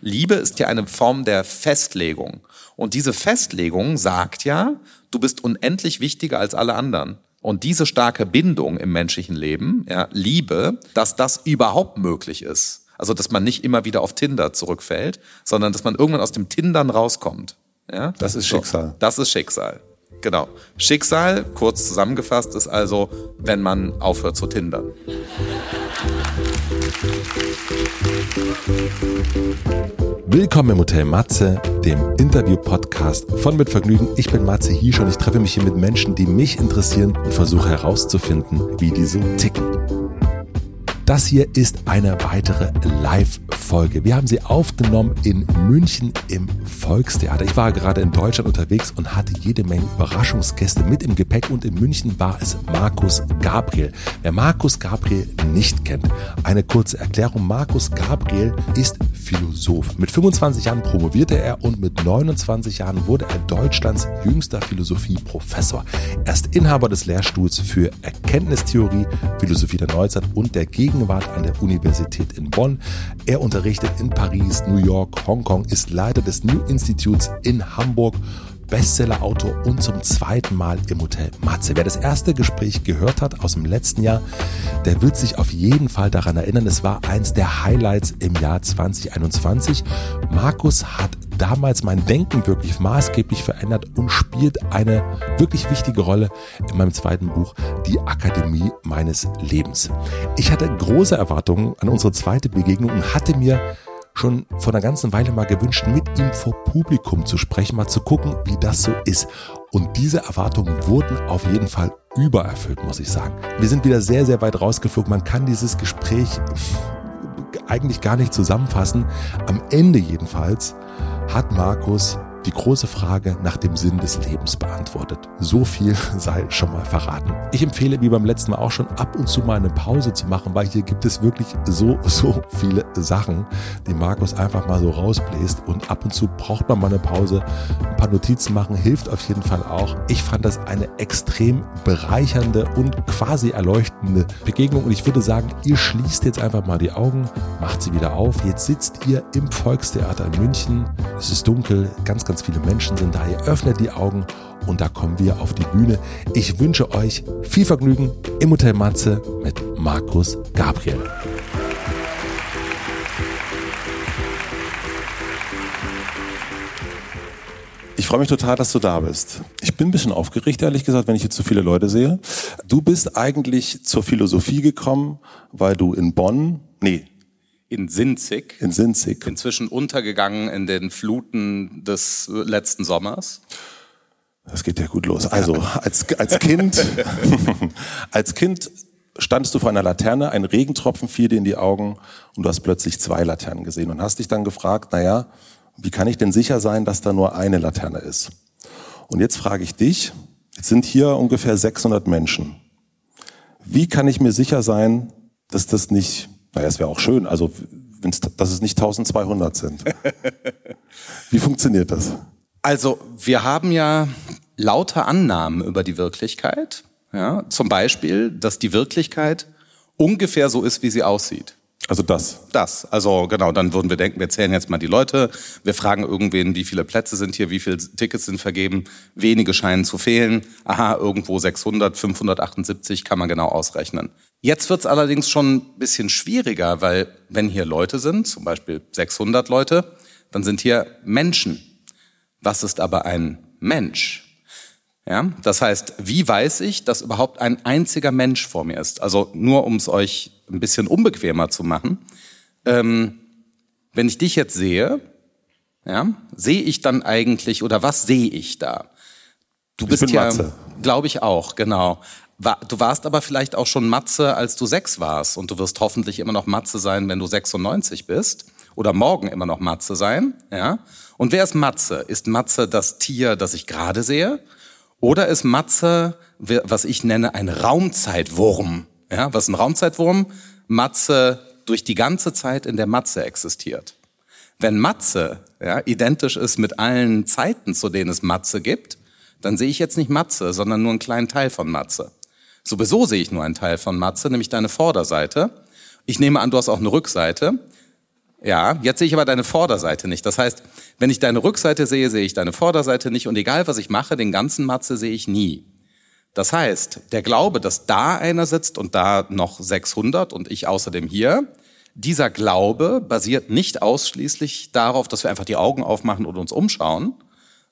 Liebe ist ja eine Form der Festlegung. Und diese Festlegung sagt ja, du bist unendlich wichtiger als alle anderen. Und diese starke Bindung im menschlichen Leben, ja, Liebe, dass das überhaupt möglich ist. Also, dass man nicht immer wieder auf Tinder zurückfällt, sondern dass man irgendwann aus dem Tindern rauskommt. Ja? Das ist Schicksal. Das ist Schicksal. Genau. Schicksal, kurz zusammengefasst, ist also, wenn man aufhört zu tindern. Willkommen im Hotel Matze, dem Interview-Podcast von Mit Vergnügen. Ich bin Matze Hiesch und ich treffe mich hier mit Menschen, die mich interessieren und versuche herauszufinden, wie die so ticken. Das hier ist eine weitere Live-Folge. Wir haben sie aufgenommen in München im Volkstheater. Ich war gerade in Deutschland unterwegs und hatte jede Menge Überraschungsgäste mit im Gepäck und in München war es Markus Gabriel. Wer Markus Gabriel nicht kennt, eine kurze Erklärung. Markus Gabriel ist Philosoph. Mit 25 Jahren promovierte er und mit 29 Jahren wurde er Deutschlands jüngster Philosophieprofessor. Er ist Inhaber des Lehrstuhls für Erkenntnistheorie, Philosophie der Neuzeit und der Gegen Gegenwart an der Universität in Bonn. Er unterrichtet in Paris, New York, Hongkong, ist Leiter des New Institutes in Hamburg. Bestseller-Autor und zum zweiten Mal im Hotel Matze. Wer das erste Gespräch gehört hat aus dem letzten Jahr, der wird sich auf jeden Fall daran erinnern. Es war eins der Highlights im Jahr 2021. Markus hat damals mein Denken wirklich maßgeblich verändert und spielt eine wirklich wichtige Rolle in meinem zweiten Buch, Die Akademie meines Lebens. Ich hatte große Erwartungen an unsere zweite Begegnung und hatte mir schon vor einer ganzen Weile mal gewünscht, mit ihm vor Publikum zu sprechen, mal zu gucken, wie das so ist. Und diese Erwartungen wurden auf jeden Fall übererfüllt, muss ich sagen. Wir sind wieder sehr, sehr weit rausgeflogen. Man kann dieses Gespräch eigentlich gar nicht zusammenfassen. Am Ende jedenfalls hat Markus die große Frage nach dem Sinn des Lebens beantwortet. So viel sei schon mal verraten. Ich empfehle, wie beim letzten Mal auch schon, ab und zu mal eine Pause zu machen, weil hier gibt es wirklich so, so viele Sachen, die Markus einfach mal so rausbläst und ab und zu braucht man mal eine Pause. Ein paar Notizen machen hilft auf jeden Fall auch. Ich fand das eine extrem bereichernde und quasi erleuchtende Begegnung und ich würde sagen, ihr schließt jetzt einfach mal die Augen, macht sie wieder auf. Jetzt sitzt ihr im Volkstheater in München. Es ist dunkel, ganz, ganz viele Menschen sind da. Ihr öffnet die Augen und da kommen wir auf die Bühne. Ich wünsche euch viel Vergnügen im Hotel Matze mit Markus Gabriel. Ich freue mich total, dass du da bist. Ich bin ein bisschen aufgeregt, ehrlich gesagt, wenn ich jetzt so viele Leute sehe. Du bist eigentlich zur Philosophie gekommen, weil du in Bonn, nee, in Sinzig. In Sinzig. Inzwischen untergegangen in den Fluten des letzten Sommers. Das geht ja gut los. Also als, als Kind, als Kind standst du vor einer Laterne, ein Regentropfen fiel dir in die Augen und du hast plötzlich zwei Laternen gesehen und hast dich dann gefragt, naja, wie kann ich denn sicher sein, dass da nur eine Laterne ist? Und jetzt frage ich dich, jetzt sind hier ungefähr 600 Menschen. Wie kann ich mir sicher sein, dass das nicht naja, es wäre auch schön, also dass es nicht 1200 sind. Wie funktioniert das? Also wir haben ja lauter Annahmen über die Wirklichkeit. Ja, zum Beispiel, dass die Wirklichkeit ungefähr so ist, wie sie aussieht. Also das. Das. Also genau, dann würden wir denken, wir zählen jetzt mal die Leute, wir fragen irgendwen, wie viele Plätze sind hier, wie viele Tickets sind vergeben, wenige scheinen zu fehlen. Aha, irgendwo 600, 578 kann man genau ausrechnen. Jetzt wird's allerdings schon ein bisschen schwieriger, weil wenn hier Leute sind, zum Beispiel 600 Leute, dann sind hier Menschen. Was ist aber ein Mensch? Ja, das heißt, wie weiß ich, dass überhaupt ein einziger Mensch vor mir ist? Also nur um es euch ein bisschen unbequemer zu machen. Ähm, wenn ich dich jetzt sehe, ja, sehe ich dann eigentlich oder was sehe ich da? Du bist ja, glaube ich auch, genau. Du warst aber vielleicht auch schon Matze, als du sechs warst und du wirst hoffentlich immer noch Matze sein, wenn du 96 bist oder morgen immer noch Matze sein, ja? Und wer ist Matze? Ist Matze das Tier, das ich gerade sehe? Oder ist Matze, was ich nenne, ein Raumzeitwurm? Ja, was ein Raumzeitwurm? Matze durch die ganze Zeit, in der Matze existiert. Wenn Matze ja, identisch ist mit allen Zeiten, zu denen es Matze gibt, dann sehe ich jetzt nicht Matze, sondern nur einen kleinen Teil von Matze. Sowieso sehe ich nur einen Teil von Matze, nämlich deine Vorderseite. Ich nehme an, du hast auch eine Rückseite. Ja, jetzt sehe ich aber deine Vorderseite nicht. Das heißt, wenn ich deine Rückseite sehe, sehe ich deine Vorderseite nicht und egal was ich mache, den ganzen Matze sehe ich nie. Das heißt, der Glaube, dass da einer sitzt und da noch 600 und ich außerdem hier, dieser Glaube basiert nicht ausschließlich darauf, dass wir einfach die Augen aufmachen und uns umschauen,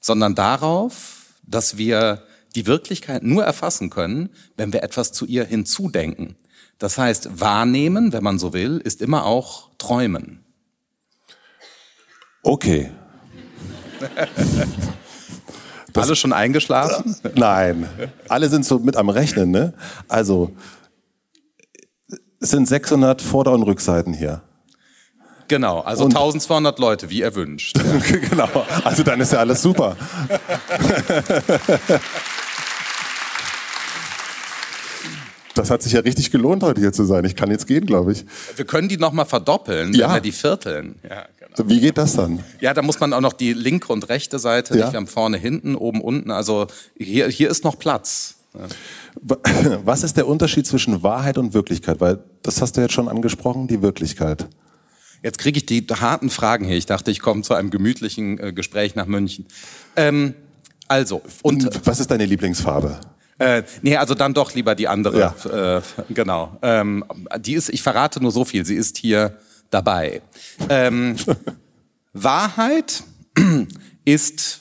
sondern darauf, dass wir die Wirklichkeit nur erfassen können, wenn wir etwas zu ihr hinzudenken. Das heißt, wahrnehmen, wenn man so will, ist immer auch träumen. Okay. alle schon eingeschlafen? Nein, alle sind so mit am Rechnen. Ne? Also es sind 600 Vorder- und Rückseiten hier. Genau, also und 1200 Leute, wie erwünscht. genau, also dann ist ja alles super. Das hat sich ja richtig gelohnt, heute hier zu sein. Ich kann jetzt gehen, glaube ich. Wir können die nochmal verdoppeln, ja. wenn wir die vierteln. Ja, genau. Wie geht das dann? Ja, da muss man auch noch die linke und rechte Seite, ja. wir haben vorne, hinten, oben, unten. Also hier, hier ist noch Platz. Ja. Was ist der Unterschied zwischen Wahrheit und Wirklichkeit? Weil das hast du jetzt schon angesprochen, die Wirklichkeit. Jetzt kriege ich die harten Fragen hier. Ich dachte, ich komme zu einem gemütlichen äh, Gespräch nach München. Ähm, also, und was ist deine Lieblingsfarbe? Äh, nee, also dann doch lieber die andere. Ja. Äh, genau. Ähm, die ist, ich verrate nur so viel, sie ist hier dabei. Ähm, Wahrheit ist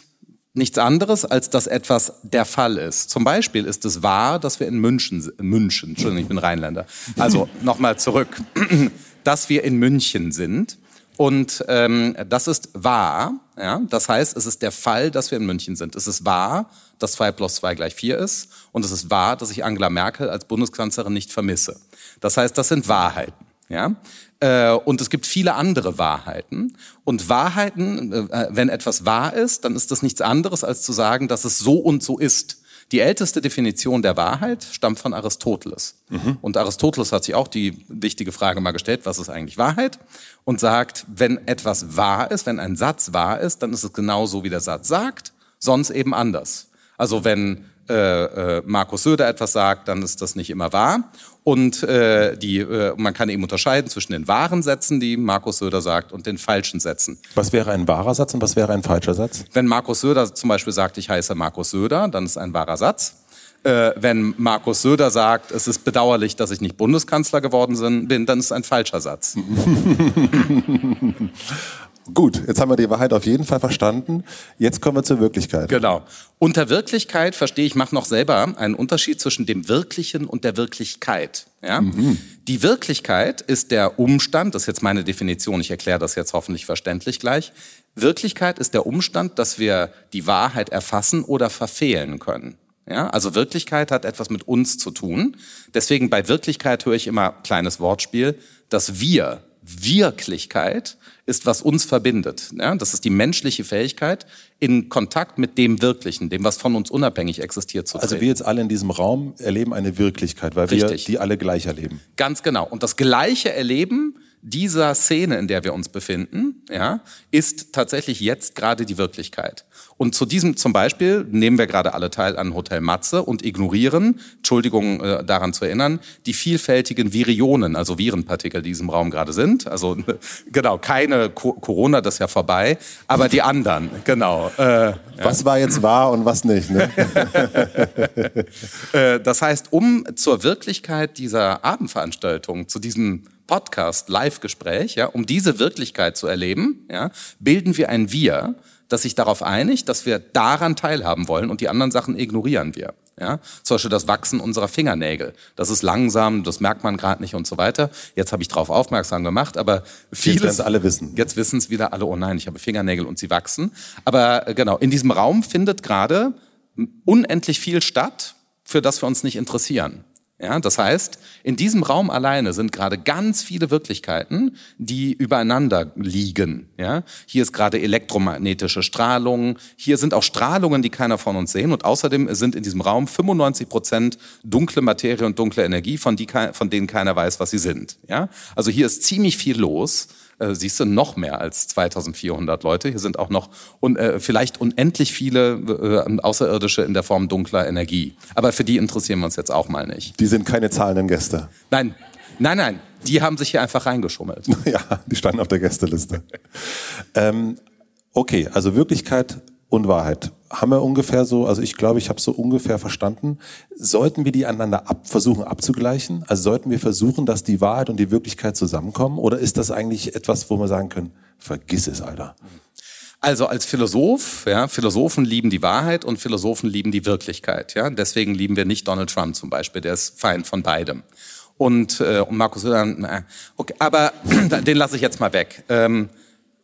nichts anderes, als dass etwas der Fall ist. Zum Beispiel ist es wahr, dass wir in München, München, Entschuldigung, ich bin Rheinländer. Also nochmal zurück, dass wir in München sind. Und ähm, das ist wahr. Ja? Das heißt, es ist der Fall, dass wir in München sind. Es ist wahr, dass 2 plus 2 gleich 4 ist. Und es ist wahr, dass ich Angela Merkel als Bundeskanzlerin nicht vermisse. Das heißt, das sind Wahrheiten. Ja? Äh, und es gibt viele andere Wahrheiten. Und Wahrheiten, äh, wenn etwas wahr ist, dann ist das nichts anderes, als zu sagen, dass es so und so ist. Die älteste Definition der Wahrheit stammt von Aristoteles. Mhm. Und Aristoteles hat sich auch die wichtige Frage mal gestellt, was ist eigentlich Wahrheit? Und sagt, wenn etwas wahr ist, wenn ein Satz wahr ist, dann ist es genau so, wie der Satz sagt, sonst eben anders. Also wenn äh, äh, Markus Söder etwas sagt, dann ist das nicht immer wahr. Und äh, die, äh, man kann eben unterscheiden zwischen den wahren Sätzen, die Markus Söder sagt, und den falschen Sätzen. Was wäre ein wahrer Satz und was wäre ein falscher Satz? Wenn Markus Söder zum Beispiel sagt, ich heiße Markus Söder, dann ist ein wahrer Satz. Äh, wenn Markus Söder sagt, es ist bedauerlich, dass ich nicht Bundeskanzler geworden bin, dann ist es ein falscher Satz. Gut, jetzt haben wir die Wahrheit auf jeden Fall verstanden. Jetzt kommen wir zur Wirklichkeit. Genau. Unter Wirklichkeit verstehe ich, mache noch selber einen Unterschied zwischen dem Wirklichen und der Wirklichkeit. Ja? Mhm. Die Wirklichkeit ist der Umstand, das ist jetzt meine Definition, ich erkläre das jetzt hoffentlich verständlich gleich. Wirklichkeit ist der Umstand, dass wir die Wahrheit erfassen oder verfehlen können. Ja, also Wirklichkeit hat etwas mit uns zu tun. Deswegen bei Wirklichkeit höre ich immer kleines Wortspiel, dass wir Wirklichkeit ist, was uns verbindet. Ja, das ist die menschliche Fähigkeit, in Kontakt mit dem Wirklichen, dem, was von uns unabhängig existiert, zu treten. Also wir jetzt alle in diesem Raum erleben eine Wirklichkeit, weil Richtig. wir die alle gleich erleben. Ganz genau. Und das gleiche Erleben dieser Szene, in der wir uns befinden, ja, ist tatsächlich jetzt gerade die Wirklichkeit. Und zu diesem zum Beispiel nehmen wir gerade alle teil an Hotel Matze und ignorieren, Entschuldigung äh, daran zu erinnern, die vielfältigen Virionen, also Virenpartikel, die in diesem Raum gerade sind. Also genau, keine Co Corona, das ist ja vorbei, aber die anderen, genau. Äh, was ja. war jetzt wahr und was nicht? Ne? äh, das heißt, um zur Wirklichkeit dieser Abendveranstaltung, zu diesem Podcast, Live-Gespräch, ja, um diese Wirklichkeit zu erleben, ja, bilden wir ein Wir, das sich darauf einigt, dass wir daran teilhaben wollen und die anderen Sachen ignorieren wir. Ja, zum Beispiel das Wachsen unserer Fingernägel. Das ist langsam, das merkt man gerade nicht und so weiter. Jetzt habe ich darauf aufmerksam gemacht, aber vieles. Jetzt alle wissen. Jetzt wissen es wieder alle. Oh nein, ich habe Fingernägel und sie wachsen. Aber äh, genau in diesem Raum findet gerade unendlich viel statt, für das wir uns nicht interessieren. Ja, das heißt, in diesem Raum alleine sind gerade ganz viele Wirklichkeiten, die übereinander liegen. Ja, hier ist gerade elektromagnetische Strahlung, hier sind auch Strahlungen, die keiner von uns sehen und außerdem sind in diesem Raum 95 Prozent dunkle Materie und dunkle Energie, von, die, von denen keiner weiß, was sie sind. Ja, also hier ist ziemlich viel los äh, siehst du noch mehr als 2400 Leute. Hier sind auch noch un, äh, vielleicht unendlich viele äh, Außerirdische in der Form dunkler Energie. Aber für die interessieren wir uns jetzt auch mal nicht. Die sind keine zahlenden Gäste. Nein, Nein, nein, die haben sich hier einfach reingeschummelt. ja, die standen auf der Gästeliste. ähm, okay, also Wirklichkeit und Wahrheit. Haben wir ungefähr so, also ich glaube, ich habe so ungefähr verstanden. Sollten wir die aneinander ab, versuchen abzugleichen? Also sollten wir versuchen, dass die Wahrheit und die Wirklichkeit zusammenkommen? Oder ist das eigentlich etwas, wo wir sagen können, vergiss es, Alter? Also als Philosoph, ja, Philosophen lieben die Wahrheit und Philosophen lieben die Wirklichkeit. Ja, deswegen lieben wir nicht Donald Trump zum Beispiel, der ist Feind von beidem. Und, äh, und Markus äh, okay, aber den lasse ich jetzt mal weg. Ähm,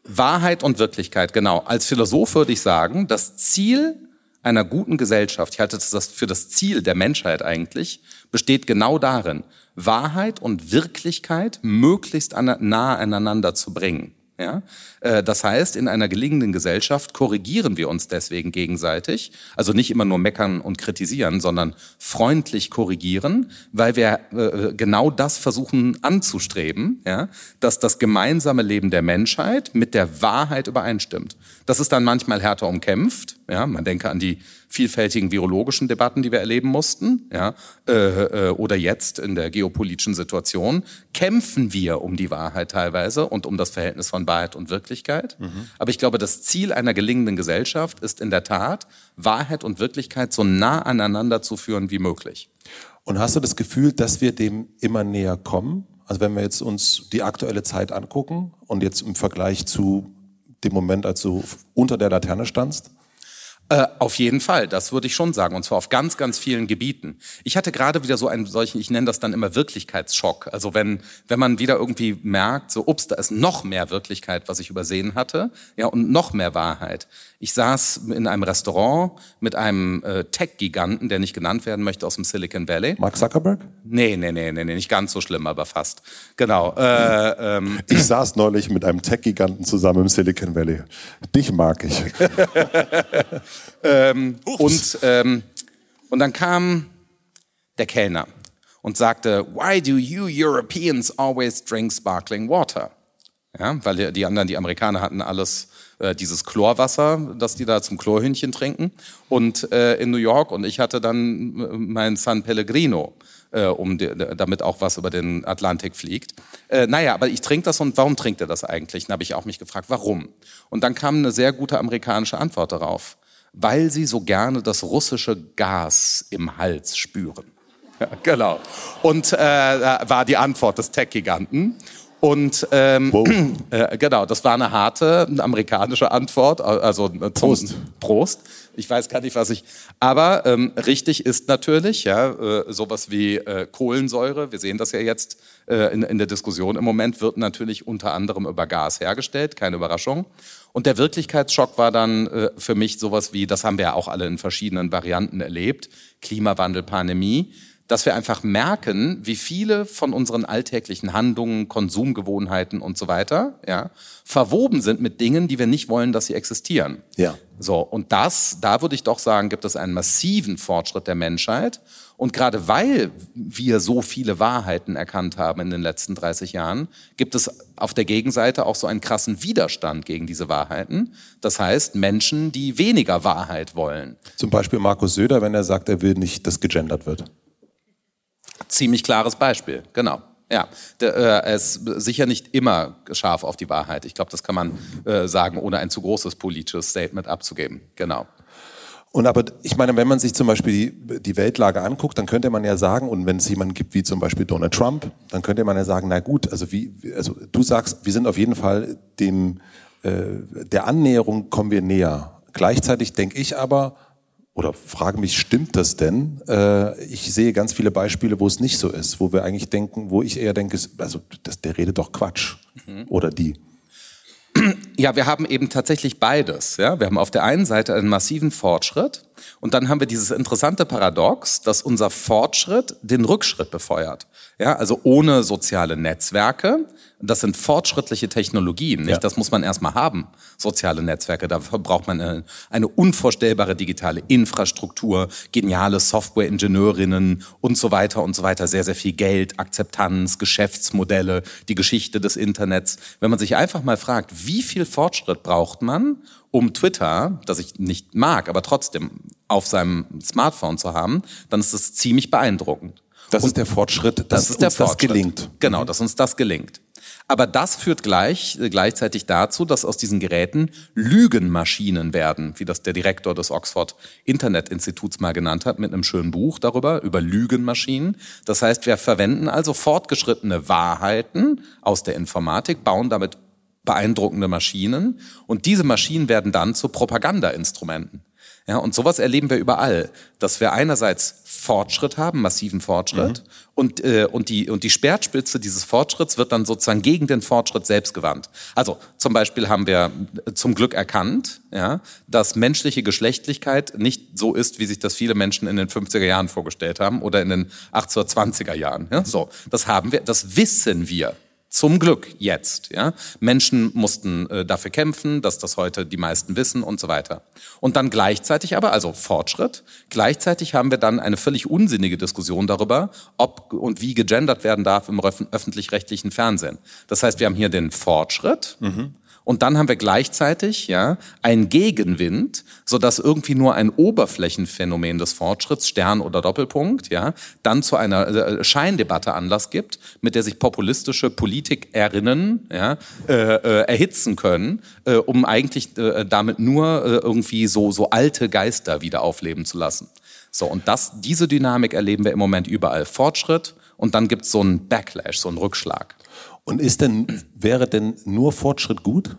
Wahrheit und Wirklichkeit, genau. Als Philosoph würde ich sagen, das Ziel einer guten Gesellschaft, ich halte das für das Ziel der Menschheit eigentlich, besteht genau darin, Wahrheit und Wirklichkeit möglichst nah aneinander zu bringen. Ja? Äh, das heißt, in einer gelingenden Gesellschaft korrigieren wir uns deswegen gegenseitig. Also nicht immer nur meckern und kritisieren, sondern freundlich korrigieren, weil wir äh, genau das versuchen anzustreben, ja? dass das gemeinsame Leben der Menschheit mit der Wahrheit übereinstimmt. Das ist dann manchmal härter umkämpft. Ja? Man denke an die vielfältigen virologischen Debatten, die wir erleben mussten, ja, äh, äh, oder jetzt in der geopolitischen Situation, kämpfen wir um die Wahrheit teilweise und um das Verhältnis von Wahrheit und Wirklichkeit. Mhm. Aber ich glaube, das Ziel einer gelingenden Gesellschaft ist in der Tat, Wahrheit und Wirklichkeit so nah aneinander zu führen wie möglich. Und hast du das Gefühl, dass wir dem immer näher kommen? Also wenn wir jetzt uns die aktuelle Zeit angucken und jetzt im Vergleich zu dem Moment, als du unter der Laterne standst? Äh, auf jeden Fall, das würde ich schon sagen, und zwar auf ganz, ganz vielen Gebieten. Ich hatte gerade wieder so einen solchen, ich nenne das dann immer Wirklichkeitsschock. Also wenn, wenn man wieder irgendwie merkt, so, ups, da ist noch mehr Wirklichkeit, was ich übersehen hatte, ja, und noch mehr Wahrheit. Ich saß in einem Restaurant mit einem äh, Tech-Giganten, der nicht genannt werden möchte, aus dem Silicon Valley. Mark Zuckerberg? Nee, nee, nee, nee, nee nicht ganz so schlimm, aber fast. Genau. Äh, ähm. Ich saß neulich mit einem Tech-Giganten zusammen im Silicon Valley. Dich mag ich. ähm, und, ähm, und dann kam der Kellner und sagte, Why do you Europeans always drink sparkling water? Ja, weil die anderen, die Amerikaner hatten alles äh, dieses Chlorwasser, das die da zum Chlorhühnchen trinken. Und äh, in New York und ich hatte dann äh, mein San Pellegrino, äh, um die, damit auch was über den Atlantik fliegt. Äh, naja, aber ich trinke das und warum trinkt er das eigentlich? Dann habe ich auch mich gefragt, warum? Und dann kam eine sehr gute amerikanische Antwort darauf weil sie so gerne das russische Gas im Hals spüren. Ja, genau. Und äh, war die Antwort des Tech-Giganten. Und ähm, wow. äh, genau, das war eine harte amerikanische Antwort, also äh, Prost. Prost. Ich weiß gar nicht, was ich. Aber ähm, richtig ist natürlich, ja, äh, sowas wie äh, Kohlensäure. Wir sehen das ja jetzt äh, in, in der Diskussion im Moment wird natürlich unter anderem über Gas hergestellt, keine Überraschung. Und der Wirklichkeitsschock war dann äh, für mich sowas wie, das haben wir ja auch alle in verschiedenen Varianten erlebt, Klimawandel, Pandemie dass wir einfach merken, wie viele von unseren alltäglichen Handlungen, Konsumgewohnheiten und so weiter, ja, verwoben sind mit Dingen, die wir nicht wollen, dass sie existieren. Ja. So. Und das, da würde ich doch sagen, gibt es einen massiven Fortschritt der Menschheit. Und gerade weil wir so viele Wahrheiten erkannt haben in den letzten 30 Jahren, gibt es auf der Gegenseite auch so einen krassen Widerstand gegen diese Wahrheiten. Das heißt, Menschen, die weniger Wahrheit wollen. Zum Beispiel Markus Söder, wenn er sagt, er will nicht, dass gegendert wird. Ziemlich klares Beispiel, genau. Ja, äh, er ist sicher nicht immer scharf auf die Wahrheit. Ich glaube, das kann man äh, sagen, ohne ein zu großes politisches Statement abzugeben. Genau. Und aber ich meine, wenn man sich zum Beispiel die, die Weltlage anguckt, dann könnte man ja sagen, und wenn es jemanden gibt wie zum Beispiel Donald Trump, dann könnte man ja sagen, na gut, also wie, also du sagst, wir sind auf jeden Fall dem äh, der Annäherung kommen wir näher. Gleichzeitig denke ich aber, oder frage mich, stimmt das denn? Äh, ich sehe ganz viele Beispiele, wo es nicht so ist, wo wir eigentlich denken, wo ich eher denke, also das, der redet doch Quatsch mhm. oder die. Ja, wir haben eben tatsächlich beides. Ja? Wir haben auf der einen Seite einen massiven Fortschritt und dann haben wir dieses interessante Paradox, dass unser Fortschritt den Rückschritt befeuert. Ja, also ohne soziale Netzwerke, das sind fortschrittliche Technologien, nicht? Ja. Das muss man erstmal haben, soziale Netzwerke. Dafür braucht man eine, eine unvorstellbare digitale Infrastruktur, geniale Software-Ingenieurinnen und so weiter und so weiter. Sehr, sehr viel Geld, Akzeptanz, Geschäftsmodelle, die Geschichte des Internets. Wenn man sich einfach mal fragt, wie viel Fortschritt braucht man, um Twitter, das ich nicht mag, aber trotzdem auf seinem Smartphone zu haben, dann ist das ziemlich beeindruckend. Das und ist der Fortschritt, dass das ist der uns Fortschritt. das gelingt. Genau, dass uns das gelingt. Aber das führt gleich, äh, gleichzeitig dazu, dass aus diesen Geräten Lügenmaschinen werden, wie das der Direktor des Oxford Internet Instituts mal genannt hat, mit einem schönen Buch darüber, über Lügenmaschinen. Das heißt, wir verwenden also fortgeschrittene Wahrheiten aus der Informatik, bauen damit beeindruckende Maschinen und diese Maschinen werden dann zu Propagandainstrumenten. Ja, und sowas erleben wir überall, dass wir einerseits Fortschritt haben, massiven Fortschritt, mhm. und, äh, und, die, und die Speerspitze dieses Fortschritts wird dann sozusagen gegen den Fortschritt selbst gewandt. Also zum Beispiel haben wir zum Glück erkannt, ja, dass menschliche Geschlechtlichkeit nicht so ist, wie sich das viele Menschen in den 50er Jahren vorgestellt haben oder in den 1820er Jahren. Ja, so, das haben wir, das wissen wir. Zum Glück jetzt. Ja? Menschen mussten äh, dafür kämpfen, dass das heute die meisten wissen und so weiter. Und dann gleichzeitig aber, also Fortschritt, gleichzeitig haben wir dann eine völlig unsinnige Diskussion darüber, ob und wie gegendert werden darf im öffentlich-rechtlichen Fernsehen. Das heißt, wir haben hier den Fortschritt, mhm. Und dann haben wir gleichzeitig ja einen Gegenwind, so dass irgendwie nur ein Oberflächenphänomen des Fortschritts, Stern oder Doppelpunkt, ja, dann zu einer äh, Scheindebatte Anlass gibt, mit der sich populistische Politikerinnen ja, äh, äh, erhitzen können, äh, um eigentlich äh, damit nur äh, irgendwie so so alte Geister wieder aufleben zu lassen. So und das diese Dynamik erleben wir im Moment überall Fortschritt und dann gibt's so einen Backlash, so einen Rückschlag. Und ist denn, wäre denn nur Fortschritt gut?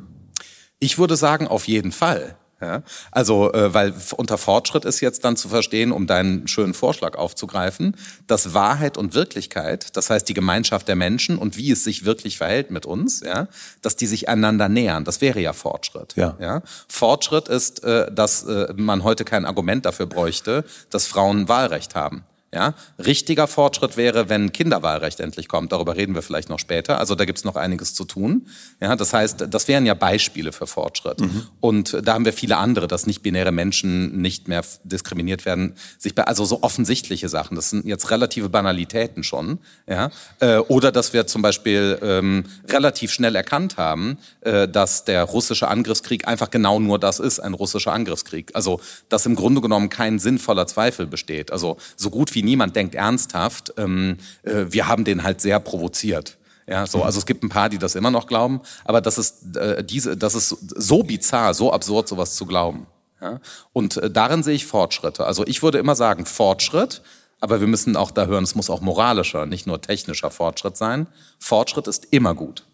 Ich würde sagen, auf jeden Fall. Ja, also, äh, weil unter Fortschritt ist jetzt dann zu verstehen, um deinen schönen Vorschlag aufzugreifen, dass Wahrheit und Wirklichkeit, das heißt die Gemeinschaft der Menschen und wie es sich wirklich verhält mit uns, ja, dass die sich einander nähern. Das wäre ja Fortschritt. Ja. Ja? Fortschritt ist, äh, dass äh, man heute kein Argument dafür bräuchte, dass Frauen Wahlrecht haben. Ja, richtiger Fortschritt wäre, wenn Kinderwahlrecht endlich kommt. Darüber reden wir vielleicht noch später. Also da gibt's noch einiges zu tun. Ja, das heißt, das wären ja Beispiele für Fortschritt. Mhm. Und da haben wir viele andere, dass nicht-binäre Menschen nicht mehr diskriminiert werden. Sich bei, also so offensichtliche Sachen. Das sind jetzt relative Banalitäten schon. Ja, äh, oder dass wir zum Beispiel ähm, relativ schnell erkannt haben, äh, dass der russische Angriffskrieg einfach genau nur das ist, ein russischer Angriffskrieg. Also dass im Grunde genommen kein sinnvoller Zweifel besteht. Also so gut wie niemand denkt ernsthaft, ähm, äh, wir haben den halt sehr provoziert. Ja, so, also es gibt ein paar, die das immer noch glauben, aber das ist äh, diese, das ist so bizarr, so absurd, sowas zu glauben. Ja? Und äh, darin sehe ich Fortschritte. Also ich würde immer sagen Fortschritt, aber wir müssen auch da hören, es muss auch moralischer, nicht nur technischer Fortschritt sein. Fortschritt ist immer gut.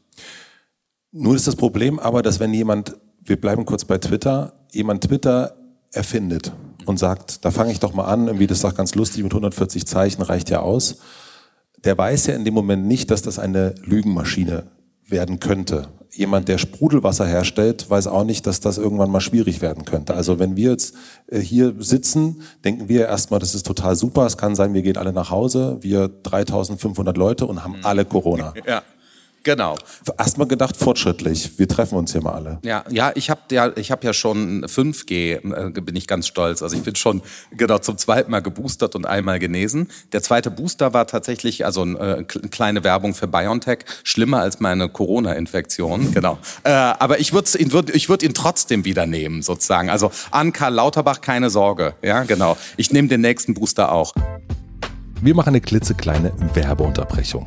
Nun ist das Problem aber, dass wenn jemand, wir bleiben kurz bei Twitter, jemand Twitter erfindet und sagt, da fange ich doch mal an, irgendwie das ist doch ganz lustig, mit 140 Zeichen reicht ja aus. Der weiß ja in dem Moment nicht, dass das eine Lügenmaschine werden könnte. Jemand, der Sprudelwasser herstellt, weiß auch nicht, dass das irgendwann mal schwierig werden könnte. Also wenn wir jetzt äh, hier sitzen, denken wir erstmal, das ist total super. Es kann sein, wir gehen alle nach Hause, wir 3500 Leute und haben alle Corona. Ja. Genau. Erstmal gedacht, fortschrittlich. Wir treffen uns hier mal alle. Ja, ja, ich habe ja, ich habe ja schon 5G, äh, bin ich ganz stolz. Also ich bin schon genau zum zweiten Mal geboostert und einmal genesen. Der zweite Booster war tatsächlich also äh, eine kleine Werbung für BioNTech, schlimmer als meine Corona-Infektion. Genau. Äh, aber ich würde ihn, würd, ich würde ihn trotzdem wieder nehmen, sozusagen. Also an Karl Lauterbach keine Sorge. Ja, genau. Ich nehme den nächsten Booster auch. Wir machen eine klitzekleine Werbeunterbrechung.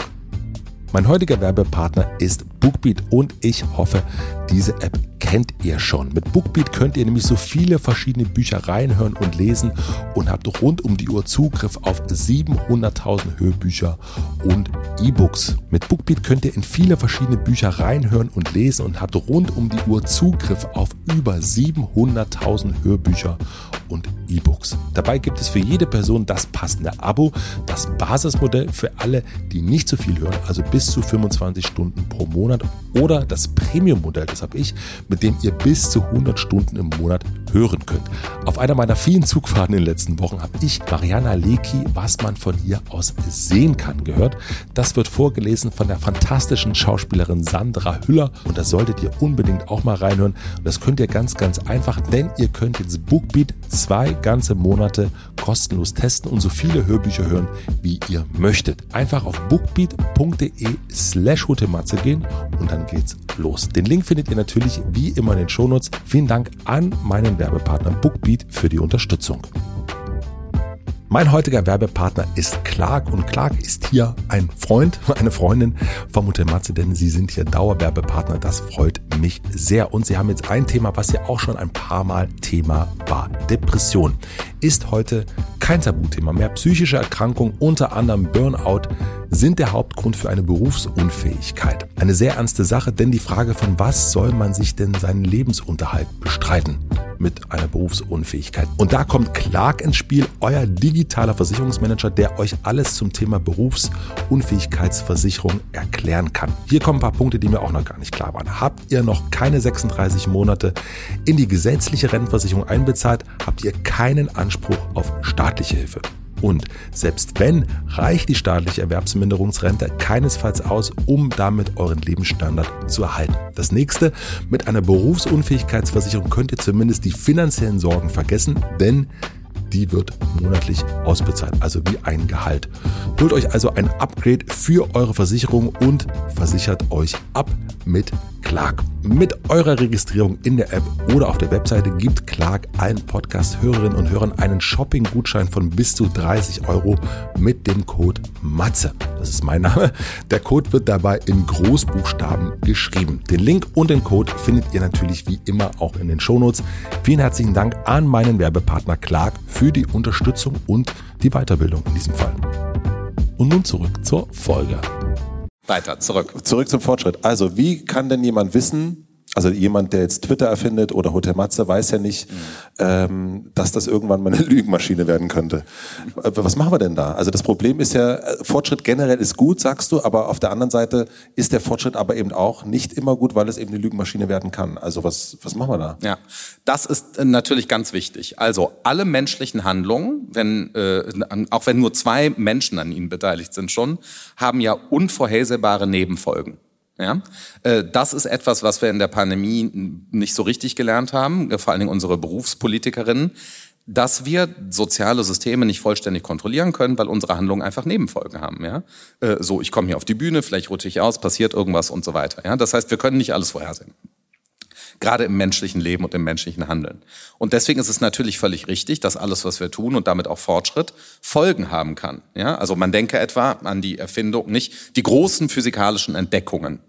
Mein heutiger Werbepartner ist BookBeat und ich hoffe, diese App kennt ihr schon. Mit BookBeat könnt ihr nämlich so viele verschiedene Bücher reinhören und lesen und habt rund um die Uhr Zugriff auf 700.000 Hörbücher und E-Books. Mit BookBeat könnt ihr in viele verschiedene Bücher reinhören und lesen und habt rund um die Uhr Zugriff auf über 700.000 Hörbücher und E-Books. Dabei gibt es für jede Person das passende Abo, das Basismodell für alle, die nicht so viel hören, also bis zu 25 Stunden pro Monat oder das Premium-Modell, das habe ich, mit dem ihr bis zu 100 Stunden im Monat hören könnt. Auf einer meiner vielen Zugfahrten in den letzten Wochen habe ich Mariana Leki, was man von hier aus sehen kann, gehört. Das wird vorgelesen von der fantastischen Schauspielerin Sandra Hüller und da solltet ihr unbedingt auch mal reinhören. Und das könnt ihr ganz, ganz einfach, denn ihr könnt jetzt Bookbeat zwei ganze Monate kostenlos testen und so viele Hörbücher hören, wie ihr möchtet. Einfach auf bookbeat.de slash gehen und dann geht's los. Den Link findet ihr natürlich wie immer in den Shownotes. Vielen Dank an meinen Werbepartner Bookbeat für die Unterstützung. Mein heutiger Werbepartner ist Clark und Clark ist hier ein Freund, eine Freundin von Mutter Matze, denn sie sind hier Dauerwerbepartner. Das freut mich sehr. Und sie haben jetzt ein Thema, was ja auch schon ein paar Mal Thema war. Depression ist heute kein Tabuthema mehr. Psychische Erkrankungen, unter anderem Burnout, sind der Hauptgrund für eine Berufsunfähigkeit. Eine sehr ernste Sache, denn die Frage von was soll man sich denn seinen Lebensunterhalt bestreiten mit einer Berufsunfähigkeit. Und da kommt Clark ins Spiel, euer digitaler Versicherungsmanager, der euch alles zum Thema Berufsunfähigkeitsversicherung erklären kann. Hier kommen ein paar Punkte, die mir auch noch gar nicht klar waren. Habt ihr noch keine 36 Monate in die gesetzliche Rentenversicherung einbezahlt, habt ihr keinen Anspruch auf staatliche Hilfe. Und selbst wenn, reicht die staatliche Erwerbsminderungsrente keinesfalls aus, um damit euren Lebensstandard zu erhalten. Das nächste, mit einer Berufsunfähigkeitsversicherung könnt ihr zumindest die finanziellen Sorgen vergessen, denn die wird monatlich ausbezahlt, also wie ein Gehalt. Holt euch also ein Upgrade für eure Versicherung und versichert euch ab mit Clark. Mit eurer Registrierung in der App oder auf der Webseite gibt Clark allen Podcast-Hörerinnen und Hörern einen Shopping-Gutschein von bis zu 30 Euro mit dem Code MATZE. Das ist mein Name. Der Code wird dabei in Großbuchstaben geschrieben. Den Link und den Code findet ihr natürlich wie immer auch in den Shownotes. Vielen herzlichen Dank an meinen Werbepartner Clark für die Unterstützung und die Weiterbildung in diesem Fall. Und nun zurück zur Folge. Weiter, zurück. Zurück zum Fortschritt. Also, wie kann denn jemand wissen, also jemand, der jetzt Twitter erfindet oder Hotel Matze, weiß ja nicht, ähm, dass das irgendwann mal eine Lügenmaschine werden könnte. Äh, was machen wir denn da? Also das Problem ist ja, äh, Fortschritt generell ist gut, sagst du, aber auf der anderen Seite ist der Fortschritt aber eben auch nicht immer gut, weil es eben eine Lügenmaschine werden kann. Also was, was machen wir da? Ja, das ist äh, natürlich ganz wichtig. Also alle menschlichen Handlungen, wenn, äh, auch wenn nur zwei Menschen an ihnen beteiligt sind schon, haben ja unvorhersehbare Nebenfolgen. Ja, äh, das ist etwas, was wir in der Pandemie nicht so richtig gelernt haben, vor allen Dingen unsere Berufspolitikerinnen, dass wir soziale Systeme nicht vollständig kontrollieren können, weil unsere Handlungen einfach Nebenfolgen haben. Ja, äh, so ich komme hier auf die Bühne, vielleicht rutsche ich aus, passiert irgendwas und so weiter. Ja, das heißt, wir können nicht alles vorhersehen gerade im menschlichen Leben und im menschlichen Handeln. Und deswegen ist es natürlich völlig richtig, dass alles, was wir tun und damit auch Fortschritt, Folgen haben kann. Ja, also man denke etwa an die Erfindung, nicht die großen physikalischen Entdeckungen,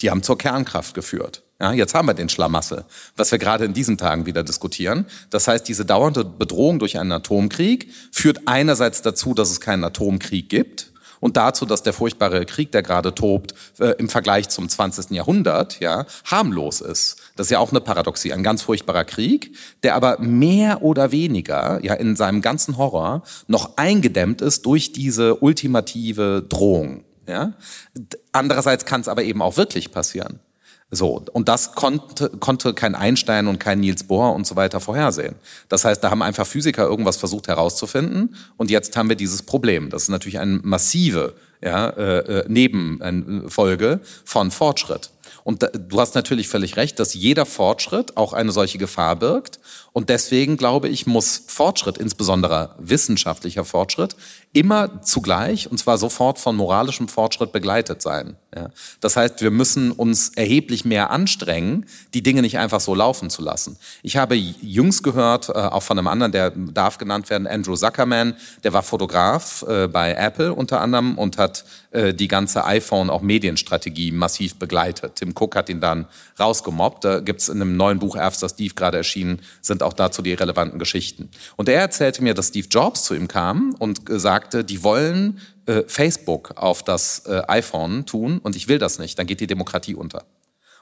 die haben zur Kernkraft geführt. Ja, jetzt haben wir den Schlamassel, was wir gerade in diesen Tagen wieder diskutieren. Das heißt, diese dauernde Bedrohung durch einen Atomkrieg führt einerseits dazu, dass es keinen Atomkrieg gibt und dazu, dass der furchtbare Krieg, der gerade tobt, äh, im Vergleich zum 20. Jahrhundert, ja, harmlos ist. Das ist ja auch eine Paradoxie, ein ganz furchtbarer Krieg, der aber mehr oder weniger, ja, in seinem ganzen Horror noch eingedämmt ist durch diese ultimative Drohung, ja. Andererseits kann es aber eben auch wirklich passieren. So, und das konnte, konnte kein Einstein und kein Niels Bohr und so weiter vorhersehen. Das heißt, da haben einfach Physiker irgendwas versucht herauszufinden und jetzt haben wir dieses Problem. Das ist natürlich eine massive ja, äh, äh Nebenfolge von Fortschritt. Und du hast natürlich völlig recht, dass jeder Fortschritt auch eine solche Gefahr birgt. Und deswegen glaube ich, muss Fortschritt, insbesondere wissenschaftlicher Fortschritt, immer zugleich, und zwar sofort von moralischem Fortschritt begleitet sein. Ja. Das heißt, wir müssen uns erheblich mehr anstrengen, die Dinge nicht einfach so laufen zu lassen. Ich habe jüngst gehört, äh, auch von einem anderen, der darf genannt werden, Andrew Zuckerman, der war Fotograf äh, bei Apple unter anderem und hat äh, die ganze iPhone, auch Medienstrategie massiv begleitet. Tim Cook hat ihn dann rausgemobbt. Da gibt's in einem neuen Buch After Steve gerade erschienen, sind auch dazu die relevanten Geschichten. Und er erzählte mir, dass Steve Jobs zu ihm kam und sagte, die wollen äh, Facebook auf das äh, iPhone tun und ich will das nicht, dann geht die Demokratie unter.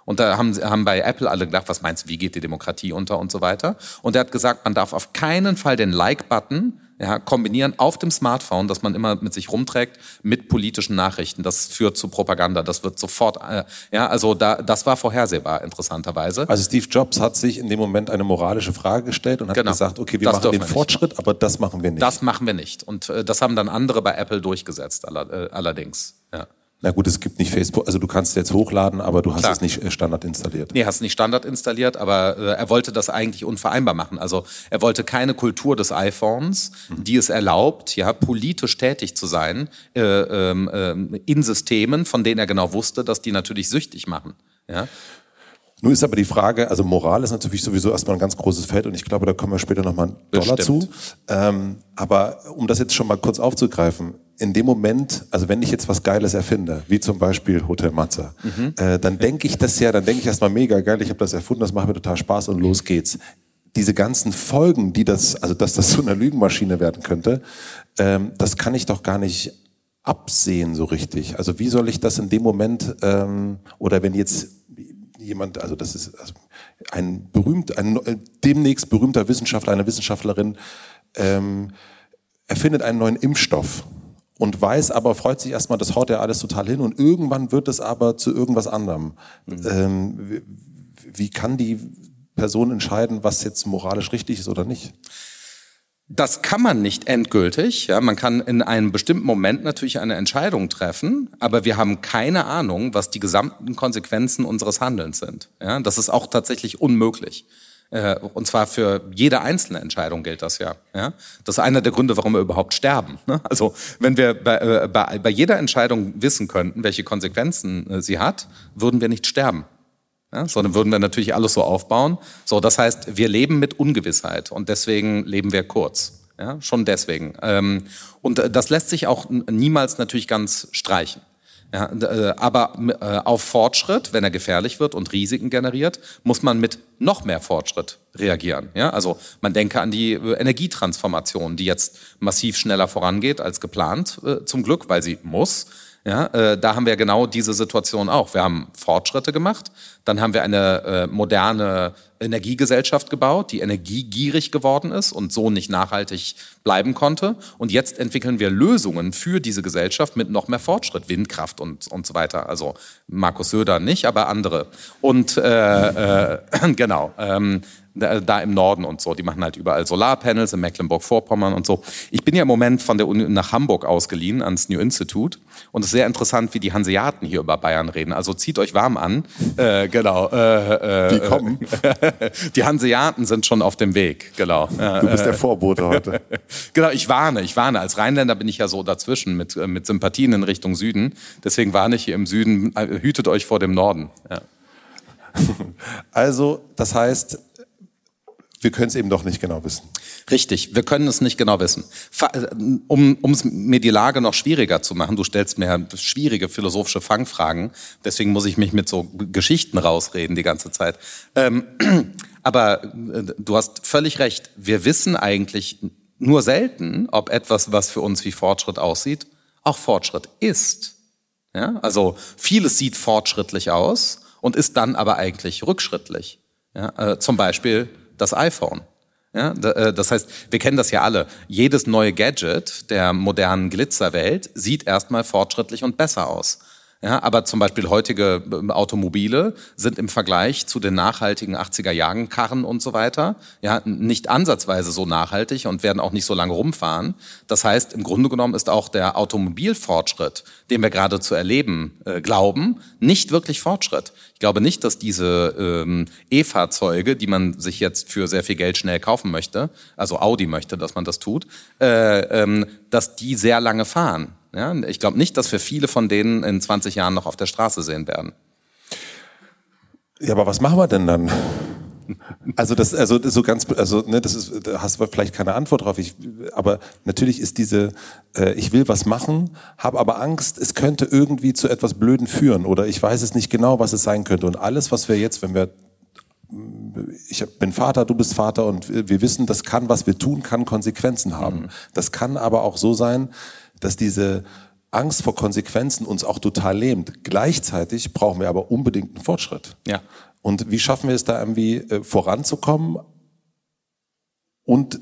Und da haben, haben bei Apple alle gedacht, was meinst du, wie geht die Demokratie unter und so weiter. Und er hat gesagt, man darf auf keinen Fall den Like-Button ja, kombinieren auf dem Smartphone, das man immer mit sich rumträgt, mit politischen Nachrichten. Das führt zu Propaganda. Das wird sofort, äh, ja, also da, das war vorhersehbar, interessanterweise. Also Steve Jobs hat sich in dem Moment eine moralische Frage gestellt und hat genau. gesagt, okay, wir das machen den Fortschritt, aber das machen wir nicht. Das machen wir nicht. Und äh, das haben dann andere bei Apple durchgesetzt, aller, äh, allerdings. Ja. Na gut, es gibt nicht Facebook, also du kannst jetzt hochladen, aber du hast Klar. es nicht äh, Standard installiert. Nee, hast nicht Standard installiert, aber äh, er wollte das eigentlich unvereinbar machen. Also er wollte keine Kultur des iPhones, mhm. die es erlaubt, ja, politisch tätig zu sein äh, äh, in Systemen, von denen er genau wusste, dass die natürlich süchtig machen. Ja. Nun ist aber die Frage, also Moral ist natürlich sowieso erstmal ein ganz großes Feld und ich glaube, da kommen wir später nochmal einen Dollar zu. Ähm, aber um das jetzt schon mal kurz aufzugreifen, in dem Moment, also wenn ich jetzt was Geiles erfinde, wie zum Beispiel Hotel Matze, mhm. äh, dann denke ich das ja, dann denke ich erstmal mega geil, ich habe das erfunden, das macht mir total Spaß und los geht's. Diese ganzen Folgen, die das, also dass das so eine Lügenmaschine werden könnte, ähm, das kann ich doch gar nicht absehen so richtig. Also wie soll ich das in dem Moment ähm, oder wenn jetzt jemand, also das ist also ein berühmt, ein demnächst berühmter Wissenschaftler, eine Wissenschaftlerin ähm, erfindet einen neuen Impfstoff und weiß aber, freut sich erstmal, das haut ja alles total hin und irgendwann wird es aber zu irgendwas anderem. Mhm. Ähm, wie, wie kann die Person entscheiden, was jetzt moralisch richtig ist oder nicht? Das kann man nicht endgültig. Ja, man kann in einem bestimmten Moment natürlich eine Entscheidung treffen, aber wir haben keine Ahnung, was die gesamten Konsequenzen unseres Handelns sind. Ja, das ist auch tatsächlich unmöglich. Äh, und zwar für jede einzelne Entscheidung gilt das ja. ja? Das ist einer der Gründe, warum wir überhaupt sterben. Ne? Also wenn wir bei, äh, bei, bei jeder Entscheidung wissen könnten, welche Konsequenzen äh, sie hat, würden wir nicht sterben. Ja, sondern würden wir natürlich alles so aufbauen. So, das heißt, wir leben mit Ungewissheit und deswegen leben wir kurz. Ja, schon deswegen. Ähm, und äh, das lässt sich auch niemals natürlich ganz streichen. Ja, äh, aber äh, auf Fortschritt, wenn er gefährlich wird und Risiken generiert, muss man mit noch mehr Fortschritt reagieren. Ja, also man denke an die Energietransformation, die jetzt massiv schneller vorangeht als geplant, zum Glück, weil sie muss. Ja, äh, da haben wir genau diese Situation auch. Wir haben Fortschritte gemacht, dann haben wir eine äh, moderne Energiegesellschaft gebaut, die energiegierig geworden ist und so nicht nachhaltig bleiben konnte. Und jetzt entwickeln wir Lösungen für diese Gesellschaft mit noch mehr Fortschritt, Windkraft und, und so weiter. Also Markus Söder nicht, aber andere. Und äh, äh, genau. Ähm, da im Norden und so. Die machen halt überall Solarpanels in Mecklenburg-Vorpommern und so. Ich bin ja im Moment von der Uni nach Hamburg ausgeliehen ans New Institute und es ist sehr interessant, wie die Hanseaten hier über Bayern reden. Also zieht euch warm an. Äh, genau. Äh, äh, die kommen. die Hanseaten sind schon auf dem Weg. Genau. Du bist der Vorbote heute. genau. Ich warne. Ich warne. Als Rheinländer bin ich ja so dazwischen mit äh, mit Sympathien in Richtung Süden. Deswegen warne ich hier im Süden. Äh, hütet euch vor dem Norden. Ja. Also, das heißt, wir können es eben doch nicht genau wissen. Richtig, wir können es nicht genau wissen. Äh, um es mir die Lage noch schwieriger zu machen, du stellst mir schwierige philosophische Fangfragen, deswegen muss ich mich mit so Geschichten rausreden die ganze Zeit. Ähm, aber äh, du hast völlig recht, wir wissen eigentlich nur selten, ob etwas, was für uns wie Fortschritt aussieht, auch Fortschritt ist. Ja? Also vieles sieht fortschrittlich aus und ist dann aber eigentlich rückschrittlich. Ja? Äh, zum Beispiel das iPhone. Ja, äh, das heißt, wir kennen das ja alle. Jedes neue Gadget der modernen Glitzerwelt sieht erstmal fortschrittlich und besser aus. Ja, aber zum Beispiel heutige ähm, Automobile sind im Vergleich zu den nachhaltigen 80er Jahren Karren und so weiter ja nicht ansatzweise so nachhaltig und werden auch nicht so lange rumfahren. Das heißt, im Grunde genommen ist auch der Automobilfortschritt, den wir gerade zu erleben äh, glauben, nicht wirklich Fortschritt. Ich glaube nicht, dass diese ähm, E-Fahrzeuge, die man sich jetzt für sehr viel Geld schnell kaufen möchte, also Audi möchte, dass man das tut, äh, ähm, dass die sehr lange fahren. Ja, ich glaube nicht, dass wir viele von denen in 20 Jahren noch auf der Straße sehen werden. Ja, aber was machen wir denn dann? Also das, also so ganz, also ne, das ist, da hast du vielleicht keine Antwort drauf. Ich, aber natürlich ist diese, äh, ich will was machen, habe aber Angst, es könnte irgendwie zu etwas Blöden führen oder ich weiß es nicht genau, was es sein könnte. Und alles, was wir jetzt, wenn wir, ich bin Vater, du bist Vater und wir wissen, das kann, was wir tun, kann Konsequenzen haben. Mhm. Das kann aber auch so sein, dass diese Angst vor Konsequenzen uns auch total lähmt. Gleichzeitig brauchen wir aber unbedingt einen Fortschritt. Ja. Und wie schaffen wir es da irgendwie äh, voranzukommen und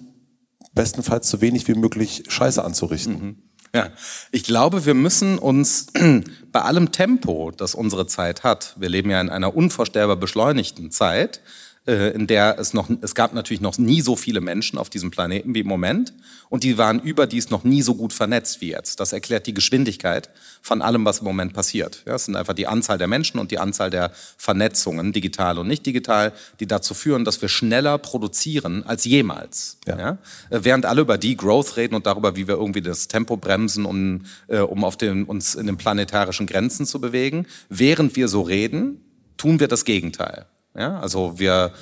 bestenfalls so wenig wie möglich Scheiße anzurichten? Mhm. Ja, ich glaube, wir müssen uns bei allem Tempo, das unsere Zeit hat, wir leben ja in einer unvorstellbar beschleunigten Zeit, in der es noch, es gab natürlich noch nie so viele Menschen auf diesem Planeten wie im Moment und die waren überdies noch nie so gut vernetzt wie jetzt. Das erklärt die Geschwindigkeit von allem, was im Moment passiert. Ja, es sind einfach die Anzahl der Menschen und die Anzahl der Vernetzungen, digital und nicht digital, die dazu führen, dass wir schneller produzieren als jemals. Ja. ja? Äh, während alle über Degrowth reden und darüber, wie wir irgendwie das Tempo bremsen, um, äh, um auf den, uns in den planetarischen Grenzen zu bewegen, während wir so reden, tun wir das Gegenteil. Ja, also wir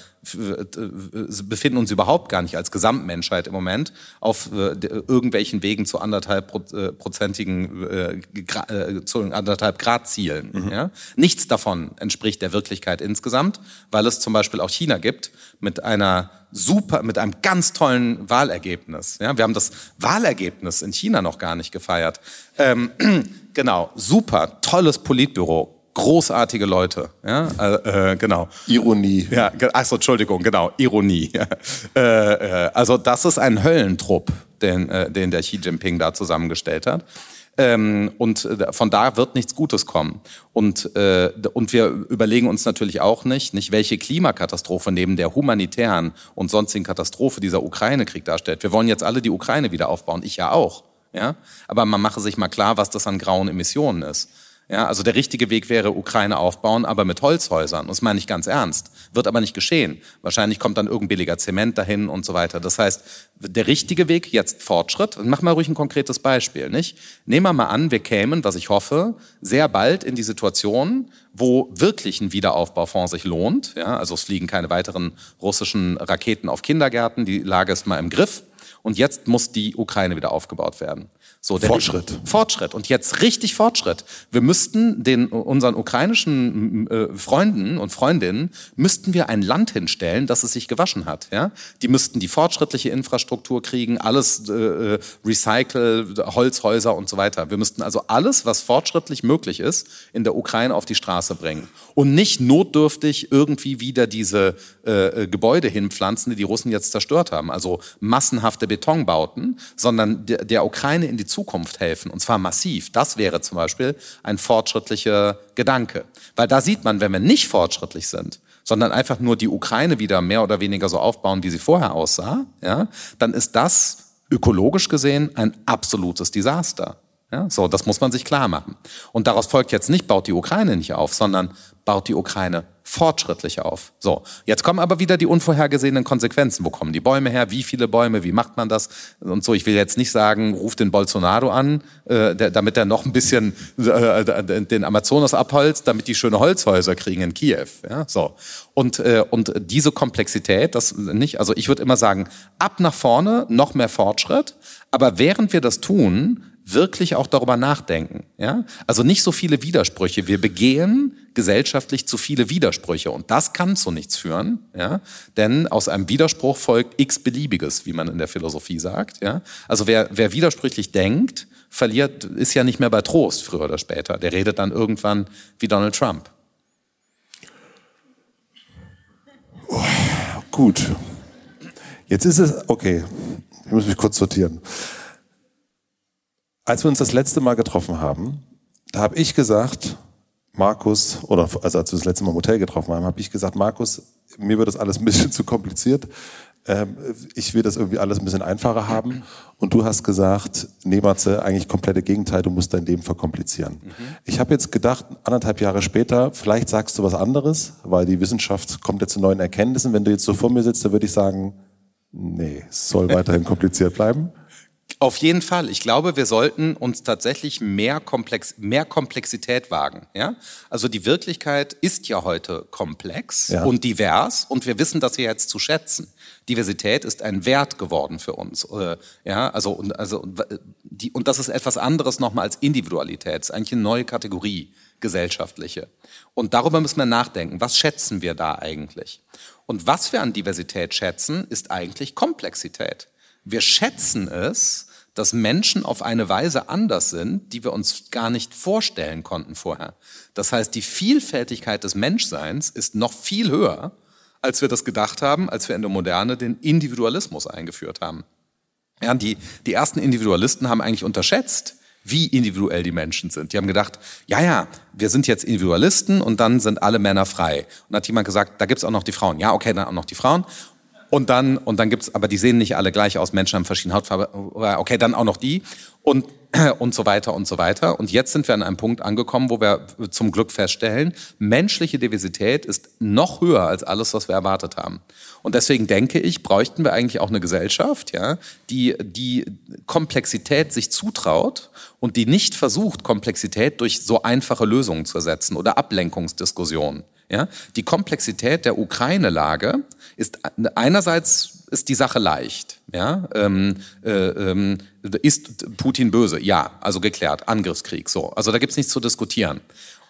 befinden uns überhaupt gar nicht als Gesamtmenschheit im Moment auf äh, irgendwelchen Wegen zu anderthalb äh, prozentigen äh, äh, zu anderthalb Grad Zielen. Mhm. Ja? Nichts davon entspricht der Wirklichkeit insgesamt, weil es zum Beispiel auch China gibt mit einer super, mit einem ganz tollen Wahlergebnis. Ja? Wir haben das Wahlergebnis in China noch gar nicht gefeiert. Ähm, genau, super, tolles Politbüro, großartige Leute. Ja, äh, äh, genau. Ironie. Ja, also Entschuldigung, genau, Ironie. äh, äh, also das ist ein Höllentrupp, den, äh, den der Xi Jinping da zusammengestellt hat. Ähm, und äh, von da wird nichts Gutes kommen. Und, äh, und wir überlegen uns natürlich auch nicht, nicht, welche Klimakatastrophe neben der humanitären und sonstigen Katastrophe dieser Ukraine-Krieg darstellt. Wir wollen jetzt alle die Ukraine wieder aufbauen, ich ja auch. Ja? Aber man mache sich mal klar, was das an grauen Emissionen ist. Ja, also der richtige Weg wäre Ukraine aufbauen, aber mit Holzhäusern. Das meine ich ganz ernst. Wird aber nicht geschehen. Wahrscheinlich kommt dann irgendein billiger Zement dahin und so weiter. Das heißt, der richtige Weg jetzt Fortschritt. Mach mal ruhig ein konkretes Beispiel, nicht? Nehmen wir mal an, wir kämen, was ich hoffe, sehr bald in die Situation, wo wirklich ein Wiederaufbaufonds sich lohnt. Ja, also es fliegen keine weiteren russischen Raketen auf Kindergärten. Die Lage ist mal im Griff. Und jetzt muss die Ukraine wieder aufgebaut werden. So, Fortschritt. Fortschritt. Und jetzt richtig Fortschritt. Wir müssten den, unseren ukrainischen äh, Freunden und Freundinnen, müssten wir ein Land hinstellen, das es sich gewaschen hat. Ja? Die müssten die fortschrittliche Infrastruktur kriegen, alles äh, äh Recycle, Holzhäuser und so weiter. Wir müssten also alles, was fortschrittlich möglich ist, in der Ukraine auf die Straße bringen. Und nicht notdürftig irgendwie wieder diese äh, äh Gebäude hinpflanzen, die die Russen jetzt zerstört haben. Also massenhafte Betonbauten, sondern der, der Ukraine in die Zukunft helfen, und zwar massiv. Das wäre zum Beispiel ein fortschrittlicher Gedanke. Weil da sieht man, wenn wir nicht fortschrittlich sind, sondern einfach nur die Ukraine wieder mehr oder weniger so aufbauen, wie sie vorher aussah, ja, dann ist das ökologisch gesehen ein absolutes Desaster. Ja, so, das muss man sich klar machen. Und daraus folgt jetzt nicht, baut die Ukraine nicht auf, sondern baut die Ukraine fortschrittlich auf. So, jetzt kommen aber wieder die unvorhergesehenen Konsequenzen. Wo kommen die Bäume her? Wie viele Bäume? Wie macht man das? Und so, ich will jetzt nicht sagen, ruft den Bolsonaro an, äh, der, damit er noch ein bisschen äh, den Amazonas abholzt, damit die schöne Holzhäuser kriegen in Kiew. Ja, so. Und, äh, und diese Komplexität, das nicht, also ich würde immer sagen, ab nach vorne, noch mehr Fortschritt. Aber während wir das tun, wirklich auch darüber nachdenken. Ja? Also nicht so viele Widersprüche. Wir begehen gesellschaftlich zu viele Widersprüche und das kann zu nichts führen, ja? denn aus einem Widerspruch folgt x beliebiges, wie man in der Philosophie sagt. Ja? Also wer, wer widersprüchlich denkt, verliert, ist ja nicht mehr bei Trost früher oder später. Der redet dann irgendwann wie Donald Trump. Oh, gut. Jetzt ist es, okay, ich muss mich kurz sortieren. Als wir uns das letzte Mal getroffen haben, da habe ich gesagt, Markus, oder also als wir das letzte Mal im Hotel getroffen haben, habe ich gesagt, Markus, mir wird das alles ein bisschen zu kompliziert. Ähm, ich will das irgendwie alles ein bisschen einfacher haben. Und du hast gesagt, nee, Matze, eigentlich komplette Gegenteil, du musst dein Leben verkomplizieren. Mhm. Ich habe jetzt gedacht, anderthalb Jahre später, vielleicht sagst du was anderes, weil die Wissenschaft kommt jetzt zu neuen Erkenntnissen. Wenn du jetzt so vor mir sitzt, dann würde ich sagen, nee, es soll weiterhin kompliziert bleiben. Auf jeden Fall. Ich glaube, wir sollten uns tatsächlich mehr, Komplex, mehr Komplexität wagen. Ja? Also die Wirklichkeit ist ja heute komplex ja. und divers und wir wissen das ja jetzt zu schätzen. Diversität ist ein Wert geworden für uns. Äh, ja, also, und, also, die, und das ist etwas anderes nochmal als Individualität. Es ist eigentlich eine neue Kategorie, gesellschaftliche. Und darüber müssen wir nachdenken. Was schätzen wir da eigentlich? Und was wir an Diversität schätzen, ist eigentlich Komplexität. Wir schätzen es, dass Menschen auf eine Weise anders sind, die wir uns gar nicht vorstellen konnten vorher. Das heißt, die Vielfältigkeit des Menschseins ist noch viel höher, als wir das gedacht haben, als wir in der Moderne den Individualismus eingeführt haben. Ja, die, die ersten Individualisten haben eigentlich unterschätzt, wie individuell die Menschen sind. Die haben gedacht, ja, ja, wir sind jetzt Individualisten und dann sind alle Männer frei. Und dann hat jemand gesagt, da gibt's auch noch die Frauen. Ja, okay, dann auch noch die Frauen. Und dann, und dann gibt's, aber die sehen nicht alle gleich aus, Menschen haben verschiedene Hautfarbe. Okay, dann auch noch die. Und, und so weiter und so weiter. Und jetzt sind wir an einem Punkt angekommen, wo wir zum Glück feststellen, menschliche Diversität ist noch höher als alles, was wir erwartet haben. Und deswegen denke ich, bräuchten wir eigentlich auch eine Gesellschaft, ja, die, die Komplexität sich zutraut und die nicht versucht, Komplexität durch so einfache Lösungen zu ersetzen oder Ablenkungsdiskussionen. Ja? Die Komplexität der Ukraine-Lage ist einerseits ist die Sache leicht. Ja? Ähm, äh, ähm, ist Putin böse? Ja, also geklärt. Angriffskrieg. So, also da gibt's nichts zu diskutieren.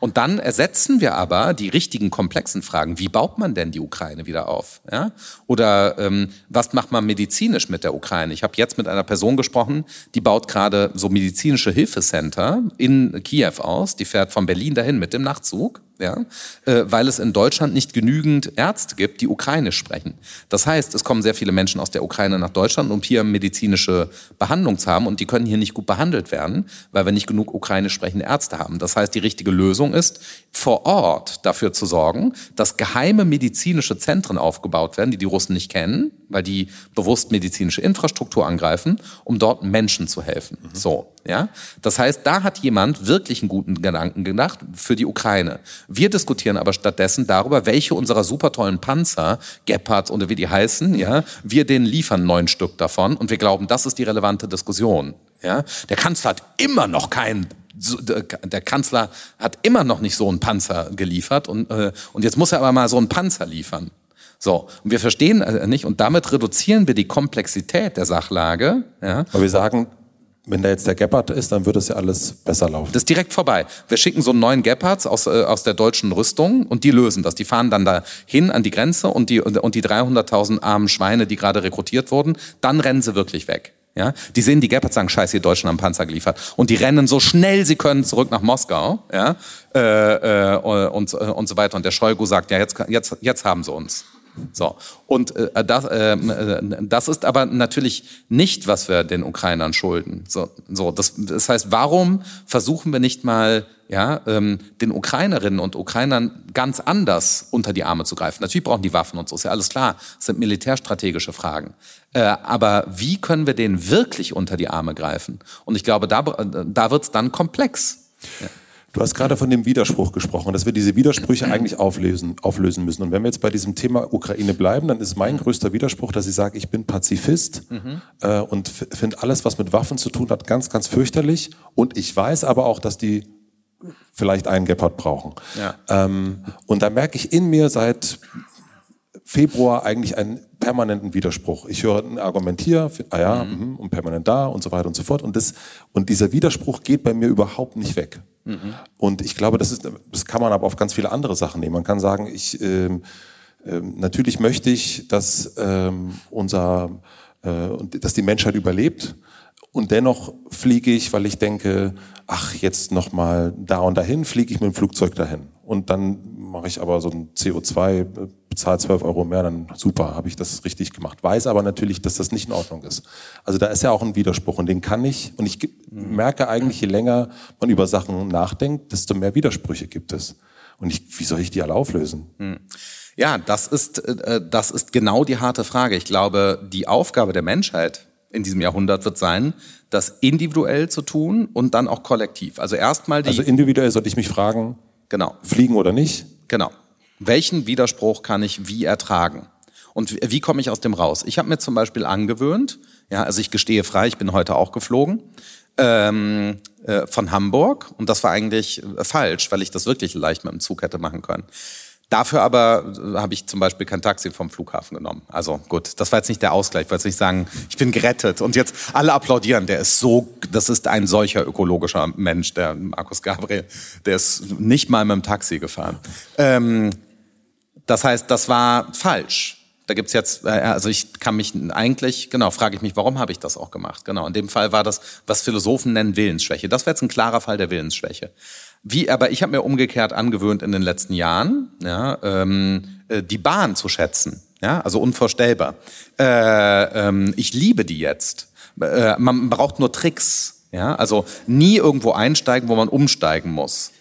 Und dann ersetzen wir aber die richtigen komplexen Fragen. Wie baut man denn die Ukraine wieder auf? Ja? Oder ähm, was macht man medizinisch mit der Ukraine? Ich habe jetzt mit einer Person gesprochen, die baut gerade so medizinische Hilfecenter in Kiew aus. Die fährt von Berlin dahin mit dem Nachtzug ja, äh, weil es in Deutschland nicht genügend Ärzte gibt, die Ukrainisch sprechen. Das heißt, es kommen sehr viele Menschen aus der Ukraine nach Deutschland, um hier medizinische Behandlung zu haben und die können hier nicht gut behandelt werden, weil wir nicht genug ukrainisch sprechende Ärzte haben. Das heißt, die richtige Lösung ist, vor Ort dafür zu sorgen, dass geheime medizinische Zentren aufgebaut werden, die die Russen nicht kennen, weil die bewusst medizinische Infrastruktur angreifen, um dort Menschen zu helfen. Mhm. So, ja. Das heißt, da hat jemand wirklich einen guten Gedanken gedacht für die Ukraine. Wir diskutieren aber stattdessen darüber, welche unserer super tollen Panzer, Gepards oder wie die heißen, ja, wir denen liefern neun Stück davon und wir glauben, das ist die relevante Diskussion. Ja. Der Kanzler hat immer noch keinen der Kanzler hat immer noch nicht so einen Panzer geliefert und, äh, und jetzt muss er aber mal so einen Panzer liefern. So, und wir verstehen äh, nicht, und damit reduzieren wir die Komplexität der Sachlage. Ja. Aber wir sagen, wenn da jetzt der Gepard ist, dann wird es ja alles besser laufen. Das ist direkt vorbei. Wir schicken so einen neuen Gepards aus, äh, aus der deutschen Rüstung und die lösen das. Die fahren dann da hin an die Grenze und die, und die 300.000 armen Schweine, die gerade rekrutiert wurden, dann rennen sie wirklich weg. Ja, die sehen die Gepards sagen, scheiße, die Deutschen haben Panzer geliefert. Und die rennen so schnell sie können zurück nach Moskau, ja, äh, äh, und, äh, und so weiter. Und der Shoigu sagt, ja, jetzt, jetzt, jetzt haben sie uns. So. Und äh, das, äh, das ist aber natürlich nicht, was wir den Ukrainern schulden. So, so das, das heißt, warum versuchen wir nicht mal ja, ähm, den Ukrainerinnen und Ukrainern ganz anders unter die Arme zu greifen? Natürlich brauchen die Waffen und so, ist ja alles klar. Das sind militärstrategische Fragen. Äh, aber wie können wir denen wirklich unter die Arme greifen? Und ich glaube, da, da wird's dann komplex. Ja. Du hast gerade von dem Widerspruch gesprochen, dass wir diese Widersprüche eigentlich auflösen, auflösen müssen. Und wenn wir jetzt bei diesem Thema Ukraine bleiben, dann ist mein größter Widerspruch, dass ich sage, ich bin Pazifist mhm. äh, und finde alles, was mit Waffen zu tun hat, ganz, ganz fürchterlich. Und ich weiß aber auch, dass die vielleicht einen Gepard brauchen. Ja. Ähm, und da merke ich in mir seit Februar eigentlich einen permanenten Widerspruch. Ich höre ein Argument hier, ah ja, mhm. Mhm, und permanent da und so weiter und so fort. Und, das, und dieser Widerspruch geht bei mir überhaupt nicht weg. Mhm. Und ich glaube, das, ist, das kann man aber auf ganz viele andere Sachen nehmen. Man kann sagen, ich, ähm, ähm, natürlich möchte ich, dass ähm, unser, äh, dass die Menschheit überlebt. Und dennoch fliege ich, weil ich denke, ach, jetzt noch mal da und dahin, fliege ich mit dem Flugzeug dahin. Und dann mache ich aber so ein CO2, bezahle 12 Euro mehr, dann super, habe ich das richtig gemacht. Weiß aber natürlich, dass das nicht in Ordnung ist. Also da ist ja auch ein Widerspruch und den kann ich, und ich merke eigentlich, je länger man über Sachen nachdenkt, desto mehr Widersprüche gibt es. Und ich, wie soll ich die alle auflösen? Hm. Ja, das ist, äh, das ist genau die harte Frage. Ich glaube, die Aufgabe der Menschheit in diesem Jahrhundert wird sein, das individuell zu tun und dann auch kollektiv. Also erstmal die. Also individuell sollte ich mich fragen, Genau. Fliegen oder nicht? Genau. Welchen Widerspruch kann ich wie ertragen? Und wie komme ich aus dem raus? Ich habe mir zum Beispiel angewöhnt, ja, also ich gestehe frei, ich bin heute auch geflogen, ähm, äh, von Hamburg und das war eigentlich äh, falsch, weil ich das wirklich leicht mit dem Zug hätte machen können. Dafür aber äh, habe ich zum Beispiel kein Taxi vom Flughafen genommen. Also gut, das war jetzt nicht der Ausgleich. Ich wollte nicht sagen, ich bin gerettet und jetzt alle applaudieren. Der ist so, das ist ein solcher ökologischer Mensch, der Markus Gabriel. Der ist nicht mal mit dem Taxi gefahren. Ähm, das heißt, das war falsch. Da gibt's jetzt, äh, also ich kann mich eigentlich, genau, frage ich mich, warum habe ich das auch gemacht? Genau, in dem Fall war das, was Philosophen nennen, Willensschwäche. Das wäre jetzt ein klarer Fall der Willensschwäche. Wie, aber ich habe mir umgekehrt angewöhnt in den letzten Jahren, ja, ähm, äh, die Bahn zu schätzen. Ja, also unvorstellbar. Äh, ähm, ich liebe die jetzt. Äh, man braucht nur Tricks. Ja, also nie irgendwo einsteigen, wo man umsteigen muss.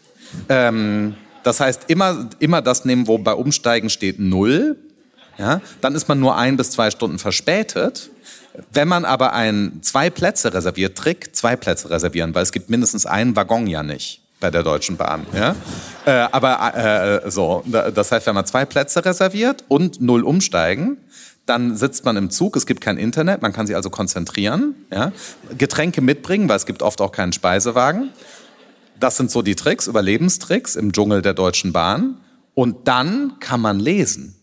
Ähm, das heißt, immer, immer das nehmen, wo bei Umsteigen steht Null. Ja, dann ist man nur ein bis zwei Stunden verspätet. Wenn man aber ein zwei Plätze reserviert, Trick, zwei Plätze reservieren, weil es gibt mindestens einen Waggon ja nicht bei der Deutschen Bahn. Ja? Äh, aber äh, so, das heißt, wenn man zwei Plätze reserviert und null umsteigen, dann sitzt man im Zug, es gibt kein Internet, man kann sich also konzentrieren, ja? Getränke mitbringen, weil es gibt oft auch keinen Speisewagen. Das sind so die Tricks, Überlebenstricks im Dschungel der Deutschen Bahn. Und dann kann man lesen.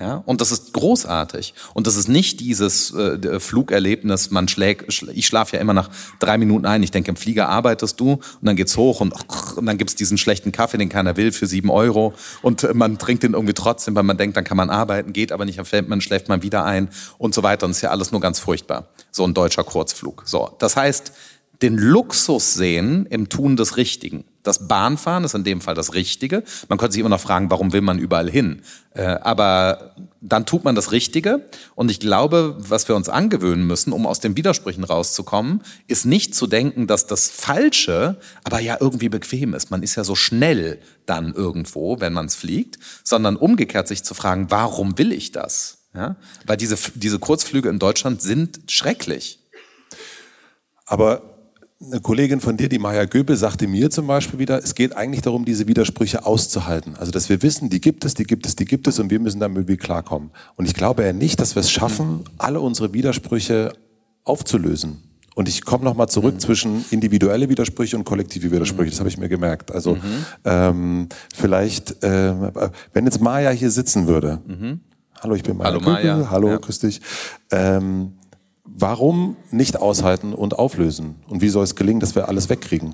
Ja, und das ist großartig. Und das ist nicht dieses äh, Flugerlebnis, man schlägt, ich schlafe ja immer nach drei Minuten ein. Ich denke, im Flieger arbeitest du und dann geht's hoch und, und dann gibt's diesen schlechten Kaffee, den keiner will, für sieben Euro. Und man trinkt den irgendwie trotzdem, weil man denkt, dann kann man arbeiten, geht aber nicht, man schläft man wieder ein und so weiter. Und ist ja alles nur ganz furchtbar. So ein deutscher Kurzflug. So. Das heißt, den Luxus sehen im Tun des Richtigen. Das Bahnfahren ist in dem Fall das Richtige. Man könnte sich immer noch fragen, warum will man überall hin? Äh, aber dann tut man das Richtige. Und ich glaube, was wir uns angewöhnen müssen, um aus den Widersprüchen rauszukommen, ist nicht zu denken, dass das Falsche aber ja irgendwie bequem ist. Man ist ja so schnell dann irgendwo, wenn man es fliegt, sondern umgekehrt sich zu fragen, warum will ich das? Ja? Weil diese, diese Kurzflüge in Deutschland sind schrecklich. Aber eine Kollegin von dir, die Maya Göbel, sagte mir zum Beispiel wieder, es geht eigentlich darum, diese Widersprüche auszuhalten. Also, dass wir wissen, die gibt es, die gibt es, die gibt es und wir müssen damit irgendwie klarkommen. Und ich glaube ja nicht, dass wir es schaffen, alle unsere Widersprüche aufzulösen. Und ich komme nochmal zurück mhm. zwischen individuelle Widersprüche und kollektive Widersprüche. Das habe ich mir gemerkt. Also mhm. ähm, vielleicht, äh, wenn jetzt Maya hier sitzen würde. Mhm. Hallo, ich bin Maya. Hallo Göbel. Maya. Hallo, ja. grüß dich. Ähm, Warum nicht aushalten und auflösen? Und wie soll es gelingen, dass wir alles wegkriegen?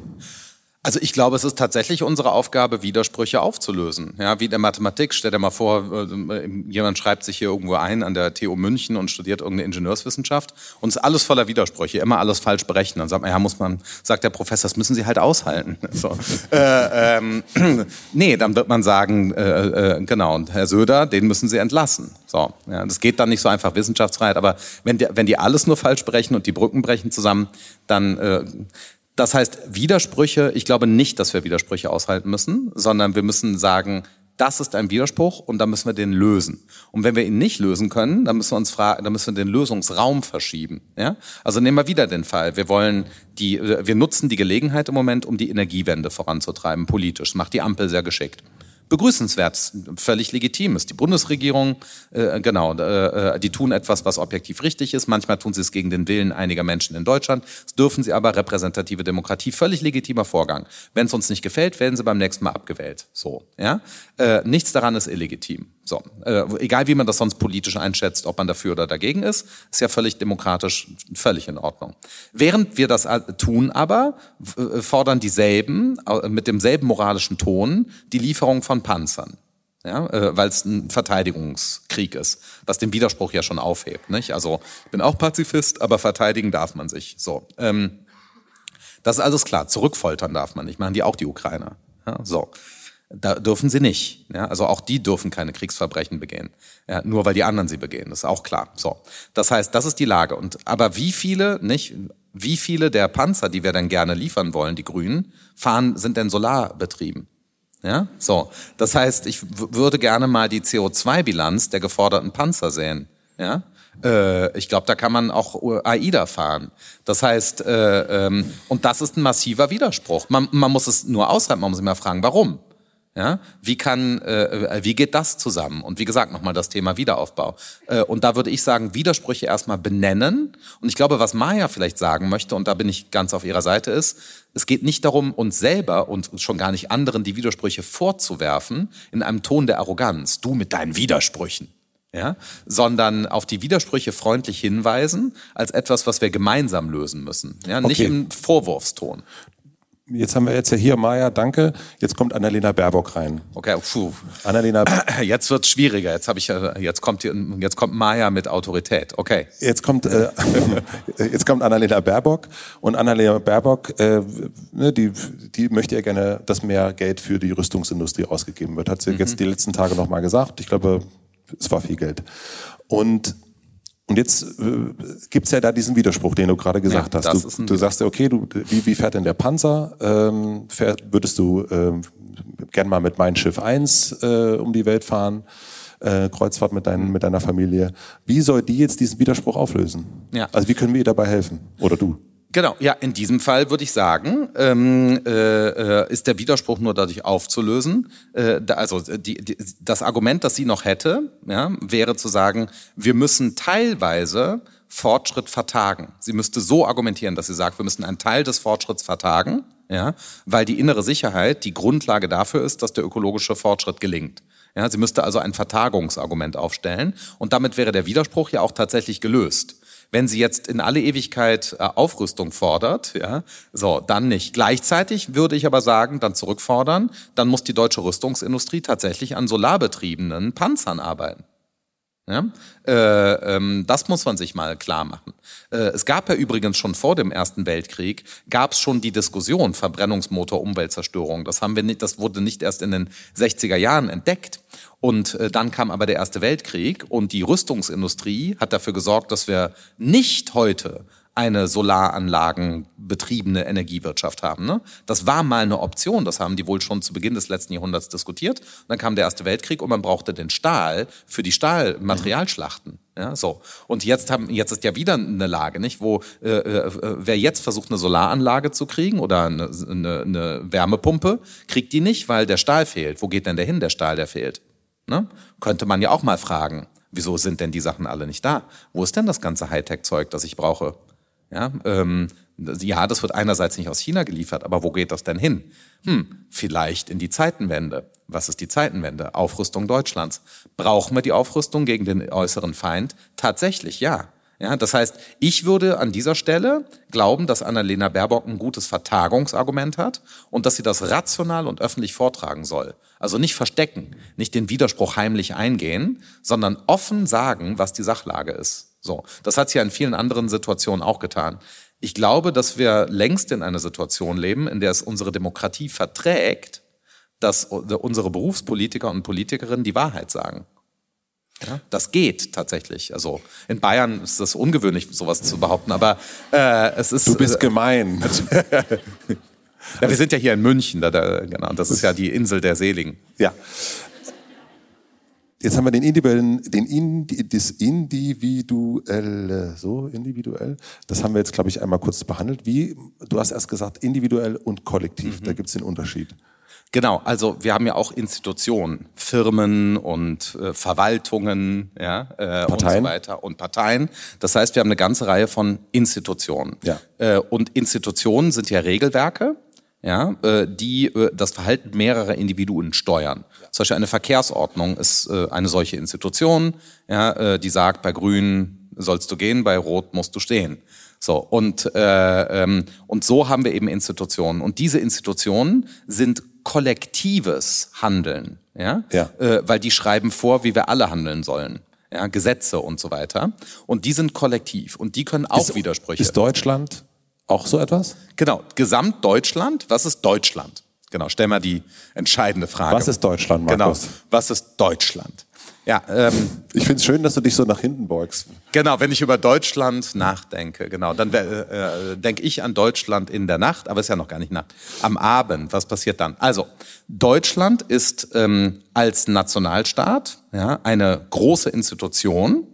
Also ich glaube, es ist tatsächlich unsere Aufgabe, Widersprüche aufzulösen. Ja, wie in der Mathematik. Stell dir mal vor, äh, jemand schreibt sich hier irgendwo ein an der TU München und studiert irgendeine Ingenieurswissenschaft und ist alles voller Widersprüche, immer alles falsch berechnen. Dann sagt man, ja, muss man, sagt der Professor, das müssen Sie halt aushalten. So. äh, ähm, nee, dann wird man sagen, äh, äh, genau, und Herr Söder, den müssen Sie entlassen. So, ja, das geht dann nicht so einfach Wissenschaftsfreiheit, aber wenn die, wenn die alles nur falsch berechnen und die Brücken brechen zusammen, dann äh, das heißt, Widersprüche, ich glaube nicht, dass wir Widersprüche aushalten müssen, sondern wir müssen sagen, das ist ein Widerspruch und da müssen wir den lösen. Und wenn wir ihn nicht lösen können, dann müssen wir uns fragen, dann müssen wir den Lösungsraum verschieben. Ja? Also nehmen wir wieder den Fall. Wir wollen die, wir nutzen die Gelegenheit im Moment, um die Energiewende voranzutreiben, politisch. Das macht die Ampel sehr geschickt begrüßenswert, völlig legitim ist. Die Bundesregierung, äh, genau, äh, die tun etwas, was objektiv richtig ist. Manchmal tun sie es gegen den Willen einiger Menschen in Deutschland. Das dürfen sie aber repräsentative Demokratie, völlig legitimer Vorgang. Wenn es uns nicht gefällt, werden sie beim nächsten Mal abgewählt. So, ja. Äh, nichts daran ist illegitim. So, äh, egal wie man das sonst politisch einschätzt, ob man dafür oder dagegen ist, ist ja völlig demokratisch, völlig in Ordnung. Während wir das tun aber, äh, fordern dieselben, mit demselben moralischen Ton, die Lieferung von Panzern. Ja, äh, weil es ein Verteidigungskrieg ist, was den Widerspruch ja schon aufhebt. Nicht? Also ich bin auch Pazifist, aber verteidigen darf man sich. So, ähm, das ist alles klar. Zurückfoltern darf man nicht. Machen die auch die Ukrainer. Ja, so. Da dürfen sie nicht. Ja, also auch die dürfen keine Kriegsverbrechen begehen. Ja, nur weil die anderen sie begehen. Das ist auch klar. So. Das heißt, das ist die Lage. Und, aber wie viele, nicht, wie viele der Panzer, die wir dann gerne liefern wollen, die Grünen, fahren, sind denn solarbetrieben? Ja, so. Das heißt, ich würde gerne mal die CO2-Bilanz der geforderten Panzer sehen. Ja, äh, ich glaube, da kann man auch AIDA fahren. Das heißt, äh, ähm, und das ist ein massiver Widerspruch. Man, man muss es nur aushalten, man muss immer fragen, warum. Ja, wie kann, äh, wie geht das zusammen? Und wie gesagt, nochmal das Thema Wiederaufbau. Äh, und da würde ich sagen, Widersprüche erstmal benennen. Und ich glaube, was Maya vielleicht sagen möchte, und da bin ich ganz auf ihrer Seite, ist, es geht nicht darum, uns selber und schon gar nicht anderen die Widersprüche vorzuwerfen in einem Ton der Arroganz. Du mit deinen Widersprüchen. Ja, sondern auf die Widersprüche freundlich hinweisen als etwas, was wir gemeinsam lösen müssen. Ja, nicht okay. im Vorwurfston jetzt haben wir jetzt ja hier Maya, danke. Jetzt kommt Annalena Baerbock rein. Okay, puh. Annalena. Jetzt wird's schwieriger. Jetzt habe ich, jetzt kommt hier, jetzt kommt Maya mit Autorität. Okay. Jetzt kommt, äh, jetzt kommt Annalena Baerbock und Annalena Baerbock, äh, ne, die, die möchte ja gerne, dass mehr Geld für die Rüstungsindustrie ausgegeben wird. Hat sie mhm. jetzt die letzten Tage noch mal gesagt. Ich glaube, es war viel Geld. Und und jetzt äh, gibt's ja da diesen Widerspruch, den du gerade gesagt ja, hast. Du, du sagst ja, okay, du, wie, wie fährt denn der Panzer? Ähm, fährt, würdest du ähm, gern mal mit meinem Schiff 1 äh, um die Welt fahren? Äh, Kreuzfahrt mit, dein, mit deiner Familie. Wie soll die jetzt diesen Widerspruch auflösen? Ja. Also wie können wir ihr dabei helfen? Oder du? Genau, ja, in diesem Fall würde ich sagen, ähm, äh, äh, ist der Widerspruch nur dadurch aufzulösen. Äh, da, also die, die, das Argument, das sie noch hätte, ja, wäre zu sagen, wir müssen teilweise Fortschritt vertagen. Sie müsste so argumentieren, dass sie sagt, wir müssen einen Teil des Fortschritts vertagen. ja, weil die innere Sicherheit die Grundlage dafür ist, dass der ökologische Fortschritt gelingt. Ja, sie müsste also ein Vertagungsargument aufstellen und damit wäre der Widerspruch ja auch tatsächlich gelöst. Wenn sie jetzt in alle Ewigkeit äh, Aufrüstung fordert, ja, so, dann nicht. Gleichzeitig würde ich aber sagen, dann zurückfordern, dann muss die deutsche Rüstungsindustrie tatsächlich an solarbetriebenen Panzern arbeiten. Ja? Äh, ähm, das muss man sich mal klar machen. Äh, es gab ja übrigens schon vor dem Ersten Weltkrieg, gab es schon die Diskussion Verbrennungsmotor, Umweltzerstörung. Das, haben wir nicht, das wurde nicht erst in den 60er Jahren entdeckt. Und äh, dann kam aber der Erste Weltkrieg und die Rüstungsindustrie hat dafür gesorgt, dass wir nicht heute eine solaranlagenbetriebene Energiewirtschaft haben. Ne? Das war mal eine Option, das haben die wohl schon zu Beginn des letzten Jahrhunderts diskutiert. Und dann kam der Erste Weltkrieg und man brauchte den Stahl für die Stahlmaterialschlachten. Ja, so. Und jetzt haben, jetzt ist ja wieder eine Lage, nicht, wo äh, äh, wer jetzt versucht, eine Solaranlage zu kriegen oder eine, eine, eine Wärmepumpe, kriegt die nicht, weil der Stahl fehlt. Wo geht denn der hin, der Stahl, der fehlt? Ne? Könnte man ja auch mal fragen. Wieso sind denn die Sachen alle nicht da? Wo ist denn das ganze Hightech-Zeug, das ich brauche? Ja, ähm, ja, das wird einerseits nicht aus China geliefert, aber wo geht das denn hin? Hm, vielleicht in die Zeitenwende. Was ist die Zeitenwende? Aufrüstung Deutschlands. Brauchen wir die Aufrüstung gegen den äußeren Feind? Tatsächlich, ja. Ja, das heißt, ich würde an dieser Stelle glauben, dass Annalena Baerbock ein gutes Vertagungsargument hat und dass sie das rational und öffentlich vortragen soll. Also nicht verstecken, nicht den Widerspruch heimlich eingehen, sondern offen sagen, was die Sachlage ist. So, das hat sie ja in vielen anderen Situationen auch getan. Ich glaube, dass wir längst in einer Situation leben, in der es unsere Demokratie verträgt, dass unsere Berufspolitiker und Politikerinnen die Wahrheit sagen. Ja, das geht tatsächlich. Also in Bayern ist es ungewöhnlich, sowas zu behaupten, aber äh, es ist. Du bist äh, gemein. ja, wir sind ja hier in München, da, da, genau. Das ist ja die Insel der Seligen. Ja. Jetzt haben wir den individuellen, den Indi, das individuelle, so individuell. Das haben wir jetzt, glaube ich, einmal kurz behandelt. Wie, du hast erst gesagt, individuell und kollektiv. Mhm. Da gibt es den Unterschied. Genau, also wir haben ja auch Institutionen, Firmen und äh, Verwaltungen, ja, äh, und so weiter und Parteien. Das heißt, wir haben eine ganze Reihe von Institutionen. Ja. Äh, und Institutionen sind ja Regelwerke, ja, äh, die äh, das Verhalten mehrerer Individuen steuern. Zum Beispiel eine Verkehrsordnung ist äh, eine solche Institution, ja, die sagt, bei Grün sollst du gehen, bei Rot musst du stehen. So und äh, ähm, und so haben wir eben Institutionen und diese Institutionen sind kollektives Handeln, ja, ja. Äh, weil die schreiben vor, wie wir alle handeln sollen. Ja, Gesetze und so weiter. Und die sind kollektiv und die können auch ist, Widersprüche. Ist Deutschland auch so etwas? Genau. Gesamtdeutschland. Was ist Deutschland? Genau. Stell mal die entscheidende Frage. Was ist Deutschland, Markus? Genau. Was ist Deutschland? Ja, ähm, ich finde es schön, dass du dich so nach hinten beugst. Genau, wenn ich über Deutschland nachdenke, genau, dann äh, denke ich an Deutschland in der Nacht, aber es ist ja noch gar nicht Nacht. Am Abend, was passiert dann? Also, Deutschland ist ähm, als Nationalstaat ja, eine große Institution,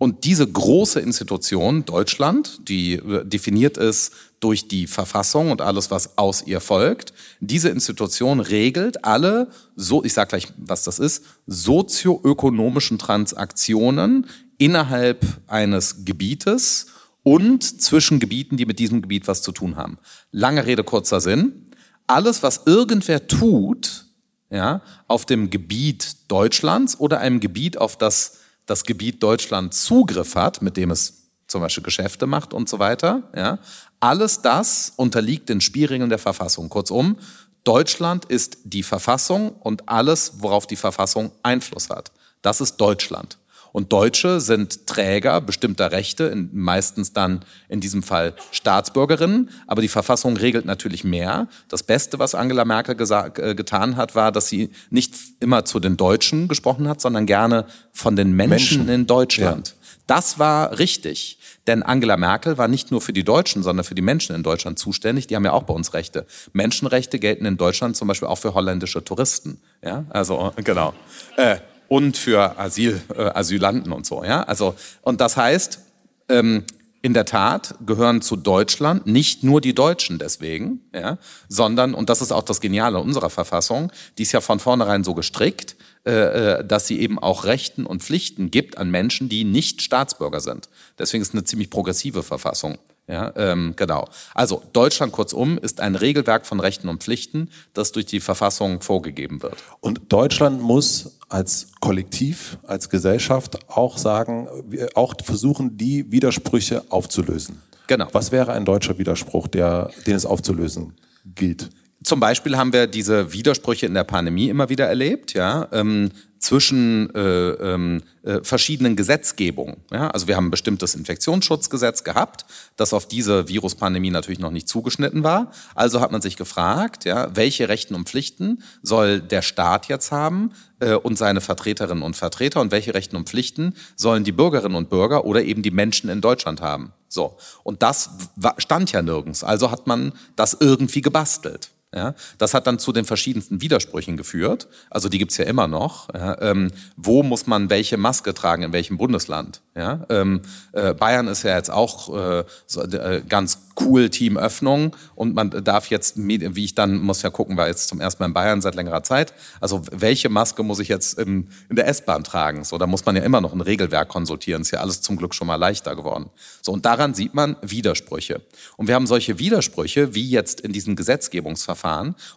und diese große Institution, Deutschland, die äh, definiert ist durch die Verfassung und alles, was aus ihr folgt, diese Institution regelt alle, so, ich sage gleich, was das ist, sozioökonomischen Transaktionen innerhalb eines Gebietes und zwischen Gebieten, die mit diesem Gebiet was zu tun haben. Lange Rede, kurzer Sinn. Alles, was irgendwer tut, ja, auf dem Gebiet Deutschlands oder einem Gebiet, auf das das Gebiet Deutschland Zugriff hat, mit dem es zum Beispiel Geschäfte macht und so weiter, ja, alles das unterliegt den Spielregeln der Verfassung. Kurzum, Deutschland ist die Verfassung und alles, worauf die Verfassung Einfluss hat. Das ist Deutschland. Und Deutsche sind Träger bestimmter Rechte, in, meistens dann in diesem Fall Staatsbürgerinnen. Aber die Verfassung regelt natürlich mehr. Das Beste, was Angela Merkel äh, getan hat, war, dass sie nicht immer zu den Deutschen gesprochen hat, sondern gerne von den Menschen, Menschen. in Deutschland. Ja. Das war richtig. Denn Angela Merkel war nicht nur für die Deutschen, sondern für die Menschen in Deutschland zuständig. Die haben ja auch bei uns Rechte. Menschenrechte gelten in Deutschland zum Beispiel auch für holländische Touristen. Ja, also genau. Äh, und für Asyl, äh, Asylanten und so. Ja? Also, und das heißt, ähm, in der Tat gehören zu Deutschland nicht nur die Deutschen deswegen, ja, sondern, und das ist auch das Geniale unserer Verfassung, die ist ja von vornherein so gestrickt, äh, äh, dass sie eben auch Rechten und Pflichten gibt an Menschen, die nicht Staatsbürger sind. Deswegen ist es eine ziemlich progressive Verfassung. Ja, ähm, genau. Also Deutschland kurzum ist ein Regelwerk von Rechten und Pflichten, das durch die Verfassung vorgegeben wird. Und Deutschland muss als Kollektiv, als Gesellschaft auch sagen, auch versuchen, die Widersprüche aufzulösen. Genau. Was wäre ein deutscher Widerspruch, der, den es aufzulösen gilt? Zum Beispiel haben wir diese Widersprüche in der Pandemie immer wieder erlebt. Ja, ähm, zwischen äh, ähm, äh, verschiedenen Gesetzgebungen. Ja? Also wir haben ein bestimmtes Infektionsschutzgesetz gehabt, das auf diese Viruspandemie natürlich noch nicht zugeschnitten war. Also hat man sich gefragt, ja, welche Rechten und Pflichten soll der Staat jetzt haben äh, und seine Vertreterinnen und Vertreter und welche Rechten und Pflichten sollen die Bürgerinnen und Bürger oder eben die Menschen in Deutschland haben. So. Und das stand ja nirgends. Also hat man das irgendwie gebastelt. Ja, das hat dann zu den verschiedensten Widersprüchen geführt. Also die gibt's ja immer noch. Ja, ähm, wo muss man welche Maske tragen in welchem Bundesland? Ja, ähm, äh, Bayern ist ja jetzt auch äh, so, äh, ganz cool Teamöffnung und man darf jetzt, wie ich dann muss ja gucken, war jetzt zum ersten Mal in Bayern seit längerer Zeit. Also welche Maske muss ich jetzt im, in der S-Bahn tragen? So, da muss man ja immer noch ein Regelwerk konsultieren. Ist ja alles zum Glück schon mal leichter geworden. So und daran sieht man Widersprüche. Und wir haben solche Widersprüche wie jetzt in diesem Gesetzgebungsverfahren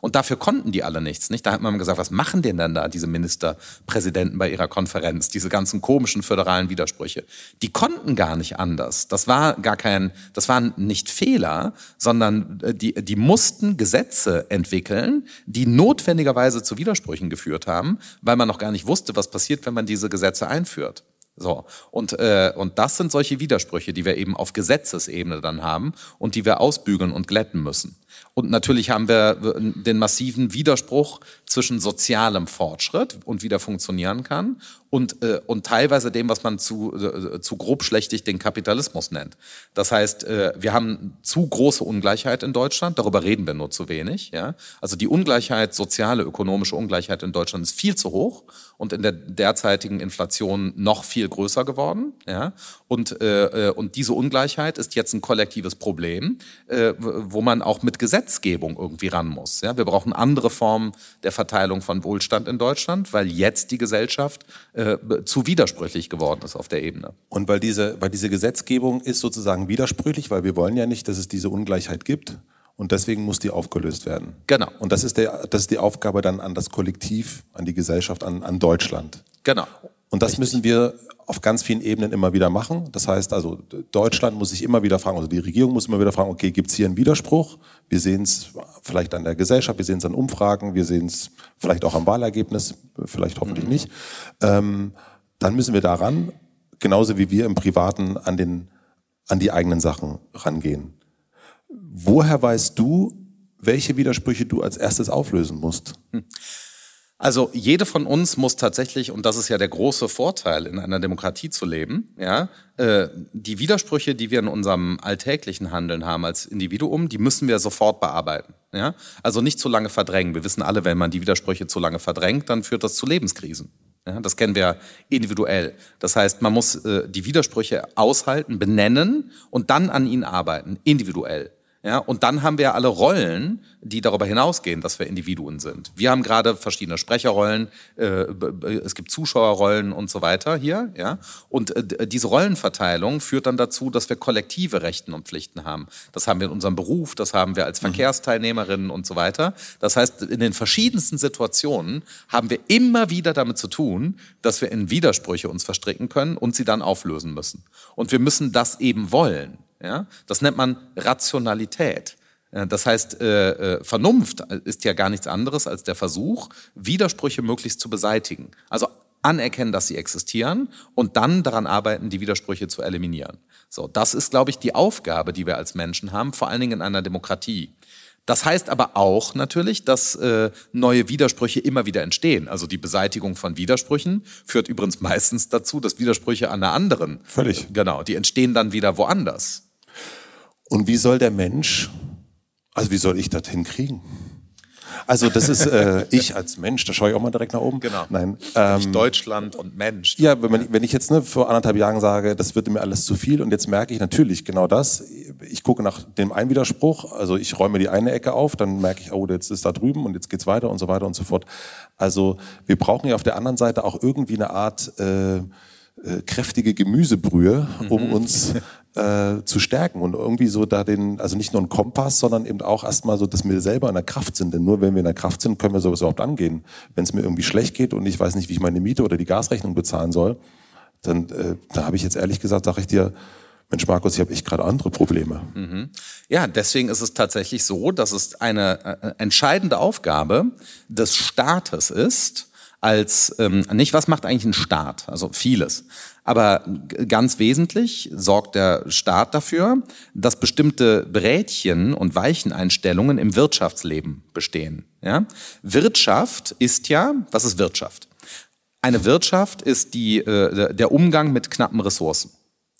und dafür konnten die alle nichts. Nicht? Da hat man gesagt, was machen denn dann da diese Ministerpräsidenten bei ihrer Konferenz? Diese ganzen komischen föderalen Widersprüche. Die konnten gar nicht anders. Das war gar kein, das war nicht Fehler, sondern äh, die, die mussten Gesetze entwickeln, die notwendigerweise zu Widersprüchen geführt haben, weil man noch gar nicht wusste, was passiert, wenn man diese Gesetze einführt. So und äh, und das sind solche Widersprüche, die wir eben auf Gesetzesebene dann haben und die wir ausbügeln und glätten müssen. Und natürlich haben wir den massiven Widerspruch zwischen sozialem Fortschritt und wie der funktionieren kann und, äh, und teilweise dem, was man zu, äh, zu grobschlächtig den Kapitalismus nennt. Das heißt, äh, wir haben zu große Ungleichheit in Deutschland, darüber reden wir nur zu wenig. Ja? Also die Ungleichheit, soziale, ökonomische Ungleichheit in Deutschland ist viel zu hoch und in der derzeitigen Inflation noch viel größer geworden. Ja? Und, äh, äh und diese Ungleichheit ist jetzt ein kollektives Problem, äh, wo man auch mit Gesetzgebung irgendwie ran muss. Ja? Wir brauchen andere Formen der Verteilung von Wohlstand in Deutschland, weil jetzt die Gesellschaft äh, zu widersprüchlich geworden ist auf der Ebene. Und weil diese, weil diese Gesetzgebung ist sozusagen widersprüchlich, weil wir wollen ja nicht, dass es diese Ungleichheit gibt. Und deswegen muss die aufgelöst werden. Genau. Und das ist, der, das ist die Aufgabe dann an das Kollektiv, an die Gesellschaft, an, an Deutschland. Genau. Und das Richtig. müssen wir auf ganz vielen Ebenen immer wieder machen. Das heißt also, Deutschland muss sich immer wieder fragen, also die Regierung muss immer wieder fragen, okay, gibt es hier einen Widerspruch? Wir sehen es vielleicht an der Gesellschaft, wir sehen es an Umfragen, wir sehen es vielleicht auch am Wahlergebnis, vielleicht hoffentlich mhm. nicht. Ähm, dann müssen wir daran, genauso wie wir im Privaten an, den, an die eigenen Sachen rangehen. Woher weißt du, welche Widersprüche du als erstes auflösen musst? Hm. Also jede von uns muss tatsächlich, und das ist ja der große Vorteil, in einer Demokratie zu leben, ja, äh, die Widersprüche, die wir in unserem alltäglichen Handeln haben als Individuum, die müssen wir sofort bearbeiten. Ja? Also nicht zu lange verdrängen. Wir wissen alle, wenn man die Widersprüche zu lange verdrängt, dann führt das zu Lebenskrisen. Ja, das kennen wir individuell. Das heißt, man muss äh, die Widersprüche aushalten, benennen und dann an ihnen arbeiten, individuell. Ja, und dann haben wir alle Rollen, die darüber hinausgehen, dass wir Individuen sind. Wir haben gerade verschiedene Sprecherrollen, äh, es gibt Zuschauerrollen und so weiter hier. Ja, und äh, diese Rollenverteilung führt dann dazu, dass wir kollektive Rechten und Pflichten haben. Das haben wir in unserem Beruf, das haben wir als mhm. Verkehrsteilnehmerinnen und so weiter. Das heißt, in den verschiedensten Situationen haben wir immer wieder damit zu tun, dass wir in Widersprüche uns verstricken können und sie dann auflösen müssen. Und wir müssen das eben wollen. Ja? Das nennt man Rationalität. Das heißt, äh, äh, Vernunft ist ja gar nichts anderes als der Versuch, Widersprüche möglichst zu beseitigen. Also anerkennen, dass sie existieren und dann daran arbeiten, die Widersprüche zu eliminieren. So, das ist, glaube ich, die Aufgabe, die wir als Menschen haben, vor allen Dingen in einer Demokratie. Das heißt aber auch natürlich, dass äh, neue Widersprüche immer wieder entstehen. Also die Beseitigung von Widersprüchen führt übrigens meistens dazu, dass Widersprüche an einer anderen. Völlig. Äh, genau, die entstehen dann wieder woanders. Und wie soll der Mensch, also wie soll ich das hinkriegen? Also das ist äh, ich als Mensch, da schaue ich auch mal direkt nach oben. Genau. Nein. Ähm, Deutschland und Mensch. Ja, wenn, man, wenn ich jetzt ne, vor anderthalb Jahren sage, das wird mir alles zu viel und jetzt merke ich natürlich genau das. Ich gucke nach dem einen Widerspruch, also ich räume die eine Ecke auf, dann merke ich, oh, jetzt ist da drüben und jetzt geht's weiter und so weiter und so fort. Also wir brauchen ja auf der anderen Seite auch irgendwie eine Art äh, äh, kräftige Gemüsebrühe, um mhm. uns äh, zu stärken und irgendwie so da den, also nicht nur ein Kompass, sondern eben auch erstmal so, dass wir selber in der Kraft sind. Denn nur wenn wir in der Kraft sind, können wir sowas überhaupt angehen. Wenn es mir irgendwie schlecht geht und ich weiß nicht, wie ich meine Miete oder die Gasrechnung bezahlen soll, dann äh, da habe ich jetzt ehrlich gesagt, sage ich dir, Mensch, Markus, ich habe echt gerade andere Probleme. Mhm. Ja, deswegen ist es tatsächlich so, dass es eine äh, entscheidende Aufgabe des Staates ist, als ähm, nicht, was macht eigentlich ein Staat? Also vieles. Aber ganz wesentlich sorgt der Staat dafür, dass bestimmte Brädchen und Weicheneinstellungen im Wirtschaftsleben bestehen. Ja? Wirtschaft ist ja, was ist Wirtschaft? Eine Wirtschaft ist die, äh, der Umgang mit knappen Ressourcen.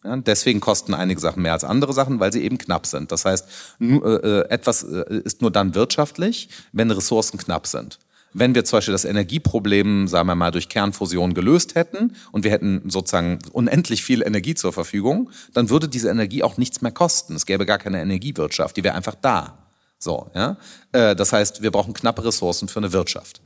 Ja, deswegen kosten einige Sachen mehr als andere Sachen, weil sie eben knapp sind. Das heißt, äh, äh, etwas äh, ist nur dann wirtschaftlich, wenn Ressourcen knapp sind. Wenn wir zum Beispiel das Energieproblem, sagen wir mal, durch Kernfusion gelöst hätten und wir hätten sozusagen unendlich viel Energie zur Verfügung, dann würde diese Energie auch nichts mehr kosten. Es gäbe gar keine Energiewirtschaft, die wäre einfach da. So, ja. Das heißt, wir brauchen knappe Ressourcen für eine Wirtschaft.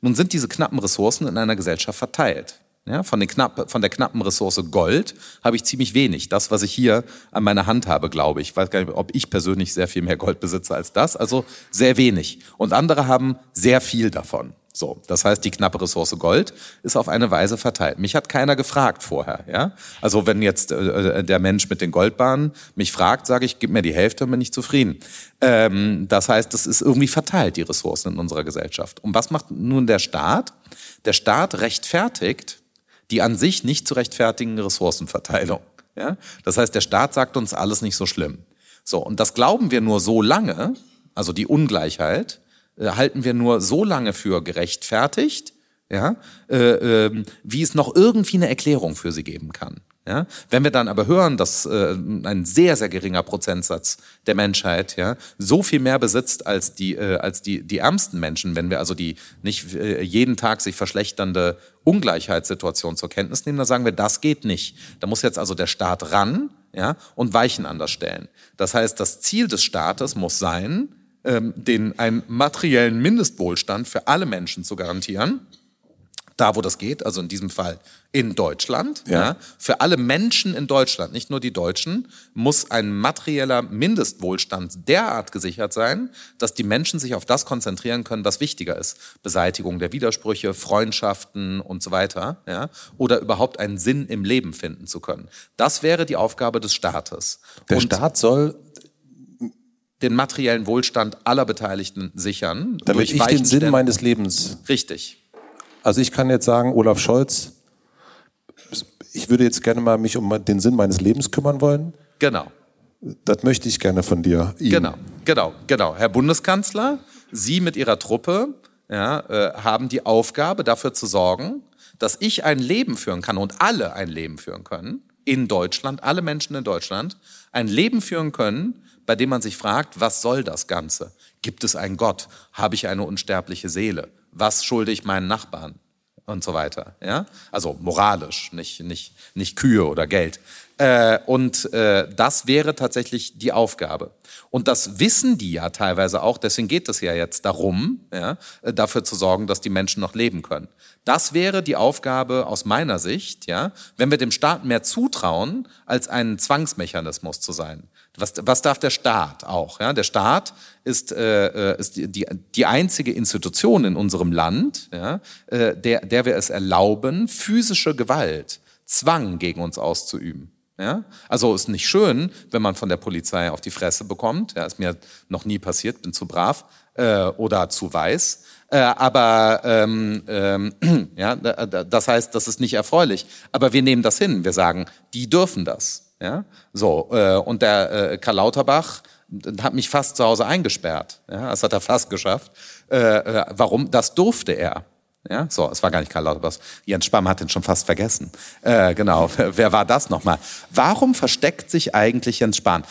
Nun sind diese knappen Ressourcen in einer Gesellschaft verteilt. Ja, von, den knapp, von der knappen Ressource Gold habe ich ziemlich wenig. Das, was ich hier an meiner Hand habe, glaube ich. Ich weiß gar nicht, ob ich persönlich sehr viel mehr Gold besitze als das. Also sehr wenig. Und andere haben sehr viel davon. So, das heißt, die knappe Ressource Gold ist auf eine Weise verteilt. Mich hat keiner gefragt vorher, ja. Also wenn jetzt äh, äh der Mensch mit den Goldbahnen mich fragt, sage ich, gib mir die Hälfte und bin ich zufrieden. Ähm, das heißt, das ist irgendwie verteilt, die Ressourcen in unserer Gesellschaft. Und was macht nun der Staat? Der Staat rechtfertigt die an sich nicht zu rechtfertigen Ressourcenverteilung. Ja? Das heißt, der Staat sagt uns alles nicht so schlimm. So, und das glauben wir nur so lange, also die Ungleichheit, äh, halten wir nur so lange für gerechtfertigt, ja, äh, äh, wie es noch irgendwie eine Erklärung für sie geben kann. Ja? Wenn wir dann aber hören, dass äh, ein sehr, sehr geringer Prozentsatz der Menschheit ja, so viel mehr besitzt als die, äh, als die, die ärmsten Menschen, wenn wir also die nicht äh, jeden Tag sich verschlechternde Ungleichheitssituation zur Kenntnis nehmen, dann sagen wir, das geht nicht. Da muss jetzt also der Staat ran ja, und Weichen anders stellen. Das heißt, das Ziel des Staates muss sein, ähm, den einen materiellen Mindestwohlstand für alle Menschen zu garantieren da wo das geht, also in diesem Fall in Deutschland. Ja. ja. Für alle Menschen in Deutschland, nicht nur die Deutschen, muss ein materieller Mindestwohlstand derart gesichert sein, dass die Menschen sich auf das konzentrieren können, was wichtiger ist. Beseitigung der Widersprüche, Freundschaften und so weiter. Ja. Oder überhaupt einen Sinn im Leben finden zu können. Das wäre die Aufgabe des Staates. Der und Staat soll den materiellen Wohlstand aller Beteiligten sichern. Damit ich den Sinn meines Lebens. Richtig. Also ich kann jetzt sagen, Olaf Scholz, ich würde jetzt gerne mal mich um den Sinn meines Lebens kümmern wollen. Genau. Das möchte ich gerne von dir. Ihm. Genau, genau, genau. Herr Bundeskanzler, Sie mit Ihrer Truppe ja, äh, haben die Aufgabe, dafür zu sorgen, dass ich ein Leben führen kann und alle ein Leben führen können in Deutschland, alle Menschen in Deutschland ein Leben führen können, bei dem man sich fragt, was soll das Ganze? Gibt es einen Gott? Habe ich eine unsterbliche Seele? Was schulde ich meinen Nachbarn und so weiter. Ja? Also moralisch, nicht, nicht, nicht Kühe oder Geld. Äh, und äh, das wäre tatsächlich die Aufgabe. Und das wissen die ja teilweise auch, deswegen geht es ja jetzt darum, ja, dafür zu sorgen, dass die Menschen noch leben können. Das wäre die Aufgabe aus meiner Sicht, ja, wenn wir dem Staat mehr zutrauen, als ein Zwangsmechanismus zu sein. Was, was darf der Staat auch? Ja? Der Staat ist, äh, äh, ist die, die, einzige Institution in unserem Land, ja, äh, der, der wir es erlauben, physische Gewalt, Zwang gegen uns auszuüben. Ja? Also ist nicht schön, wenn man von der Polizei auf die Fresse bekommt. Ja, ist mir noch nie passiert, bin zu brav äh, oder zu weiß. Äh, aber ähm, ähm, ja, das heißt, das ist nicht erfreulich. Aber wir nehmen das hin. Wir sagen, die dürfen das. Ja? So, äh, und der äh, Karl Lauterbach hat mich fast zu Hause eingesperrt. Ja? Das hat er fast geschafft. Äh, äh, warum? Das durfte er. Ja, so, es war gar nicht Karl Lauterbach. Jens Spamm hat den schon fast vergessen. Äh, genau, wer war das nochmal? Warum versteckt sich eigentlich Jens Spahn?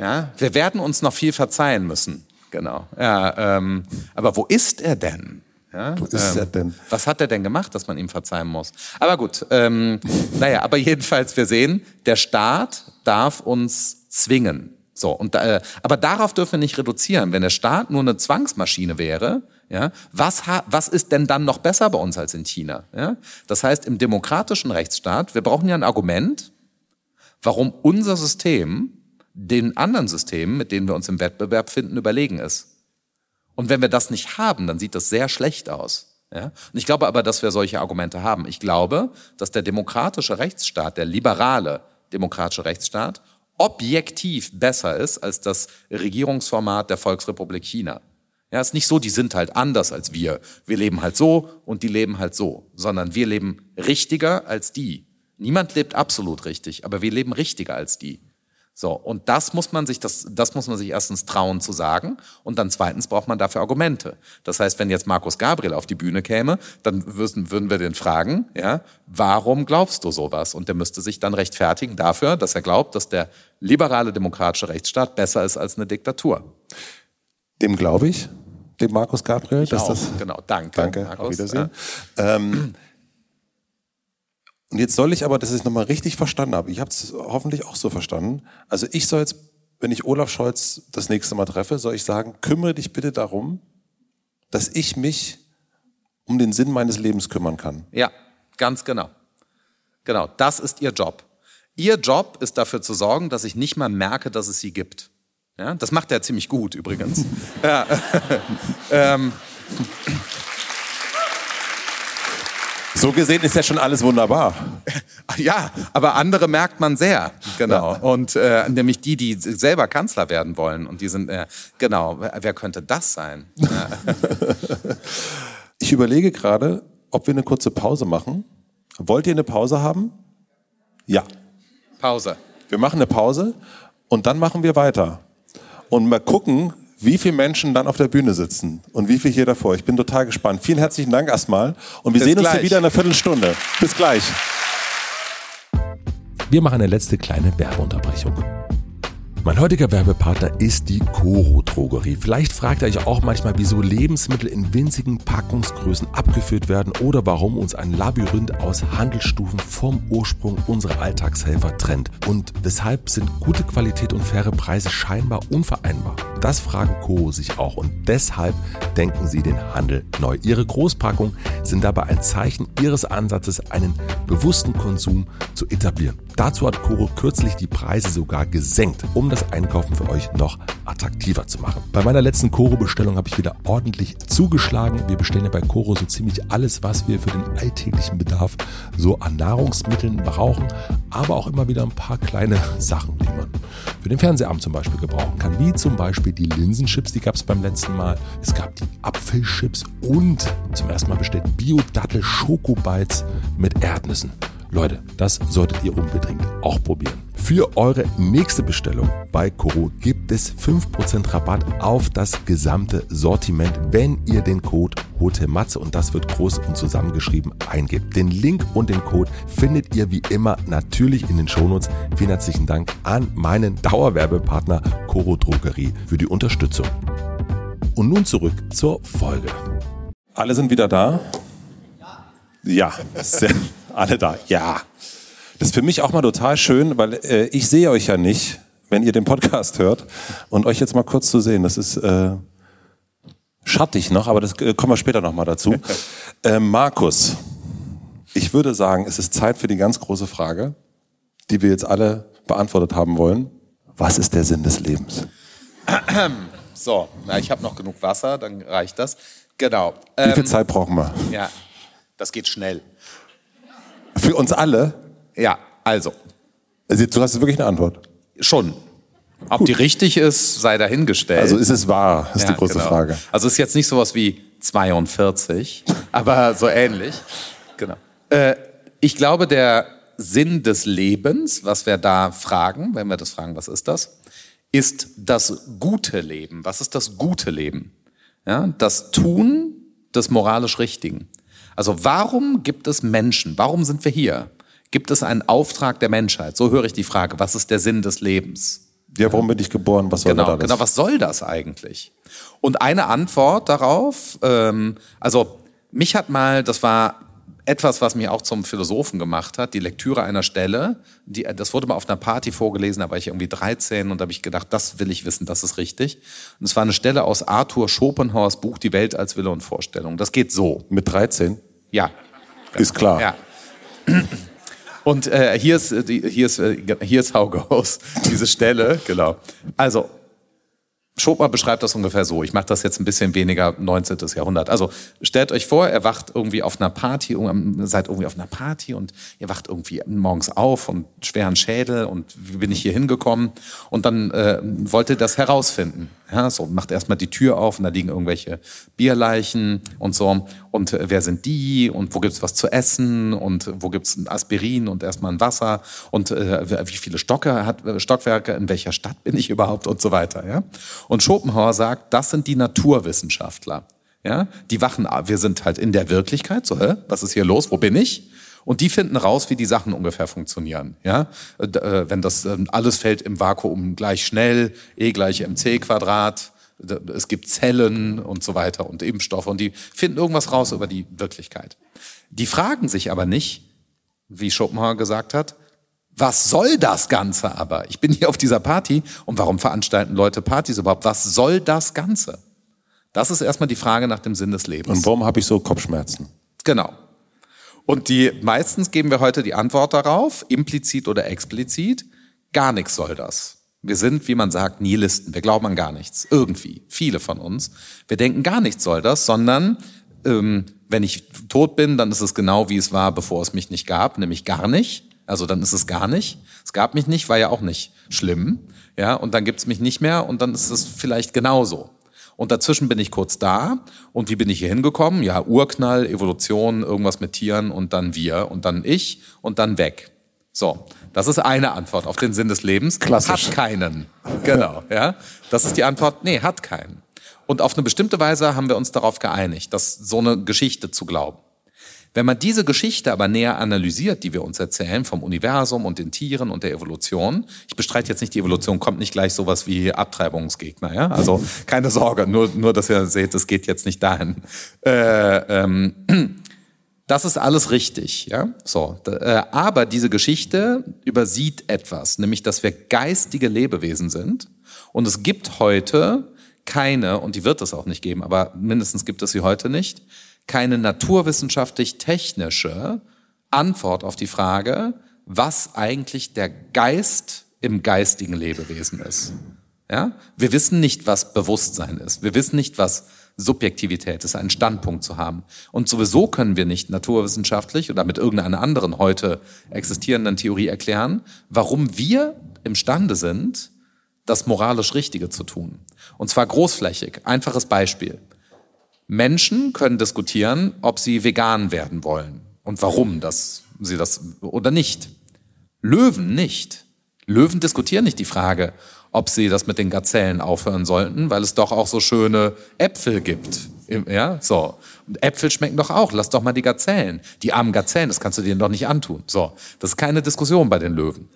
Ja, wir werden uns noch viel verzeihen müssen. Genau. Ja, ähm, aber wo ist er denn? Ja, Wo ist ähm, er denn? Was hat er denn gemacht, dass man ihm verzeihen muss? Aber gut, ähm, naja, aber jedenfalls, wir sehen, der Staat darf uns zwingen. So, und äh, aber darauf dürfen wir nicht reduzieren. Wenn der Staat nur eine Zwangsmaschine wäre, ja, was, ha, was ist denn dann noch besser bei uns als in China? Ja? Das heißt, im demokratischen Rechtsstaat, wir brauchen ja ein Argument, warum unser System den anderen Systemen, mit denen wir uns im Wettbewerb finden, überlegen ist. Und wenn wir das nicht haben, dann sieht das sehr schlecht aus. Ja? Und ich glaube aber, dass wir solche Argumente haben. Ich glaube, dass der demokratische Rechtsstaat, der liberale demokratische Rechtsstaat, objektiv besser ist als das Regierungsformat der Volksrepublik China. Ja, ist nicht so, die sind halt anders als wir. Wir leben halt so und die leben halt so, sondern wir leben richtiger als die. Niemand lebt absolut richtig, aber wir leben richtiger als die. So, und das muss man sich, das, das muss man sich erstens trauen zu sagen und dann zweitens braucht man dafür Argumente. Das heißt, wenn jetzt Markus Gabriel auf die Bühne käme, dann würden, würden wir den fragen, ja, warum glaubst du sowas? Und der müsste sich dann rechtfertigen dafür, dass er glaubt, dass der liberale demokratische Rechtsstaat besser ist als eine Diktatur. Dem glaube ich, dem Markus Gabriel. Ich dass auch. das, genau, danke. Danke, Markus. auf Wiedersehen. Ja. Ähm, und jetzt soll ich aber, dass ich es nochmal richtig verstanden habe, ich habe es hoffentlich auch so verstanden, also ich soll jetzt, wenn ich Olaf Scholz das nächste Mal treffe, soll ich sagen, kümmere dich bitte darum, dass ich mich um den Sinn meines Lebens kümmern kann. Ja, ganz genau. Genau, das ist Ihr Job. Ihr Job ist dafür zu sorgen, dass ich nicht mal merke, dass es sie gibt. Ja, das macht er ziemlich gut übrigens. ja. ähm. So gesehen ist ja schon alles wunderbar. Ja, aber andere merkt man sehr, genau. Und äh, nämlich die, die selber Kanzler werden wollen. Und die sind, äh, genau, wer, wer könnte das sein? ich überlege gerade, ob wir eine kurze Pause machen. Wollt ihr eine Pause haben? Ja. Pause. Wir machen eine Pause und dann machen wir weiter. Und mal gucken, wie viele Menschen dann auf der Bühne sitzen und wie viele hier davor. Ich bin total gespannt. Vielen herzlichen Dank erstmal und wir Bis sehen uns hier wieder in einer Viertelstunde. Bis gleich. Wir machen eine letzte kleine Werbeunterbrechung. Mein heutiger Werbepartner ist die Coro Drogerie. Vielleicht fragt ihr euch auch manchmal, wieso Lebensmittel in winzigen Packungsgrößen abgeführt werden oder warum uns ein Labyrinth aus Handelsstufen vom Ursprung unserer Alltagshelfer trennt. Und weshalb sind gute Qualität und faire Preise scheinbar unvereinbar? Das fragen Coro sich auch und deshalb denken sie den Handel neu. Ihre Großpackungen sind dabei ein Zeichen ihres Ansatzes, einen bewussten Konsum zu etablieren. Dazu hat Coro kürzlich die Preise sogar gesenkt, um das Einkaufen für euch noch attraktiver zu machen. Bei meiner letzten Coro-Bestellung habe ich wieder ordentlich zugeschlagen. Wir bestellen ja bei Coro so ziemlich alles, was wir für den alltäglichen Bedarf so an Nahrungsmitteln brauchen, aber auch immer wieder ein paar kleine Sachen, die man für den Fernsehabend zum Beispiel gebrauchen kann, wie zum Beispiel die Linsenchips, die gab es beim letzten Mal. Es gab die Apfelchips und zum ersten Mal bestellt Bio-Dattel-Schokobites mit Erdnüssen. Leute, das solltet ihr unbedingt auch probieren. Für eure nächste Bestellung bei Koro gibt es 5% Rabatt auf das gesamte Sortiment, wenn ihr den Code HOTEMATZE und das wird groß und zusammengeschrieben eingebt. Den Link und den Code findet ihr wie immer natürlich in den Shownotes. Vielen herzlichen Dank an meinen Dauerwerbepartner Koro Drogerie für die Unterstützung. Und nun zurück zur Folge. Alle sind wieder da? Ja, sehr alle da. Ja. Das ist für mich auch mal total schön, weil äh, ich sehe euch ja nicht, wenn ihr den Podcast hört. Und euch jetzt mal kurz zu sehen, das ist äh, schattig noch, aber das äh, kommen wir später nochmal dazu. äh, Markus, ich würde sagen, es ist Zeit für die ganz große Frage, die wir jetzt alle beantwortet haben wollen. Was ist der Sinn des Lebens? So, na, ich habe noch genug Wasser, dann reicht das. Genau. Wie viel ähm, Zeit brauchen wir? Ja, das geht schnell. Für uns alle? Ja, also. also du hast wirklich eine Antwort? Schon. Ob Gut. die richtig ist, sei dahingestellt. Also ist es wahr, ist ja, die große genau. Frage. Also ist jetzt nicht sowas wie 42, aber so ähnlich. Genau. Äh, ich glaube, der Sinn des Lebens, was wir da fragen, wenn wir das fragen, was ist das, ist das gute Leben. Was ist das gute Leben? Ja, das Tun des moralisch Richtigen. Also warum gibt es Menschen? Warum sind wir hier? Gibt es einen Auftrag der Menschheit? So höre ich die Frage. Was ist der Sinn des Lebens? Ja, warum bin ich geboren? Was soll genau, das? Genau, was soll das eigentlich? Und eine Antwort darauf, ähm, also mich hat mal, das war etwas, was mich auch zum Philosophen gemacht hat, die Lektüre einer Stelle, die, das wurde mal auf einer Party vorgelesen, da war ich irgendwie 13 und da habe ich gedacht, das will ich wissen, das ist richtig. Und es war eine Stelle aus Arthur Schopenhauers Buch Die Welt als Wille und Vorstellung. Das geht so. Mit 13? Ja. Ist klar. Ja. Und äh, hier ist, äh, hier ist, äh, hier ist How Goes, diese Stelle, genau. Also, Schopenhauer beschreibt das ungefähr so. Ich mache das jetzt ein bisschen weniger 19. Jahrhundert. Also stellt euch vor, er wacht irgendwie auf einer Party, seid irgendwie auf einer Party und ihr wacht irgendwie morgens auf und schweren Schädel und wie bin ich hier hingekommen? Und dann äh, wollt ihr das herausfinden. Ja, so macht erstmal die Tür auf und da liegen irgendwelche Bierleichen und so. Und äh, wer sind die? Und wo gibt's was zu essen? Und wo gibt's ein Aspirin und erstmal ein Wasser? Und äh, wie viele Stocke hat, äh, Stockwerke? In welcher Stadt bin ich überhaupt? Und so weiter. Ja? Und Schopenhauer sagt, das sind die Naturwissenschaftler. Ja, die wachen, wir sind halt in der Wirklichkeit, so, hä? was ist hier los, wo bin ich? Und die finden raus, wie die Sachen ungefähr funktionieren. Ja? Äh, wenn das ähm, alles fällt im Vakuum gleich schnell, E gleich mc Quadrat, es gibt Zellen und so weiter und Impfstoffe und die finden irgendwas raus über die Wirklichkeit. Die fragen sich aber nicht, wie Schopenhauer gesagt hat, was soll das Ganze aber? Ich bin hier auf dieser Party und warum veranstalten Leute Partys überhaupt? Was soll das Ganze? Das ist erstmal die Frage nach dem Sinn des Lebens. Und warum habe ich so Kopfschmerzen? Genau. Und die meistens geben wir heute die Antwort darauf, implizit oder explizit, gar nichts soll das. Wir sind, wie man sagt, Nihilisten. Wir glauben an gar nichts. Irgendwie. Viele von uns. Wir denken, gar nichts soll das, sondern ähm, wenn ich tot bin, dann ist es genau wie es war, bevor es mich nicht gab, nämlich gar nicht. Also dann ist es gar nicht. Es gab mich nicht, war ja auch nicht schlimm. Ja, und dann gibt's mich nicht mehr und dann ist es vielleicht genauso. Und dazwischen bin ich kurz da. Und wie bin ich hier hingekommen? Ja, Urknall, Evolution, irgendwas mit Tieren und dann wir und dann ich und dann weg. So, das ist eine Antwort auf den Sinn des Lebens. Klassisch. Hat keinen. Genau, ja. Das ist die Antwort. Nee, hat keinen. Und auf eine bestimmte Weise haben wir uns darauf geeinigt, dass so eine Geschichte zu glauben. Wenn man diese Geschichte aber näher analysiert, die wir uns erzählen vom Universum und den Tieren und der Evolution, ich bestreite jetzt nicht, die Evolution kommt nicht gleich sowas wie Abtreibungsgegner, ja, also keine Sorge, nur nur, dass ihr seht, es geht jetzt nicht dahin. Äh, ähm, das ist alles richtig, ja. So, äh, aber diese Geschichte übersieht etwas, nämlich, dass wir geistige Lebewesen sind und es gibt heute keine, und die wird es auch nicht geben, aber mindestens gibt es sie heute nicht, keine naturwissenschaftlich-technische Antwort auf die Frage, was eigentlich der Geist im geistigen Lebewesen ist. Ja? Wir wissen nicht, was Bewusstsein ist. Wir wissen nicht, was Subjektivität ist, einen Standpunkt zu haben. Und sowieso können wir nicht naturwissenschaftlich oder mit irgendeiner anderen heute existierenden Theorie erklären, warum wir imstande sind, das moralisch Richtige zu tun. Und zwar großflächig. Einfaches Beispiel. Menschen können diskutieren, ob sie vegan werden wollen und warum das, sie das oder nicht. Löwen nicht. Löwen diskutieren nicht die Frage, ob sie das mit den Gazellen aufhören sollten, weil es doch auch so schöne Äpfel gibt. Ja, so. Und Äpfel schmecken doch auch. Lass doch mal die Gazellen. Die armen Gazellen, das kannst du denen doch nicht antun. So. Das ist keine Diskussion bei den Löwen.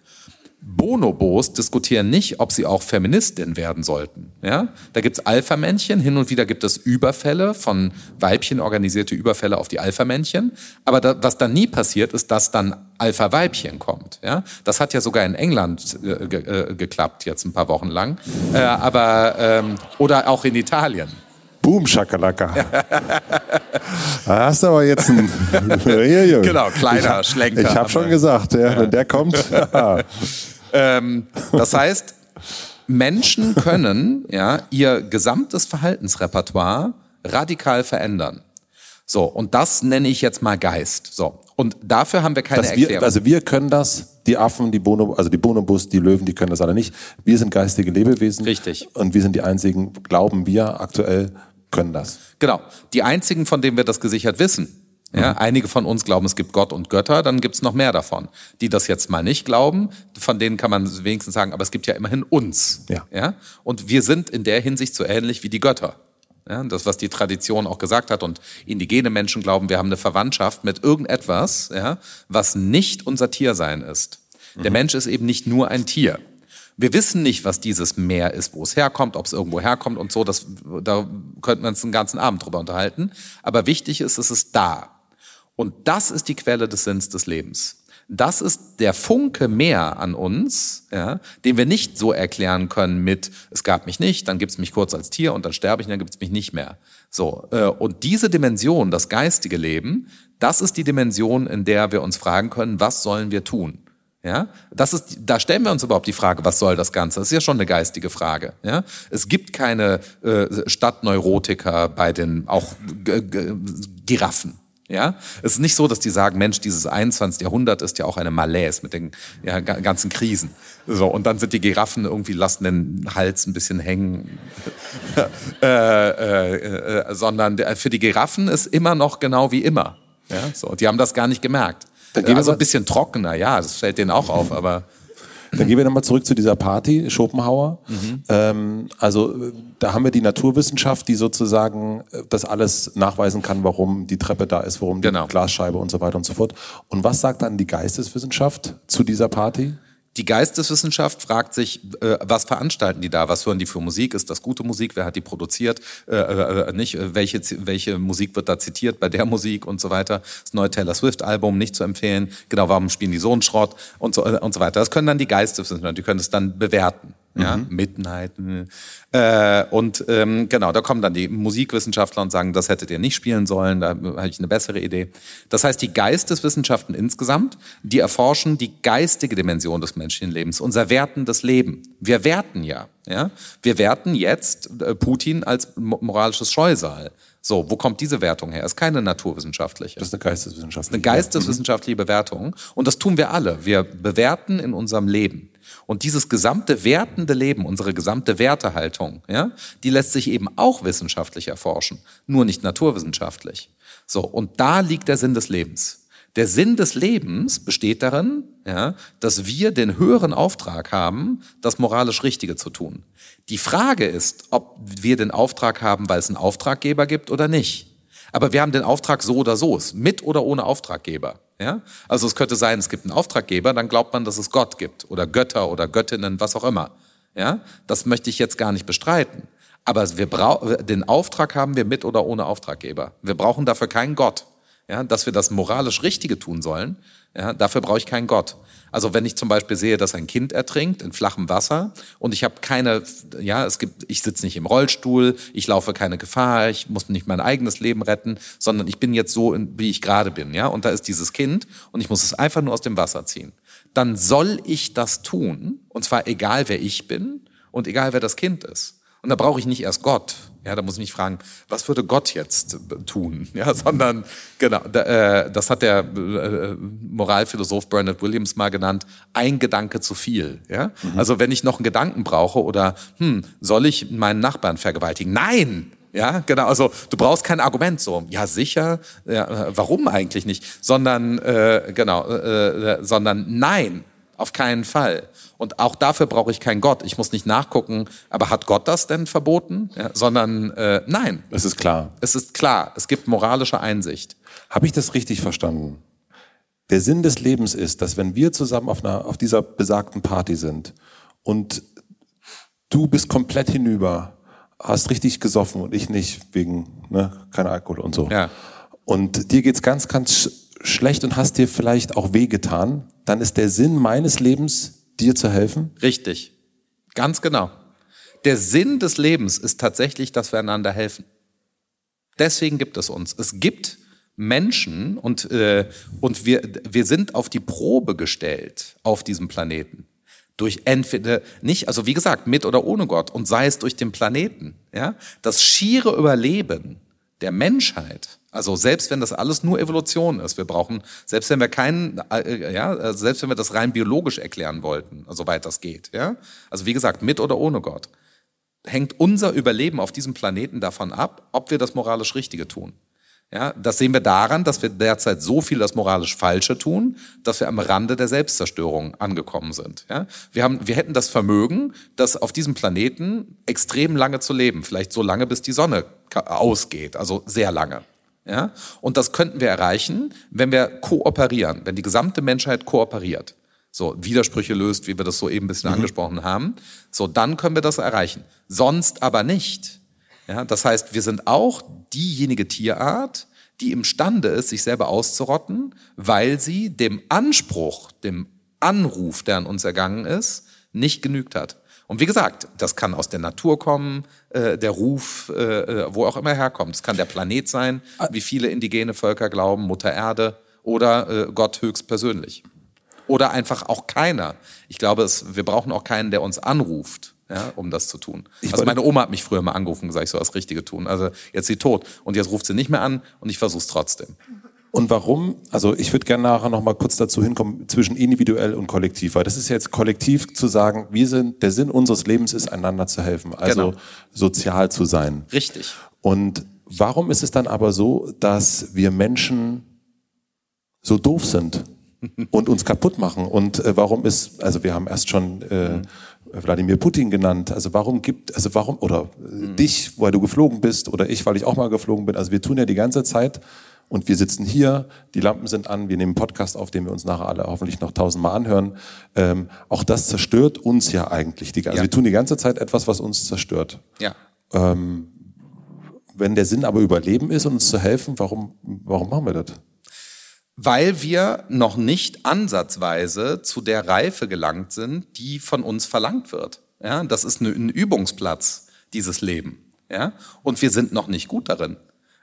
Bonobos diskutieren nicht, ob sie auch Feministin werden sollten. Ja? Da gibt's Alpha-Männchen, hin und wieder gibt es Überfälle von Weibchen, organisierte Überfälle auf die Alpha-Männchen. Aber da, was dann nie passiert, ist, dass dann Alpha-Weibchen kommt. Ja? Das hat ja sogar in England äh, ge äh, geklappt, jetzt ein paar Wochen lang. Äh, aber, ähm, oder auch in Italien. Boom, Schakalaka. da hast du aber jetzt ein. genau, kleiner ich, Schlenker. Ich habe schon gesagt, ja, wenn der kommt. ähm, das heißt, Menschen können ja ihr gesamtes Verhaltensrepertoire radikal verändern. So, und das nenne ich jetzt mal Geist. So. Und dafür haben wir keine Dass Erklärung. also wir können das, die Affen, die Bono, also die Bonobus, die Löwen, die können das alle nicht. Wir sind geistige Lebewesen. Richtig. Und wir sind die einzigen, glauben wir aktuell, können das. Genau. Die einzigen, von denen wir das gesichert wissen. Ja, mhm. einige von uns glauben, es gibt Gott und Götter, dann gibt's noch mehr davon. Die das jetzt mal nicht glauben, von denen kann man wenigstens sagen, aber es gibt ja immerhin uns. Ja. Ja? Und wir sind in der Hinsicht so ähnlich wie die Götter. Ja, das, was die Tradition auch gesagt hat und indigene Menschen glauben, wir haben eine Verwandtschaft mit irgendetwas, ja, was nicht unser Tiersein ist. Der mhm. Mensch ist eben nicht nur ein Tier. Wir wissen nicht, was dieses Meer ist, wo es herkommt, ob es irgendwo herkommt und so. Das, da könnten wir uns einen ganzen Abend drüber unterhalten. Aber wichtig ist, es ist da. Und das ist die Quelle des Sinns des Lebens. Das ist der Funke mehr an uns, ja, den wir nicht so erklären können mit, es gab mich nicht, dann gibt es mich kurz als Tier und dann sterbe ich und dann gibt es mich nicht mehr. So, äh, und diese Dimension, das geistige Leben, das ist die Dimension, in der wir uns fragen können, was sollen wir tun? Ja, das ist, da stellen wir uns überhaupt die Frage, was soll das Ganze? Das ist ja schon eine geistige Frage. Ja, es gibt keine äh, Stadtneurotiker bei den auch G G Giraffen. Ja, es ist nicht so, dass die sagen, Mensch, dieses 21. Jahrhundert ist ja auch eine Malaise mit den ja, ganzen Krisen. So und dann sind die Giraffen irgendwie lassen den Hals ein bisschen hängen, äh, äh, äh, sondern für die Giraffen ist immer noch genau wie immer. Ja, so die haben das gar nicht gemerkt. Also ein bisschen trockener, ja, das fällt denen auch auf, aber dann gehen wir nochmal zurück zu dieser Party, Schopenhauer. Mhm. Ähm, also da haben wir die Naturwissenschaft, die sozusagen äh, das alles nachweisen kann, warum die Treppe da ist, warum genau. die Glasscheibe und so weiter und so fort. Und was sagt dann die Geisteswissenschaft zu dieser Party? Die Geisteswissenschaft fragt sich, äh, was veranstalten die da? Was hören die für Musik? Ist das gute Musik? Wer hat die produziert? Äh, äh, äh nicht? Äh, welche, welche Musik wird da zitiert bei der Musik und so weiter? Das neue Taylor Swift-Album nicht zu empfehlen. Genau, warum spielen die so einen Schrott und so, und so weiter? Das können dann die Geisteswissenschaftler, die können es dann bewerten ja, mhm. Midnight. Äh, und ähm, genau, da kommen dann die Musikwissenschaftler und sagen, das hättet ihr nicht spielen sollen, da habe ich eine bessere Idee. Das heißt, die Geisteswissenschaften insgesamt, die erforschen die geistige Dimension des menschlichen Lebens, unser wertendes Leben. Wir werten ja, ja. Wir werten jetzt äh, Putin als moralisches Scheusal. So, wo kommt diese Wertung her? Ist keine naturwissenschaftliche. Das ist eine geisteswissenschaftliche. Eine geisteswissenschaftliche Bewertung. Und das tun wir alle. Wir bewerten in unserem Leben. Und dieses gesamte wertende Leben, unsere gesamte Wertehaltung, ja, die lässt sich eben auch wissenschaftlich erforschen, nur nicht naturwissenschaftlich. So, und da liegt der Sinn des Lebens. Der Sinn des Lebens besteht darin, ja, dass wir den höheren Auftrag haben, das moralisch Richtige zu tun. Die Frage ist, ob wir den Auftrag haben, weil es einen Auftraggeber gibt oder nicht. Aber wir haben den Auftrag so oder so, mit oder ohne Auftraggeber. Ja? Also es könnte sein, es gibt einen Auftraggeber, dann glaubt man, dass es Gott gibt oder Götter oder Göttinnen, was auch immer. Ja? Das möchte ich jetzt gar nicht bestreiten. Aber wir den Auftrag haben wir mit oder ohne Auftraggeber. Wir brauchen dafür keinen Gott. Ja? Dass wir das moralisch Richtige tun sollen, ja? dafür brauche ich keinen Gott. Also wenn ich zum Beispiel sehe, dass ein Kind ertrinkt in flachem Wasser und ich habe keine, ja, es gibt, ich sitze nicht im Rollstuhl, ich laufe keine Gefahr, ich muss nicht mein eigenes Leben retten, sondern ich bin jetzt so, wie ich gerade bin, ja, und da ist dieses Kind und ich muss es einfach nur aus dem Wasser ziehen. Dann soll ich das tun, und zwar egal wer ich bin und egal wer das Kind ist. Und da brauche ich nicht erst Gott. Ja, da muss ich mich fragen, was würde Gott jetzt äh, tun? Ja, sondern genau, äh, das hat der äh, Moralphilosoph Bernard Williams mal genannt, ein Gedanke zu viel. Ja, mhm. also wenn ich noch einen Gedanken brauche oder hm, soll ich meinen Nachbarn vergewaltigen? Nein, ja, genau. Also du brauchst kein Argument so. Ja, sicher. Ja, warum eigentlich nicht? Sondern äh, genau, äh sondern nein, auf keinen Fall. Und auch dafür brauche ich keinen Gott. Ich muss nicht nachgucken, aber hat Gott das denn verboten? Ja, sondern äh, nein. Es ist klar. Es ist klar. Es gibt moralische Einsicht. Habe ich das richtig verstanden? Der Sinn des Lebens ist, dass wenn wir zusammen auf, einer, auf dieser besagten Party sind und du bist komplett hinüber, hast richtig gesoffen und ich nicht, wegen ne, kein Alkohol und so. Ja. Und dir geht's ganz, ganz schlecht und hast dir vielleicht auch wehgetan, dann ist der Sinn meines Lebens dir zu helfen? Richtig. Ganz genau. Der Sinn des Lebens ist tatsächlich, dass wir einander helfen. Deswegen gibt es uns. Es gibt Menschen und, äh, und wir, wir sind auf die Probe gestellt auf diesem Planeten. Durch entweder nicht, also wie gesagt, mit oder ohne Gott und sei es durch den Planeten. Ja? Das schiere Überleben der Menschheit also selbst wenn das alles nur Evolution ist, wir brauchen, selbst wenn wir keinen, äh, ja, äh, selbst wenn wir das rein biologisch erklären wollten, soweit das geht, ja, also wie gesagt, mit oder ohne Gott, hängt unser Überleben auf diesem Planeten davon ab, ob wir das moralisch Richtige tun. Ja, das sehen wir daran, dass wir derzeit so viel das moralisch Falsche tun, dass wir am Rande der Selbstzerstörung angekommen sind. Ja, wir haben, wir hätten das Vermögen, das auf diesem Planeten extrem lange zu leben, vielleicht so lange, bis die Sonne ausgeht, also sehr lange. Ja? Und das könnten wir erreichen, wenn wir kooperieren, wenn die gesamte Menschheit kooperiert. So, Widersprüche löst, wie wir das so eben ein bisschen mhm. angesprochen haben. So, dann können wir das erreichen. Sonst aber nicht. Ja, das heißt, wir sind auch diejenige Tierart, die imstande ist, sich selber auszurotten, weil sie dem Anspruch, dem Anruf, der an uns ergangen ist, nicht genügt hat. Und wie gesagt, das kann aus der Natur kommen, äh, der Ruf, äh, äh wo auch immer herkommt. Es kann der Planet sein, wie viele indigene Völker glauben, Mutter Erde oder äh, Gott höchstpersönlich. Oder einfach auch keiner. Ich glaube, es, wir brauchen auch keinen, der uns anruft ja, um das zu tun. Ich also meine Oma hat mich früher mal angerufen und gesagt, ich soll das Richtige tun. Also jetzt sie tot und jetzt ruft sie nicht mehr an und ich versuche es trotzdem. Und warum? Also ich würde gerne nachher noch mal kurz dazu hinkommen zwischen individuell und kollektiv, weil das ist jetzt kollektiv zu sagen, wir sind der Sinn unseres Lebens ist einander zu helfen, also genau. sozial zu sein. Richtig. Und warum ist es dann aber so, dass wir Menschen so doof sind und uns kaputt machen? Und äh, warum ist also wir haben erst schon äh, Wladimir Putin genannt. Also warum gibt, also warum, oder mhm. dich, weil du geflogen bist, oder ich, weil ich auch mal geflogen bin. Also wir tun ja die ganze Zeit und wir sitzen hier, die Lampen sind an, wir nehmen einen Podcast auf, den wir uns nachher alle hoffentlich noch tausendmal anhören. Ähm, auch das zerstört uns ja eigentlich. Die, also ja. wir tun die ganze Zeit etwas, was uns zerstört. Ja. Ähm, wenn der Sinn aber Überleben ist und uns zu helfen, warum, warum machen wir das? weil wir noch nicht ansatzweise zu der Reife gelangt sind, die von uns verlangt wird. Ja, das ist ein Übungsplatz, dieses Leben. Ja, und wir sind noch nicht gut darin.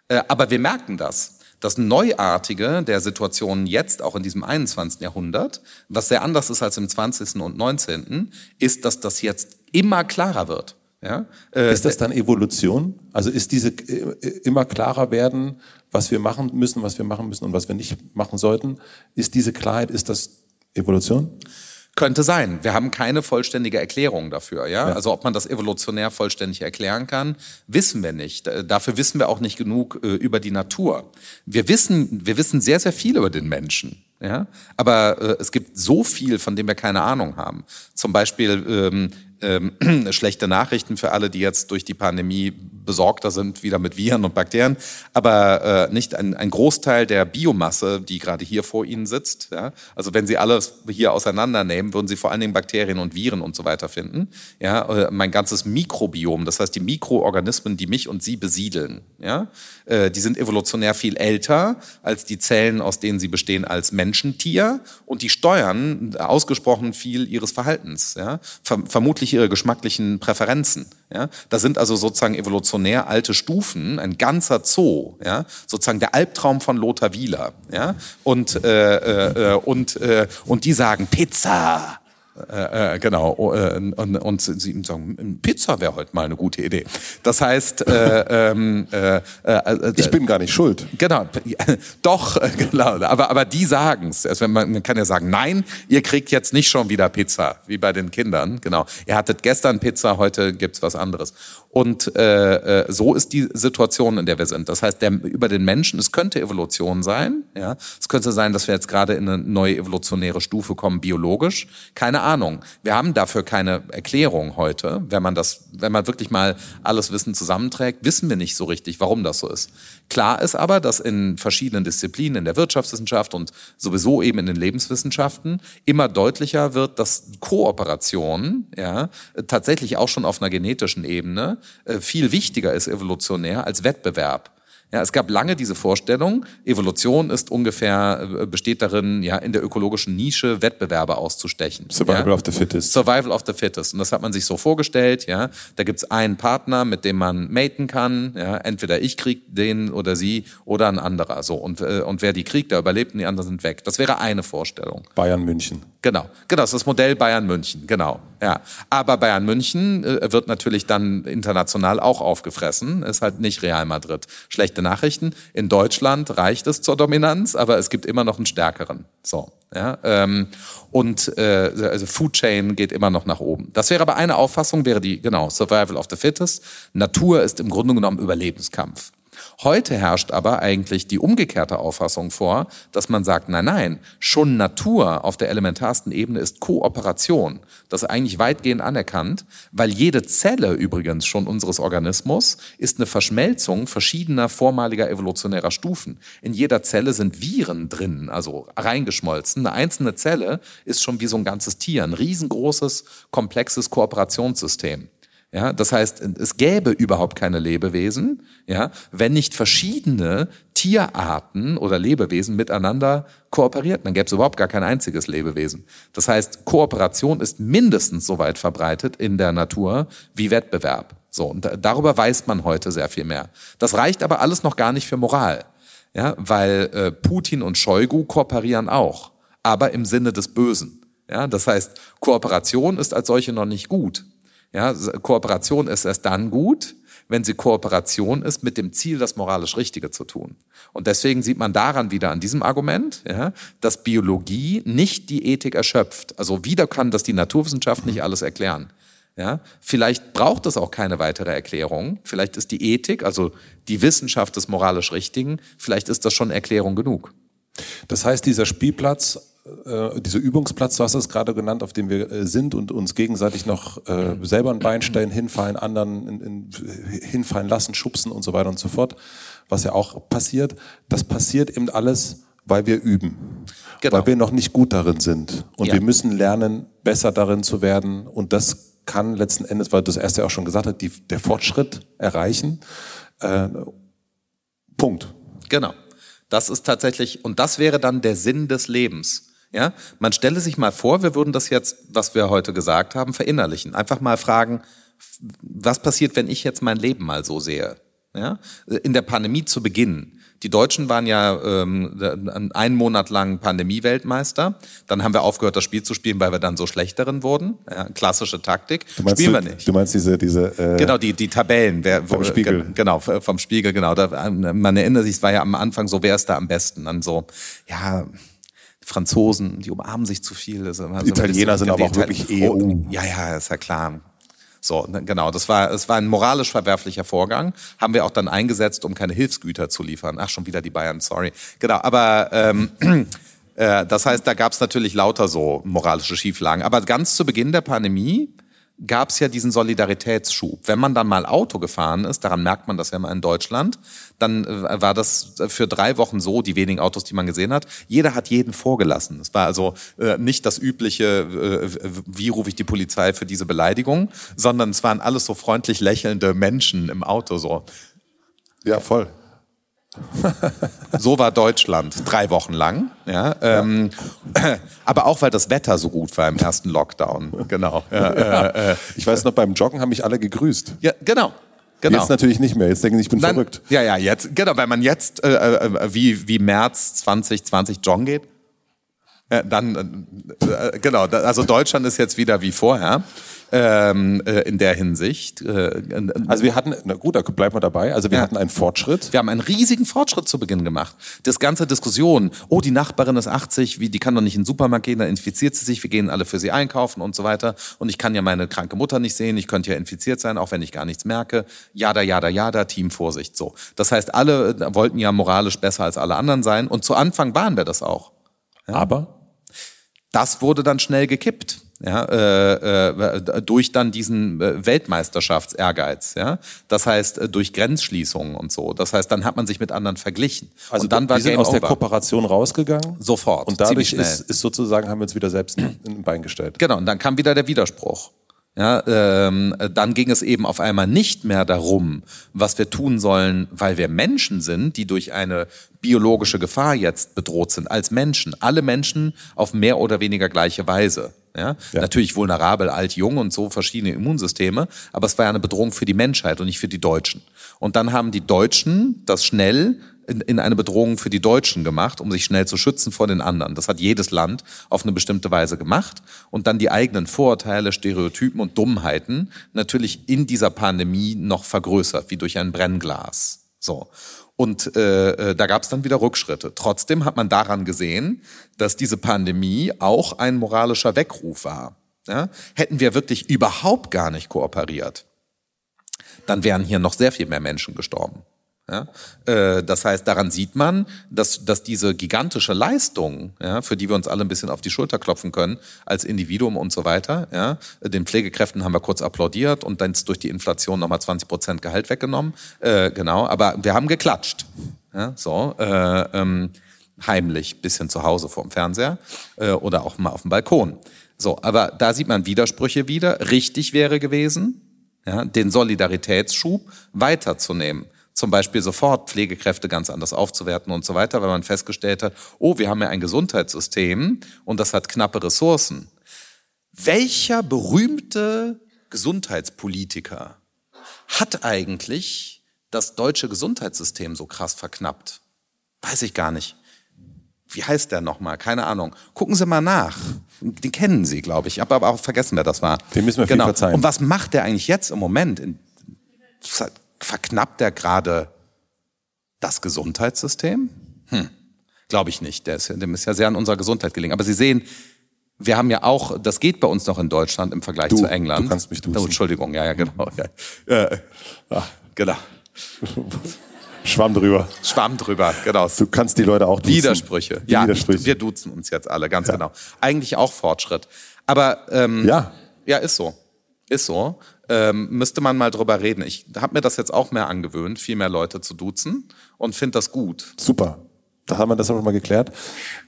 Äh, aber wir merken das. Das Neuartige der Situation jetzt, auch in diesem 21. Jahrhundert, was sehr anders ist als im 20. und 19., ist, dass das jetzt immer klarer wird. Ja? Äh, ist das dann Evolution? Also ist diese äh, immer klarer werden, was wir machen müssen, was wir machen müssen und was wir nicht machen sollten, ist diese Klarheit, ist das Evolution? Könnte sein. Wir haben keine vollständige Erklärung dafür. Ja? ja? Also ob man das evolutionär vollständig erklären kann, wissen wir nicht. Äh, dafür wissen wir auch nicht genug äh, über die Natur. Wir wissen, wir wissen sehr, sehr viel über den Menschen. Ja? Aber äh, es gibt so viel, von dem wir keine Ahnung haben. Zum Beispiel ähm, ähm, schlechte Nachrichten für alle, die jetzt durch die Pandemie besorgter sind, wieder mit Viren und Bakterien, aber äh, nicht ein, ein Großteil der Biomasse, die gerade hier vor Ihnen sitzt. Ja? Also wenn Sie alles hier auseinandernehmen, würden Sie vor allen Dingen Bakterien und Viren und so weiter finden. Ja? Äh, mein ganzes Mikrobiom, das heißt die Mikroorganismen, die mich und Sie besiedeln, ja? Äh, die sind evolutionär viel älter als die Zellen, aus denen sie bestehen als Menschentier und die steuern ausgesprochen viel ihres Verhaltens. Ja? Vermutlich ihre geschmacklichen Präferenzen. Ja? Da sind also sozusagen evolutionär alte Stufen, ein ganzer Zoo, ja? sozusagen der Albtraum von Lothar Wieler. Ja? Und, äh, äh, äh und, äh, und die sagen Pizza. Äh, äh, genau. Oh, äh, und, und sie sagen, Pizza wäre heute mal eine gute Idee. Das heißt, äh, ähm, äh, äh, ich bin gar nicht schuld. Genau, doch, genau. Aber, aber die sagen's. Also man, man kann ja sagen, nein, ihr kriegt jetzt nicht schon wieder Pizza, wie bei den Kindern. Genau. Ihr hattet gestern Pizza, heute gibt's was anderes. Und äh, äh, so ist die Situation, in der wir sind. Das heißt, der, über den Menschen, es könnte Evolution sein. Ja, es könnte sein, dass wir jetzt gerade in eine neue evolutionäre Stufe kommen, biologisch. Keine Ahnung. Wir haben dafür keine Erklärung heute. Wenn man das, wenn man wirklich mal alles Wissen zusammenträgt, wissen wir nicht so richtig, warum das so ist. Klar ist aber, dass in verschiedenen Disziplinen, in der Wirtschaftswissenschaft und sowieso eben in den Lebenswissenschaften immer deutlicher wird, dass Kooperation ja tatsächlich auch schon auf einer genetischen Ebene viel wichtiger ist evolutionär als Wettbewerb. Ja, es gab lange diese Vorstellung, Evolution ist ungefähr, äh, besteht darin, ja, in der ökologischen Nische Wettbewerbe auszustechen. Survival ja? of the fittest. Survival of the fittest. Und das hat man sich so vorgestellt, ja. Da gibt's einen Partner, mit dem man maten kann, ja. Entweder ich krieg den oder sie oder ein anderer, so. Und, äh, und wer die kriegt, der überlebt und die anderen sind weg. Das wäre eine Vorstellung. Bayern München. Genau. Genau, das ist das Modell Bayern München, genau. Ja. Aber Bayern München äh, wird natürlich dann international auch aufgefressen, ist halt nicht Real Madrid. Schlechte Nachrichten. In Deutschland reicht es zur Dominanz, aber es gibt immer noch einen stärkeren. So, ja. Ähm, und äh, also Food Chain geht immer noch nach oben. Das wäre aber eine Auffassung, wäre die genau Survival of the Fittest. Natur ist im Grunde genommen Überlebenskampf. Heute herrscht aber eigentlich die umgekehrte Auffassung vor, dass man sagt, nein, nein, schon Natur auf der elementarsten Ebene ist Kooperation. Das ist eigentlich weitgehend anerkannt, weil jede Zelle übrigens schon unseres Organismus ist eine Verschmelzung verschiedener vormaliger evolutionärer Stufen. In jeder Zelle sind Viren drin, also reingeschmolzen. Eine einzelne Zelle ist schon wie so ein ganzes Tier, ein riesengroßes, komplexes Kooperationssystem. Ja, das heißt, es gäbe überhaupt keine Lebewesen, ja, wenn nicht verschiedene Tierarten oder Lebewesen miteinander kooperierten. Dann gäbe es überhaupt gar kein einziges Lebewesen. Das heißt, Kooperation ist mindestens so weit verbreitet in der Natur wie Wettbewerb. So, und darüber weiß man heute sehr viel mehr. Das reicht aber alles noch gar nicht für Moral. Ja, weil äh, Putin und Shoigu kooperieren auch, aber im Sinne des Bösen. Ja, das heißt, Kooperation ist als solche noch nicht gut. Ja, Kooperation ist erst dann gut, wenn sie Kooperation ist mit dem Ziel, das moralisch Richtige zu tun. Und deswegen sieht man daran wieder an diesem Argument, ja, dass Biologie nicht die Ethik erschöpft. Also wieder kann das die Naturwissenschaft nicht alles erklären. Ja, vielleicht braucht es auch keine weitere Erklärung. Vielleicht ist die Ethik, also die Wissenschaft des moralisch Richtigen, vielleicht ist das schon Erklärung genug. Das heißt, dieser Spielplatz äh, dieser Übungsplatz, du hast es gerade genannt, auf dem wir äh, sind und uns gegenseitig noch äh, selber ein Bein stellen, hinfallen, anderen in, in, hinfallen lassen, schubsen und so weiter und so fort, was ja auch passiert. Das passiert eben alles, weil wir üben, genau. weil wir noch nicht gut darin sind und ja. wir müssen lernen, besser darin zu werden und das kann letzten Endes, weil du das erste ja auch schon gesagt hast, die, der Fortschritt erreichen. Äh, Punkt. Genau. Das ist tatsächlich, und das wäre dann der Sinn des Lebens. Ja, man stelle sich mal vor, wir würden das jetzt, was wir heute gesagt haben, verinnerlichen. Einfach mal fragen, was passiert, wenn ich jetzt mein Leben mal so sehe? Ja, in der Pandemie zu Beginn. Die Deutschen waren ja ähm, einen Monat lang Pandemie-Weltmeister. Dann haben wir aufgehört, das Spiel zu spielen, weil wir dann so schlechteren wurden. Ja, klassische Taktik. Du meinst, Spielen wir nicht. Du meinst diese, diese äh, genau die die Tabellen, wer, vom wo, Spiegel. Genau vom Spiegel, genau. Da, man erinnert sich, es war ja am Anfang so, wer ist da am besten? Dann so, ja Franzosen, die umarmen sich zu viel. die so Italiener sind aber auch wirklich EU. Oh, ja, ja, ist ja klar. So, ne, genau, das war, es war ein moralisch verwerflicher Vorgang. Haben wir auch dann eingesetzt, um keine Hilfsgüter zu liefern. Ach, schon wieder die Bayern, sorry. Genau, aber ähm, äh, das heißt, da gab es natürlich lauter so moralische Schieflagen. Aber ganz zu Beginn der Pandemie gab es ja diesen Solidaritätsschub. Wenn man dann mal Auto gefahren ist, daran merkt man das ja mal in Deutschland, dann äh, war das für drei Wochen so, die wenigen Autos, die man gesehen hat, jeder hat jeden vorgelassen. Es war also äh, nicht das übliche, äh, wie rufe ich die Polizei für diese Beleidigung, sondern es waren alles so freundlich lächelnde Menschen im Auto so. Ja, voll. So war Deutschland drei Wochen lang. Ja, ähm, ja. Aber auch, weil das Wetter so gut war im ersten Lockdown. Genau. Ja, äh, äh, ich weiß noch, beim Joggen haben mich alle gegrüßt. Ja, genau. Genau. Jetzt natürlich nicht mehr. Jetzt denken sie, ich bin Dann, verrückt. Ja, ja, jetzt, genau, weil man jetzt äh, äh, wie, wie März 2020 joggen geht. Äh, dann, äh, genau, also Deutschland ist jetzt wieder wie vorher ähm, äh, in der Hinsicht. Äh, also wir hatten, na gut, da bleiben wir dabei. Also wir ja. hatten einen Fortschritt. Wir haben einen riesigen Fortschritt zu Beginn gemacht. Das ganze Diskussion, oh, die Nachbarin ist 80, wie, die kann doch nicht in den Supermarkt gehen, da infiziert sie sich, wir gehen alle für sie einkaufen und so weiter. Und ich kann ja meine kranke Mutter nicht sehen, ich könnte ja infiziert sein, auch wenn ich gar nichts merke. Jada, jada, jada, Team Vorsicht, so. Das heißt, alle äh, wollten ja moralisch besser als alle anderen sein und zu Anfang waren wir das auch. Ja? Aber? Das wurde dann schnell gekippt ja, äh, äh, durch dann diesen äh, Weltmeisterschaftsehrgeiz, ja. Das heißt äh, durch Grenzschließungen und so. Das heißt, dann hat man sich mit anderen verglichen. Also und dann war wir sind Game aus over. der Kooperation rausgegangen. Sofort. Und dadurch ist, ist sozusagen haben wir uns wieder selbst in ein Bein gestellt. Genau. Und dann kam wieder der Widerspruch. Ja, ähm, dann ging es eben auf einmal nicht mehr darum, was wir tun sollen, weil wir Menschen sind, die durch eine biologische Gefahr jetzt bedroht sind, als Menschen. Alle Menschen auf mehr oder weniger gleiche Weise. Ja? ja? Natürlich vulnerabel, alt, jung und so verschiedene Immunsysteme, aber es war ja eine Bedrohung für die Menschheit und nicht für die Deutschen. Und dann haben die Deutschen das schnell in, in eine Bedrohung für die Deutschen gemacht, um sich schnell zu schützen vor den anderen. Das hat jedes Land auf eine bestimmte Weise gemacht und dann die eigenen Vorurteile, Stereotypen und Dummheiten natürlich in dieser Pandemie noch vergrößert, wie durch ein Brennglas. So. Und äh, äh, da gab es dann wieder Rückschritte. Trotzdem hat man daran gesehen, dass diese Pandemie auch ein moralischer Weckruf war. Ja? Hätten wir wirklich überhaupt gar nicht kooperiert, dann wären hier noch sehr viel mehr Menschen gestorben. Ja? Äh, das heißt, daran sieht man, dass, dass diese gigantische Leistung, ja, für die wir uns alle ein bisschen auf die Schulter klopfen können, als Individuum und so weiter, ja, den Pflegekräften haben wir kurz applaudiert und dann durch die Inflation nochmal 20 Prozent Gehalt weggenommen. Äh, genau, aber wir haben geklatscht. Ja, so, äh, ähm, heimlich, bisschen zu Hause vorm Fernseher äh, oder auch mal auf dem Balkon. So, aber da sieht man Widersprüche wieder. Richtig wäre gewesen, ja, den Solidaritätsschub weiterzunehmen. Zum Beispiel sofort Pflegekräfte ganz anders aufzuwerten und so weiter, weil man festgestellt hat, oh, wir haben ja ein Gesundheitssystem und das hat knappe Ressourcen. Welcher berühmte Gesundheitspolitiker hat eigentlich das deutsche Gesundheitssystem so krass verknappt? Weiß ich gar nicht. Wie heißt der nochmal? Keine Ahnung. Gucken Sie mal nach. Den kennen Sie, glaube ich. Ich habe aber auch vergessen, wer das war. Den müssen wir viel genau. verzeihen. Und was macht der eigentlich jetzt im Moment? Verknappt der gerade das Gesundheitssystem? Hm. Glaube ich nicht. Der ist, dem ist ja sehr an unserer Gesundheit gelegen. Aber Sie sehen, wir haben ja auch, das geht bei uns noch in Deutschland im Vergleich Du, zu England. du kannst mich duzen. Oh, Entschuldigung, ja, ja, genau. Ja. Äh, ah, genau. Schwamm drüber. Schwamm drüber, genau. Du kannst die Leute auch duzen. Widersprüche. Ja, Widersprüche. Wir duzen uns jetzt alle, ganz genau. Eigentlich auch Fortschritt. Aber ähm, Ja. ja, ist so. Ist so. Ähm, müsste man mal drüber reden. Ich habe mir das jetzt auch mehr angewöhnt, viel mehr Leute zu duzen und finde das gut. Super. Da haben wir das auch mal geklärt.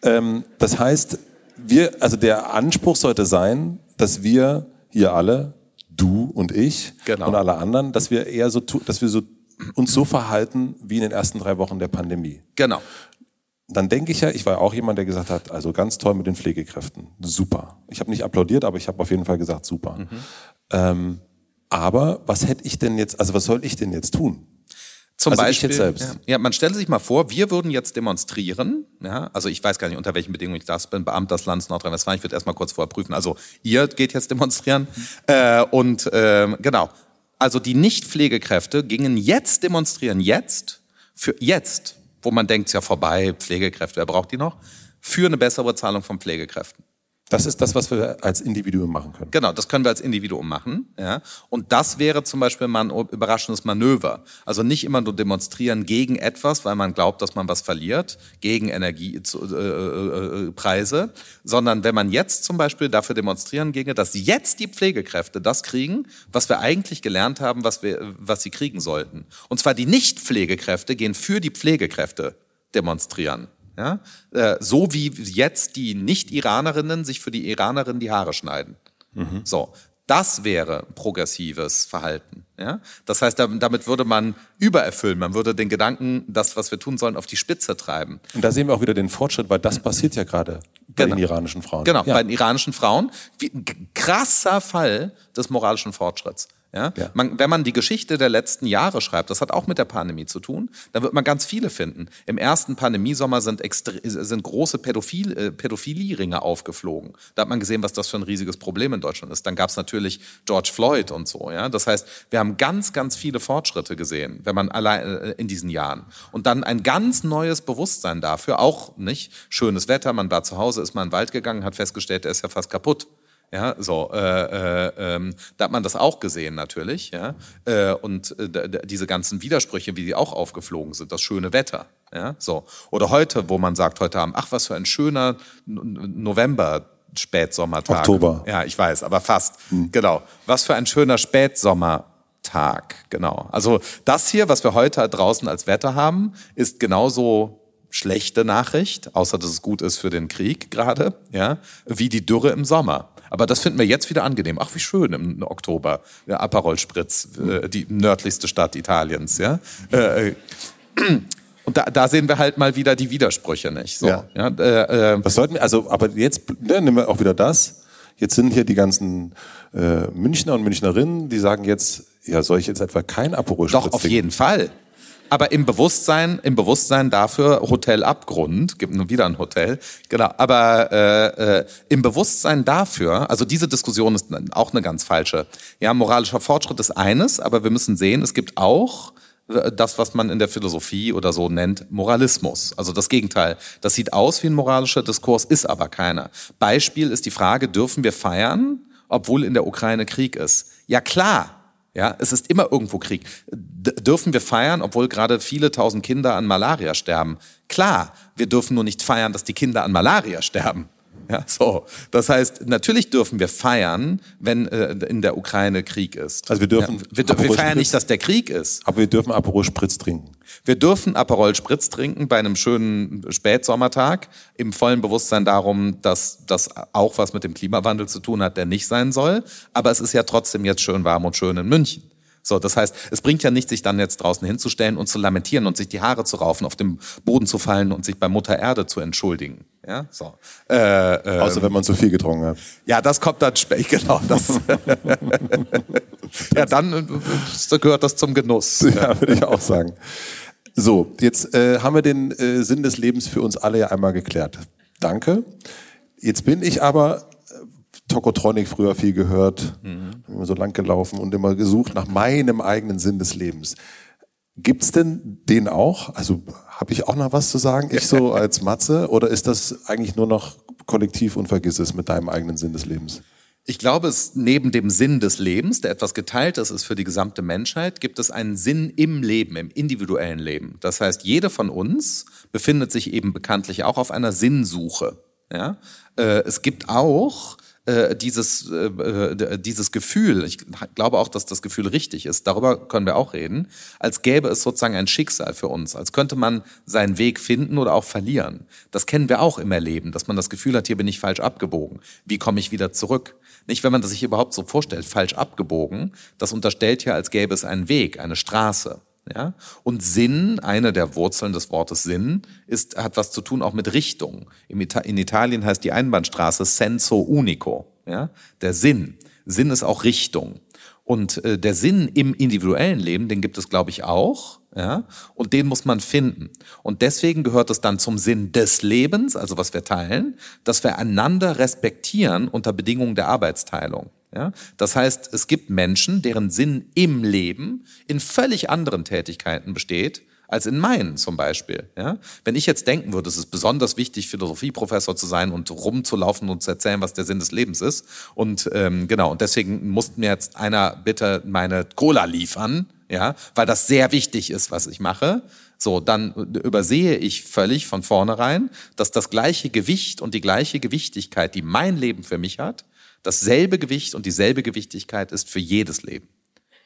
Ähm, das heißt, wir, also der Anspruch sollte sein, dass wir hier alle, du und ich Genau. und alle anderen, dass wir eher so, dass wir so uns so verhalten wie in den ersten drei Wochen der Pandemie. Genau. Dann denke ich ja, ich war ja auch jemand, der gesagt hat, also ganz toll mit den Pflegekräften, super. Ich habe nicht applaudiert, aber ich habe auf jeden Fall gesagt, super. Ähm, aber was hätte ich denn jetzt, also was soll ich denn jetzt tun? Zum Also Beispiel, jetzt selbst. Ja, ja, man stelle sich mal vor, wir würden jetzt demonstrieren. Ja, also ich weiß gar nicht, unter welchen Bedingungen ich das bin, Beamter des Landes Nordrhein-Westfalen. Ich würde erstmal kurz vorher prüfen. Also ihr geht jetzt demonstrieren. Äh, und ähm, genau. Also die Nicht-Pflegekräfte gingen jetzt demonstrieren, jetzt, für jetzt, wo man denkt, es ist ja vorbei, Pflegekräfte, wer braucht die noch? Für eine bessere Bezahlung von Pflegekräften. Das ist das, was wir als Individuum machen können. Genau, das können wir als Individuum machen. Ja? Und das wäre zum Beispiel mal ein überraschendes Manöver. Also nicht immer nur demonstrieren gegen etwas, weil man glaubt, dass man was verliert, gegen Energiepreise, äh, Preise, sondern wenn man jetzt zum Beispiel dafür demonstrieren ginge, dass jetzt die Pflegekräfte das kriegen, was wir eigentlich gelernt haben, was, wir, was sie kriegen sollten. Und zwar die Nicht-Pflegekräfte gehen für die Pflegekräfte demonstrieren. Ja? Äh, so wie jetzt die Nicht-Iranerinnen sich für die Iranerinnen die Haare schneiden. So, das wäre progressives Verhalten. Ja? Das heißt, dam- damit würde man übererfüllen. Man würde den Gedanken, das, was wir tun sollen, auf die Spitze treiben. Und da sehen wir auch wieder den Fortschritt, weil das passiert ja gerade bei Genau. den iranischen Frauen. Genau, ja. bei den iranischen Frauen. Wie, krasser Fall des moralischen Fortschritts. Ja? Ja. Man, wenn man die Geschichte der letzten Jahre schreibt, das hat auch mit der Pandemie zu tun, dann wird man ganz viele finden. Im ersten Pandemiesommer sind, sind große Pädophil, äh, Pädophilie-Ringe aufgeflogen. Da hat man gesehen, was das für ein riesiges Problem in Deutschland ist. Dann gab es natürlich George Floyd und so. Ja? Das heißt, wir haben ganz, ganz viele Fortschritte gesehen, wenn man allein äh, in diesen Jahren. Und dann ein ganz neues Bewusstsein dafür, auch nicht schönes Wetter, man war zu Hause, ist mal in den Wald gegangen, hat festgestellt, der ist ja fast kaputt. Ja, so, äh, äh, ähm, da hat man das auch gesehen natürlich, ja, äh, und äh, diese ganzen Widersprüche, wie die auch aufgeflogen sind, das schöne Wetter, ja, so. Oder heute, wo man sagt, heute Abend, ach, was für ein schöner November, Spätsommertag. Oktober. Ja, ich weiß, aber fast, genau. Was für ein schöner Spätsommertag, genau. Also das hier, was wir heute draußen als Wetter haben, ist genauso schlechte Nachricht, außer dass es gut ist für den Krieg gerade, ja, wie die Dürre im Sommer. Aber das finden wir jetzt wieder angenehm. Ach, wie schön im Oktober. Ja, Aperol Spritz, äh, die nördlichste Stadt Italiens, ja. Äh, äh, und da, da sehen wir halt mal wieder die Widersprüche nicht. So, Ja. ja äh, äh, Was sollten wir, also, aber jetzt ne, nehmen wir auch wieder das. Jetzt sind hier die ganzen äh, Münchner und Münchnerinnen, die sagen jetzt, ja, soll ich jetzt etwa kein Aperol Doch, auf jeden Fall. Aber im Bewusstsein, im Bewusstsein dafür, Hotel Abgrund, gibt nur wieder ein Hotel, genau, aber äh, äh, im Bewusstsein dafür, also diese Diskussion ist auch eine ganz falsche. Ja, moralischer Fortschritt ist eines, aber wir müssen sehen, es gibt auch äh, das, was man in der Philosophie oder so nennt, Moralismus. Also das Gegenteil. Das sieht aus wie ein moralischer Diskurs, ist aber keiner. Beispiel ist die Frage, dürfen wir feiern, obwohl in der Ukraine Krieg ist? Ja klar, ja, es ist immer irgendwo Krieg. D dürfen wir feiern, obwohl gerade viele tausend Kinder an Malaria sterben? Klar, wir dürfen nur nicht feiern, dass die Kinder an Malaria sterben. Ja, so. Das heißt, natürlich dürfen wir feiern, wenn äh, in der Ukraine Krieg ist. Also wir dürfen Ja, wir, wir feiern nicht, dass der Krieg ist. Aber wir dürfen Aperol Spritz trinken. Wir dürfen Aperol Spritz trinken bei einem schönen Spätsommertag im vollen Bewusstsein darum, dass das auch was mit dem Klimawandel zu tun hat, der nicht sein soll. Aber es ist ja trotzdem jetzt schön warm und schön in München. So, das heißt, es bringt ja nicht, sich dann jetzt draußen hinzustellen und zu lamentieren und sich die Haare zu raufen, auf dem Boden zu fallen und sich bei Mutter Erde zu entschuldigen. Ja, so. Äh, äh, Außer wenn man zu viel getrunken hat. Ja, das kommt dann später, genau. Das ja, dann äh, gehört das zum Genuss. Ja, würde ich auch sagen. So, jetzt äh, haben wir den äh, Sinn des Lebens für uns alle ja einmal geklärt. Danke. Jetzt bin ich aber Tokotronic früher viel gehört, mhm. immer so lang gelaufen und immer gesucht nach meinem eigenen Sinn des Lebens. Gibt's denn den auch? Also habe ich auch noch was zu sagen, ich so als Matze? Oder ist das eigentlich nur noch kollektiv und vergiss es mit deinem eigenen Sinn des Lebens? Ich glaube, es neben dem Sinn des Lebens, der etwas geteiltes ist für die gesamte Menschheit, gibt es einen Sinn im Leben, im individuellen Leben. Das heißt, jeder von uns befindet sich eben bekanntlich auch auf einer Sinnsuche. Ja? Äh, es gibt auch äh, dieses, äh, äh, dieses Gefühl, ich glaube auch, dass das Gefühl richtig ist, darüber können wir auch reden, als gäbe es sozusagen ein Schicksal für uns, als könnte man seinen Weg finden oder auch verlieren. Das kennen wir auch im Erleben, dass man das Gefühl hat, hier bin ich falsch abgebogen. Wie komme ich wieder zurück? Nicht, wenn man das sich überhaupt so vorstellt, falsch abgebogen, das unterstellt ja, als gäbe es einen Weg, eine Straße. Ja? Und Sinn, eine der Wurzeln des Wortes Sinn, ist, hat was zu tun auch mit Richtung. in Italien heißt die Einbahnstraße senso unico. Ja? Der Sinn. Sinn ist auch Richtung. Und äh, der Sinn im individuellen Leben, den gibt es, glaube ich, auch. Ja? Und den muss man finden. Und deswegen gehört es dann zum Sinn des Lebens, also was wir teilen, dass wir einander respektieren unter Bedingungen der Arbeitsteilung. Ja? Das heißt, es gibt Menschen, deren Sinn im Leben in völlig anderen Tätigkeiten besteht, als in meinen zum Beispiel. Ja? Wenn ich jetzt denken würde, es ist besonders wichtig, Philosophieprofessor zu sein und rumzulaufen und zu erzählen, was der Sinn des Lebens ist. Und ähm, genau, und deswegen musste mir jetzt einer bitte meine Cola liefern, ja, weil das sehr wichtig ist, was ich mache. So, dann übersehe ich völlig von vornherein, dass das gleiche Gewicht und die gleiche Gewichtigkeit, die mein Leben für mich hat, dasselbe Gewicht und dieselbe Gewichtigkeit ist für jedes Leben.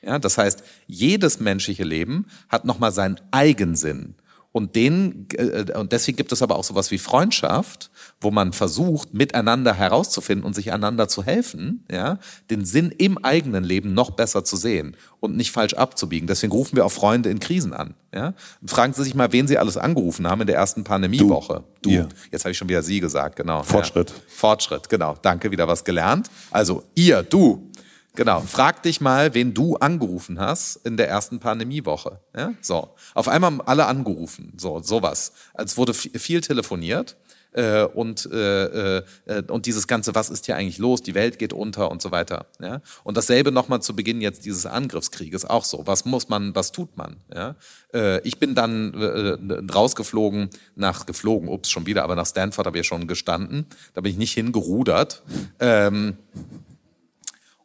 Ja, das heißt, jedes menschliche Leben hat nochmal seinen Eigensinn. Und den, äh, und deswegen gibt es aber auch sowas wie Freundschaft, wo man versucht, miteinander herauszufinden und sich einander zu helfen, ja, den Sinn im eigenen Leben noch besser zu sehen und nicht falsch abzubiegen. Deswegen rufen wir auch Freunde in Krisen an, ja. Fragen Sie sich mal, wen Sie alles angerufen haben in der ersten Pandemiewoche. Du. du. Jetzt habe ich schon wieder Sie gesagt, genau. Fortschritt. Ja. Fortschritt, genau. Danke, wieder was gelernt. Also, ihr, du, Genau. Frag dich mal, wen du angerufen hast in der ersten Pandemiewoche. Ja? So. Auf einmal haben alle angerufen. So, sowas. Als wurde viel telefoniert. Äh, und, äh, äh, und dieses ganze, was ist hier eigentlich los, die Welt geht unter und so weiter. Ja? Und dasselbe nochmal zu Beginn jetzt dieses Angriffskrieges, auch so. Was muss man, was tut man? Ja? Äh, ich bin dann äh, rausgeflogen, nach, geflogen, ups, schon wieder, aber nach Stanford habe ich schon gestanden. Da bin ich nicht hingerudert. Ähm,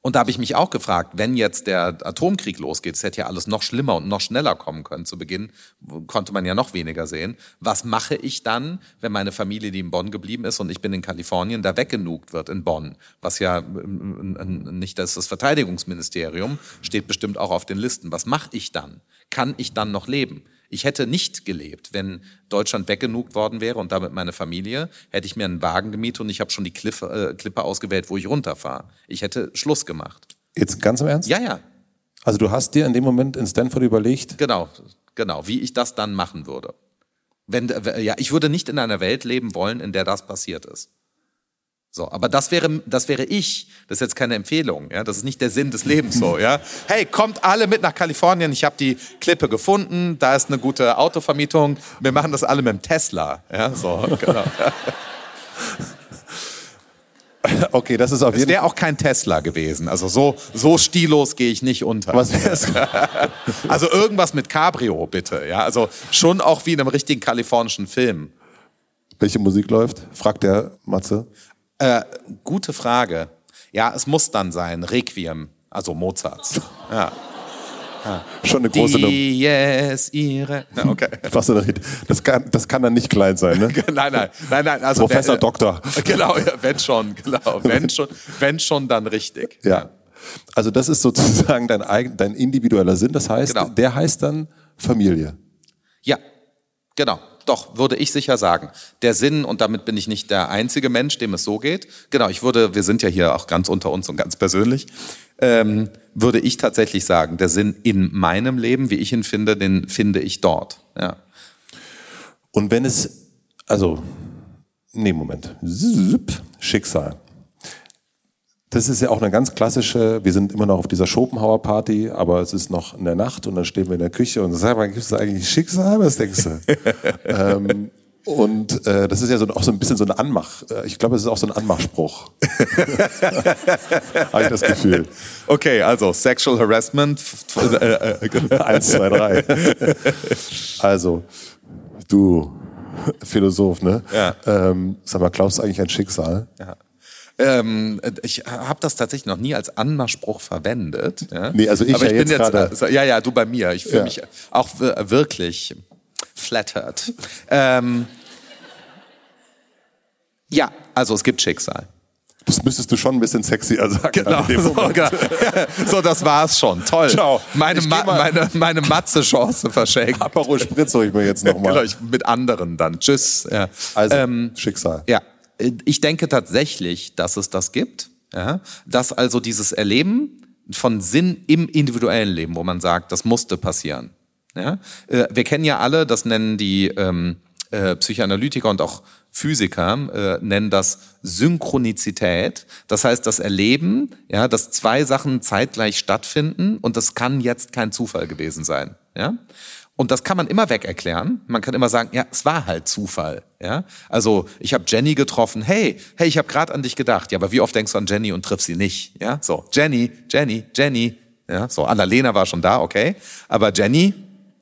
und da habe ich mich auch gefragt, wenn jetzt der Atomkrieg losgeht, es hätte ja alles noch schlimmer und noch schneller kommen können. Zu Beginn konnte man ja noch weniger sehen. Was mache ich dann, wenn meine Familie, die in Bonn geblieben ist und ich bin in Kalifornien, da weggenugt wird in Bonn? Was ja nicht das, das Verteidigungsministerium steht bestimmt auch auf den Listen. Was mache ich dann? Kann ich dann noch leben? Ich hätte nicht gelebt, wenn Deutschland weggenugt worden wäre und damit meine Familie, hätte ich mir einen Wagen gemietet und ich habe schon die Klippe, äh, Klippe ausgewählt, wo ich runterfahre. Ich hätte Schluss gemacht. Jetzt ganz im Ernst? Ja, ja. Also du hast dir in dem Moment in Stanford überlegt? Genau, genau, wie ich das dann machen würde. Wenn, ja, ich würde nicht in einer Welt leben wollen, in der das passiert ist. So, aber das wäre, das wäre ich. Das ist jetzt keine Empfehlung. Ja, das ist nicht der Sinn des Lebens so. Ja, hey, kommt alle mit nach Kalifornien. Ich habe die Klippe gefunden. Da ist eine gute Autovermietung. Wir machen das alle mit dem Tesla. Ja, so genau. Okay, das ist auf jeden Fall. Wäre auch kein Tesla gewesen. Also so, so stilos gehe ich nicht unter. Was wär's? also irgendwas mit Cabrio, bitte. Ja, also schon auch wie in einem richtigen kalifornischen Film. Welche Musik läuft? fragt der Matze. Äh, gute Frage. Ja, es muss dann sein Requiem, also Mozarts. Ja. Ja. Schon eine große Nummer. Yes, ihre. Ja, okay. Was das kann, das kann dann nicht klein sein, ne? nein, nein, nein, nein. Also Professor wenn, Doktor. Genau, ja, wenn schon, genau. Wenn schon, wenn schon, dann richtig. Ja. Also das ist sozusagen dein, eigen, dein individueller Sinn. Das heißt, genau. der heißt dann Familie. Ja, genau. Doch, würde ich sicher sagen. Der Sinn, und damit bin ich nicht der einzige Mensch, dem es so geht. Genau, ich würde, wir sind ja hier auch ganz unter uns und ganz persönlich, ähm, würde ich tatsächlich sagen, der Sinn in meinem Leben, wie ich ihn finde, den finde ich dort. Ja. Und wenn es, also, nee, Moment, Schicksal. Das ist ja auch eine ganz klassische, wir sind immer noch auf dieser Schopenhauer Party, aber es ist noch in der Nacht und dann stehen wir in der Küche und sagen, gibt es eigentlich Schicksal? Was denkst du? ähm, und äh, das ist ja so, auch so ein bisschen so ein Anmach. Äh, ich glaube, es ist auch so ein Anmachspruch. Habe ich das Gefühl. Okay, also Sexual Harassment. Eins, zwei, drei. Also, du Philosoph, ne? Ja. Ähm, sag mal, glaubst du eigentlich ein Schicksal? Ja. Ähm, ich habe das tatsächlich noch nie als Anmachspruch verwendet. Ja? Nee, also ich, Aber ja ich bin jetzt jetzt, also, ja, ja, du bei mir. Ich fühle Ja. mich auch wir- wirklich flattered. Ähm, ja, also es gibt Schicksal. Das müsstest du schon ein bisschen sexier sagen. Genau, so, genau. so das war's schon. Toll. Ciao. Meine, Ma meine, meine Matze-Chance verschenkt. Aperol Spritz hol ich mir jetzt Genau, nochmal. ich, mit anderen dann. Tschüss. Ja. Also, Ähm, Schicksal. Ja, ich denke tatsächlich, dass es das gibt. Ja? Dass also dieses Erleben von Sinn im individuellen Leben, wo man sagt, das musste passieren. Ja? Äh, Wir kennen ja alle, das nennen die ähm, äh, Psychoanalytiker und auch Physiker, äh, nennen das Synchronizität. Das heißt, das Erleben, ja, dass zwei Sachen zeitgleich stattfinden und das kann jetzt kein Zufall gewesen sein. Ja? Und das kann man immer weg erklären. Man kann immer sagen, ja, es war halt Zufall. Ja, also ich habe Jenny getroffen. Hey, hey, ich habe gerade an dich gedacht. Ja, aber wie oft denkst du an Jenny und triffst sie nicht? Ja, so Jenny, Jenny, Jenny. Ja, so Annalena war schon da, okay, aber Jenny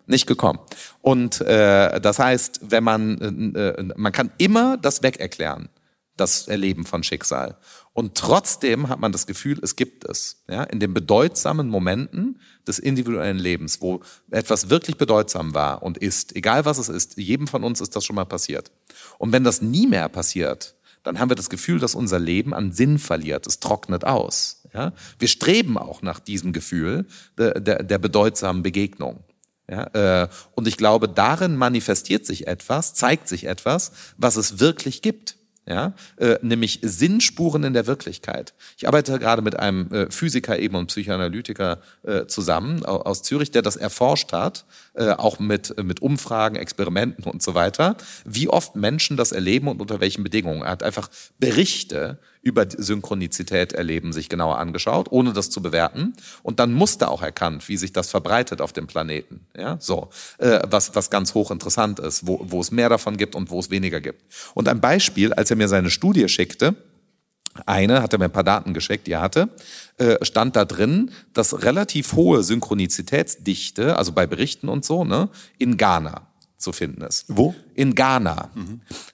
nicht gekommen. Und äh, das heißt, wenn man äh, äh, man kann immer das weg erklären, das Erleben von Schicksal. Und trotzdem hat man das Gefühl, es gibt es. Ja, in den bedeutsamen Momenten des individuellen Lebens, wo etwas wirklich bedeutsam war und ist, egal was es ist, jedem von uns ist das schon mal passiert. Und wenn das nie mehr passiert, dann haben wir das Gefühl, dass unser Leben an Sinn verliert. Es trocknet aus. Ja? Wir streben auch nach diesem Gefühl der, der, der bedeutsamen Begegnung. Ja, äh, und ich glaube, darin manifestiert sich etwas, zeigt sich etwas, was es wirklich gibt. Ja, äh, nämlich Sinnspuren in der Wirklichkeit. Ich arbeite gerade mit einem äh, Physiker eben und Psychoanalytiker äh, zusammen au- aus Zürich, der das erforscht hat, äh, auch mit, mit Umfragen, Experimenten und so weiter, wie oft Menschen das erleben und unter welchen Bedingungen. Er hat einfach Berichte über Synchronizität erleben sich genauer angeschaut, ohne das zu bewerten und dann Muster auch erkannt, wie sich das verbreitet auf dem Planeten. Ja, so äh, was was ganz hochinteressant ist, wo wo es mehr davon gibt und wo es weniger gibt. Und ein Beispiel, als er mir seine Studie schickte, eine, hat er mir ein paar Daten geschickt, die er hatte, äh, stand da drin, dass relativ hohe Synchronizitätsdichte, also bei Berichten und so, ne, in Ghana zu finden ist. Wo? In Ghana.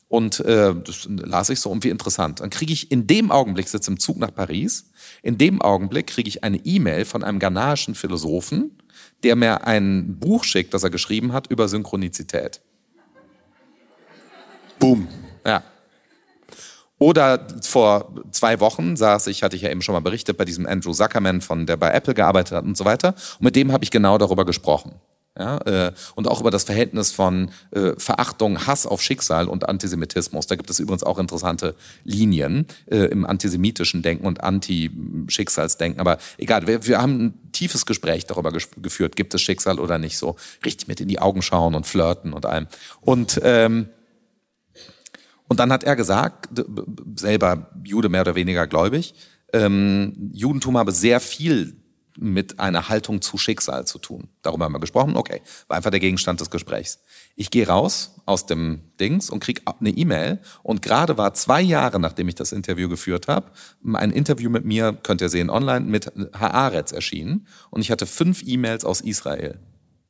Und äh, das las ich so irgendwie interessant. Dann kriege ich in dem Augenblick, sitze im Zug nach Paris, in dem Augenblick kriege ich eine E-Mail von einem ghanaischen Philosophen, der mir ein Buch schickt, das er geschrieben hat über Synchronizität. Boom. Ja. Oder vor zwei Wochen saß ich, hatte ich ja eben schon mal berichtet, bei diesem Andrew Zuckerman, von der bei Apple gearbeitet hat und so weiter. Und mit dem habe ich genau darüber gesprochen. Ja, äh, und auch über das Verhältnis von äh, Verachtung, Hass auf Schicksal und Antisemitismus. Da gibt es übrigens auch interessante Linien äh, im antisemitischen Denken und Anti-Schicksalsdenken. Aber egal, wir, wir haben ein tiefes Gespräch darüber geführt, gibt es Schicksal oder nicht so. Richtig mit in die Augen schauen und flirten und allem. Und ähm, und dann hat er gesagt, selber Jude mehr oder weniger gläubig, ähm, Judentum habe sehr viel mit einer Haltung zu Schicksal zu tun. Darüber haben wir gesprochen. Okay, war einfach der Gegenstand des Gesprächs. Ich gehe raus aus dem Dings und krieg eine E-Mail. Und gerade war zwei Jahre, nachdem ich das Interview geführt habe, ein Interview mit mir, könnt ihr sehen online, mit Haaretz erschienen. Und ich hatte fünf E-Mails aus Israel.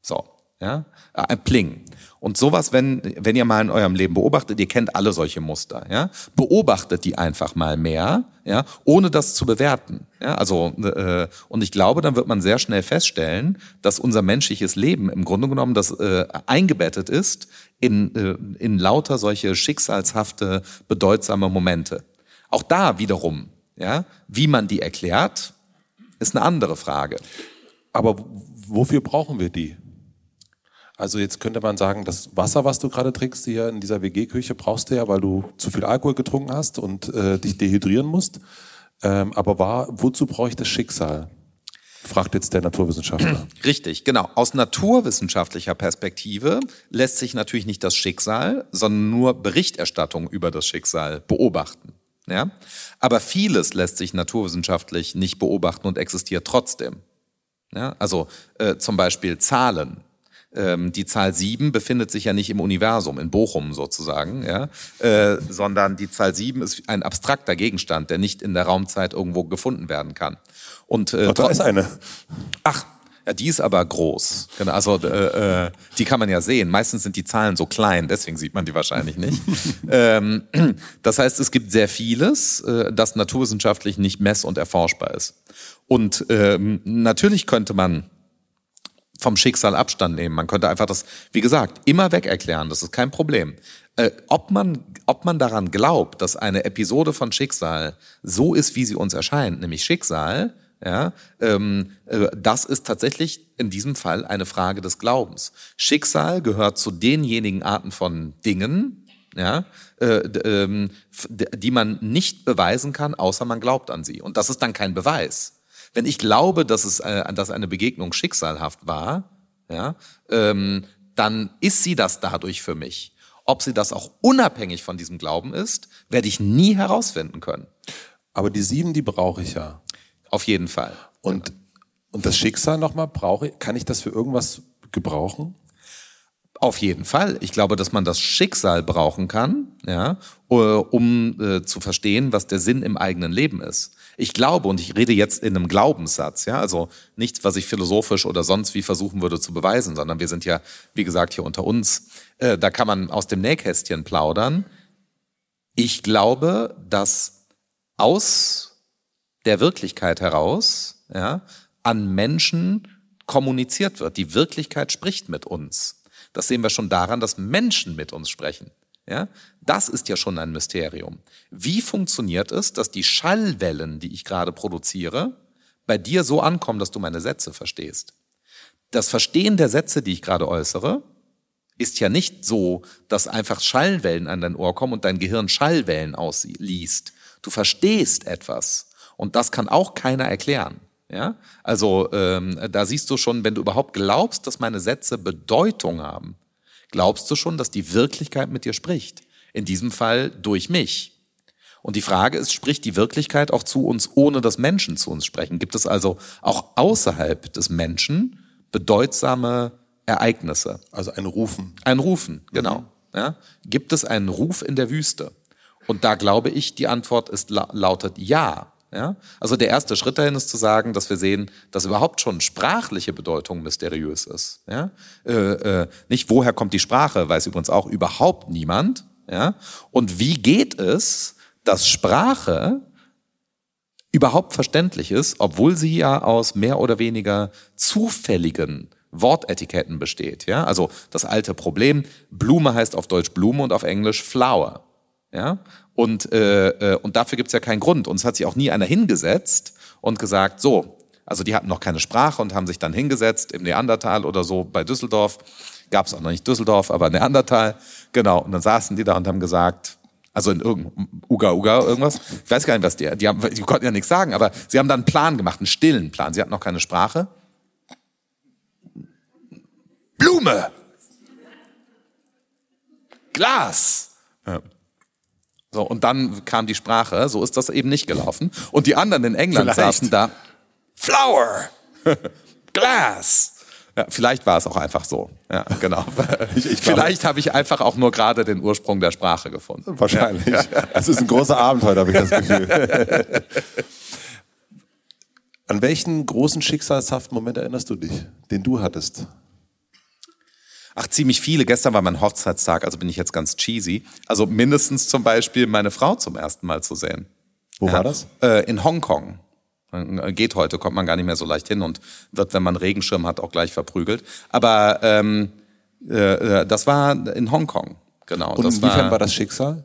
So, ja, Äh, ein Pling. Und sowas, wenn, wenn ihr mal in eurem Leben beobachtet, ihr kennt alle solche Muster, ja, beobachtet die einfach mal mehr, ja, ohne das zu bewerten. Ja, also, äh, und ich glaube, dann wird man sehr schnell feststellen, dass unser menschliches Leben im Grunde genommen das äh, eingebettet ist in, äh, in lauter solche schicksalshafte, bedeutsame Momente. Auch da wiederum, ja, wie man die erklärt, ist eine andere Frage. Aber wofür brauchen wir die? Also jetzt könnte man sagen, das Wasser, was du gerade trinkst hier in dieser WG-Küche, brauchst du ja, weil du zu viel Alkohol getrunken hast und äh, dich dehydrieren musst. Ähm, aber war, wozu brauche ich das Schicksal? Fragt jetzt der Naturwissenschaftler. Richtig, genau. Aus naturwissenschaftlicher Perspektive lässt sich natürlich nicht das Schicksal, sondern nur Berichterstattung über das Schicksal beobachten. Ja? Aber vieles lässt sich naturwissenschaftlich nicht beobachten und existiert trotzdem. Ja? Also äh, zum Beispiel Zahlen ähm, die Zahl 7 befindet sich ja nicht im Universum, in Bochum sozusagen, ja, äh, sondern die Zahl 7 ist ein abstrakter Gegenstand, der nicht in der Raumzeit irgendwo gefunden werden kann. Und äh, da ist eine. Ach, ja, die ist aber groß. Genau, also äh, äh, die kann man ja sehen. Meistens sind die Zahlen so klein, deswegen sieht man die wahrscheinlich nicht. ähm, das heißt, es gibt sehr vieles, äh, das naturwissenschaftlich nicht mess- und erforschbar ist. Und ähm, natürlich könnte man vom Schicksal Abstand nehmen. Man könnte einfach das, wie gesagt, immer weg erklären. Das ist kein Problem. Äh, ob man, ob man daran glaubt, dass eine Episode von Schicksal so ist, wie sie uns erscheint, nämlich Schicksal, ja, ähm, äh, das ist tatsächlich in diesem Fall eine Frage des Glaubens. Schicksal gehört zu denjenigen Arten von Dingen, ja, äh, ähm, die man nicht beweisen kann, außer man glaubt an sie. Und das ist dann kein Beweis. Wenn ich glaube, dass es, äh, dass eine Begegnung schicksalhaft war, ja, ähm, dann ist sie das dadurch für mich. Ob sie das auch unabhängig von diesem Glauben ist, werde ich nie herausfinden können. Aber die sieben, die brauche ich ja. Auf jeden Fall. Und, und das Schicksal nochmal, brauche ich, kann ich das für irgendwas gebrauchen? Auf jeden Fall. Ich glaube, dass man das Schicksal brauchen kann, ja, äh, um äh, zu verstehen, was der Sinn im eigenen Leben ist. Ich glaube, und ich rede jetzt in einem Glaubenssatz, ja, also nichts, was ich philosophisch oder sonst wie versuchen würde zu beweisen, sondern wir sind ja, wie gesagt, hier unter uns. Äh, da kann man aus dem Nähkästchen plaudern. Ich glaube, dass aus der Wirklichkeit heraus, ja, an Menschen kommuniziert wird. Die Wirklichkeit spricht mit uns. Das sehen wir schon daran, dass Menschen mit uns sprechen. Ja, das ist ja schon ein Mysterium. Wie funktioniert es, dass die Schallwellen, die ich gerade produziere, bei dir so ankommen, dass du meine Sätze verstehst? Das Verstehen der Sätze, die ich gerade äußere, ist ja nicht so, dass einfach Schallwellen an dein Ohr kommen und dein Gehirn Schallwellen ausliest. Du verstehst etwas und das kann auch keiner erklären. Ja, also ähm, da siehst du schon, wenn du überhaupt glaubst, dass meine Sätze Bedeutung haben, glaubst du schon, dass die Wirklichkeit mit dir spricht. In diesem Fall durch mich. Und die Frage ist, spricht die Wirklichkeit auch zu uns, ohne dass Menschen zu uns sprechen? Gibt es also auch außerhalb des Menschen bedeutsame Ereignisse? Also ein Rufen. Ein Rufen, genau. Mhm. Ja? Gibt es einen Ruf in der Wüste? Und da glaube ich, die Antwort ist lautet ja. Ja? Also der erste Schritt dahin ist zu sagen, dass wir sehen, dass überhaupt schon sprachliche Bedeutung mysteriös ist. Ja? Äh, äh, nicht woher kommt die Sprache, weiß übrigens auch überhaupt niemand. Ja? Und wie geht es, dass Sprache überhaupt verständlich ist, obwohl sie ja aus mehr oder weniger zufälligen Wortetiketten besteht. Ja? Also das alte Problem, Blume heißt auf Deutsch Blume und auf Englisch Flower. Ja? Und, äh, äh, und dafür gibt's ja keinen Grund. Und es hat sich auch nie einer hingesetzt und gesagt, so, also die hatten noch keine Sprache und haben sich dann hingesetzt im Neandertal oder so bei Düsseldorf. Gab's auch noch nicht Düsseldorf, aber Neandertal. Genau. Und dann saßen die da und haben gesagt, also in irgendeinem Uga Uga irgendwas. Ich weiß gar nicht, was die, die, haben, die konnten ja nichts sagen, aber sie haben dann einen Plan gemacht, einen stillen Plan. Sie hatten noch keine Sprache. Blume! Glas! Ja. So, und dann kam die Sprache, so ist das eben nicht gelaufen. Und die anderen in England vielleicht. saßen da, Flower, Glass. Ja, vielleicht war es auch einfach so. Ja, genau. Ich, ich vielleicht habe ich einfach auch nur gerade den Ursprung der Sprache gefunden. Wahrscheinlich. Ja. Es ist ein großer Abenteuer, habe ich das Gefühl. An welchen großen schicksalshaften Moment erinnerst du dich, den du hattest? Ach, ziemlich viele. Gestern war mein Hochzeitstag, also bin ich jetzt ganz cheesy. Also mindestens zum Beispiel meine Frau zum ersten Mal zu sehen. Wo ja, war das? Äh, in Hongkong. Geht heute, kommt man gar nicht mehr so leicht hin und wird, wenn man Regenschirm hat, auch gleich verprügelt. Aber ähm, äh, äh das war in Hongkong, genau. Und inwiefern war, war das Schicksal?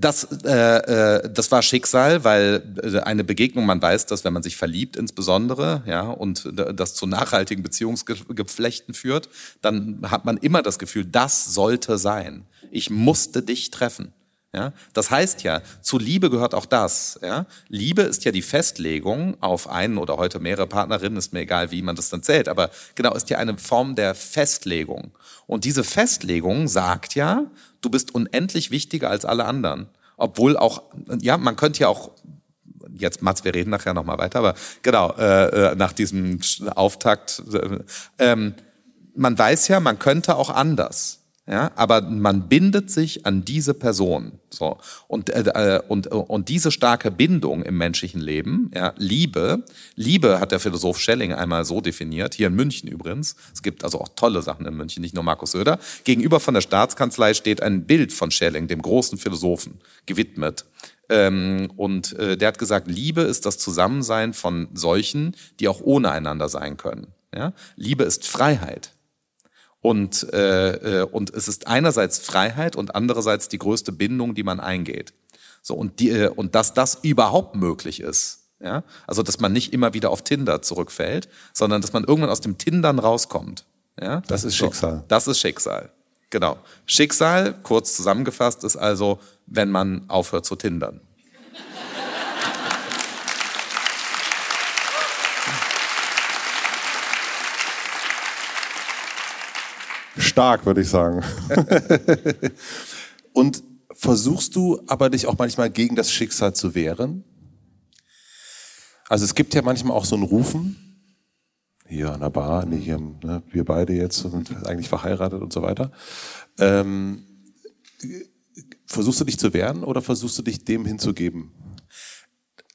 Das, äh, äh, das war Schicksal, weil äh, eine Begegnung, man weiß dass wenn man sich verliebt insbesondere, ja, und das zu nachhaltigen Beziehungsgeflechten führt, dann hat man immer das Gefühl, das sollte sein. Ich musste dich treffen. Ja, das heißt ja, zu Liebe gehört auch das. Ja? Liebe ist ja die Festlegung auf einen oder heute mehrere Partnerinnen, ist mir egal, wie man das dann zählt, aber genau ist ja eine Form der Festlegung. Und diese Festlegung sagt ja, du bist unendlich wichtiger als alle anderen. Obwohl auch, ja, man könnte ja auch jetzt Mats, wir reden nachher nochmal weiter, aber genau, äh, äh, nach diesem Auftakt, äh, ähm, man weiß ja, man könnte auch anders. Ja, aber man bindet sich an diese Person. So. Und, äh, und, und diese starke Bindung im menschlichen Leben, ja, Liebe, Liebe hat der Philosoph Schelling einmal so definiert, hier in München übrigens. Es gibt also auch tolle Sachen in München, nicht nur Markus Söder. Gegenüber von der Staatskanzlei steht ein Bild von Schelling, dem großen Philosophen, gewidmet. Ähm, und äh, der hat gesagt, Liebe ist das Zusammensein von solchen, die auch ohne einander sein können. Ja? Liebe ist Freiheit. Und, äh, äh, und es ist einerseits Freiheit und andererseits die größte Bindung, die man eingeht. So, und, die, äh, und dass das überhaupt möglich ist. Ja? Also, dass man nicht immer wieder auf Tinder zurückfällt, sondern dass man irgendwann aus dem Tindern rauskommt. Ja? Das ist Schicksal. So, das ist Schicksal. Genau. Schicksal, kurz zusammengefasst, ist also, wenn man aufhört zu tindern. Stark, würde ich sagen. Und versuchst du aber dich auch manchmal gegen das Schicksal zu wehren? Also es gibt ja manchmal auch so ein Rufen, hier an der Bar, nee, hier, ne, wir beide jetzt sind eigentlich verheiratet und so weiter. Ähm, versuchst du dich zu wehren oder versuchst du dich dem hinzugeben?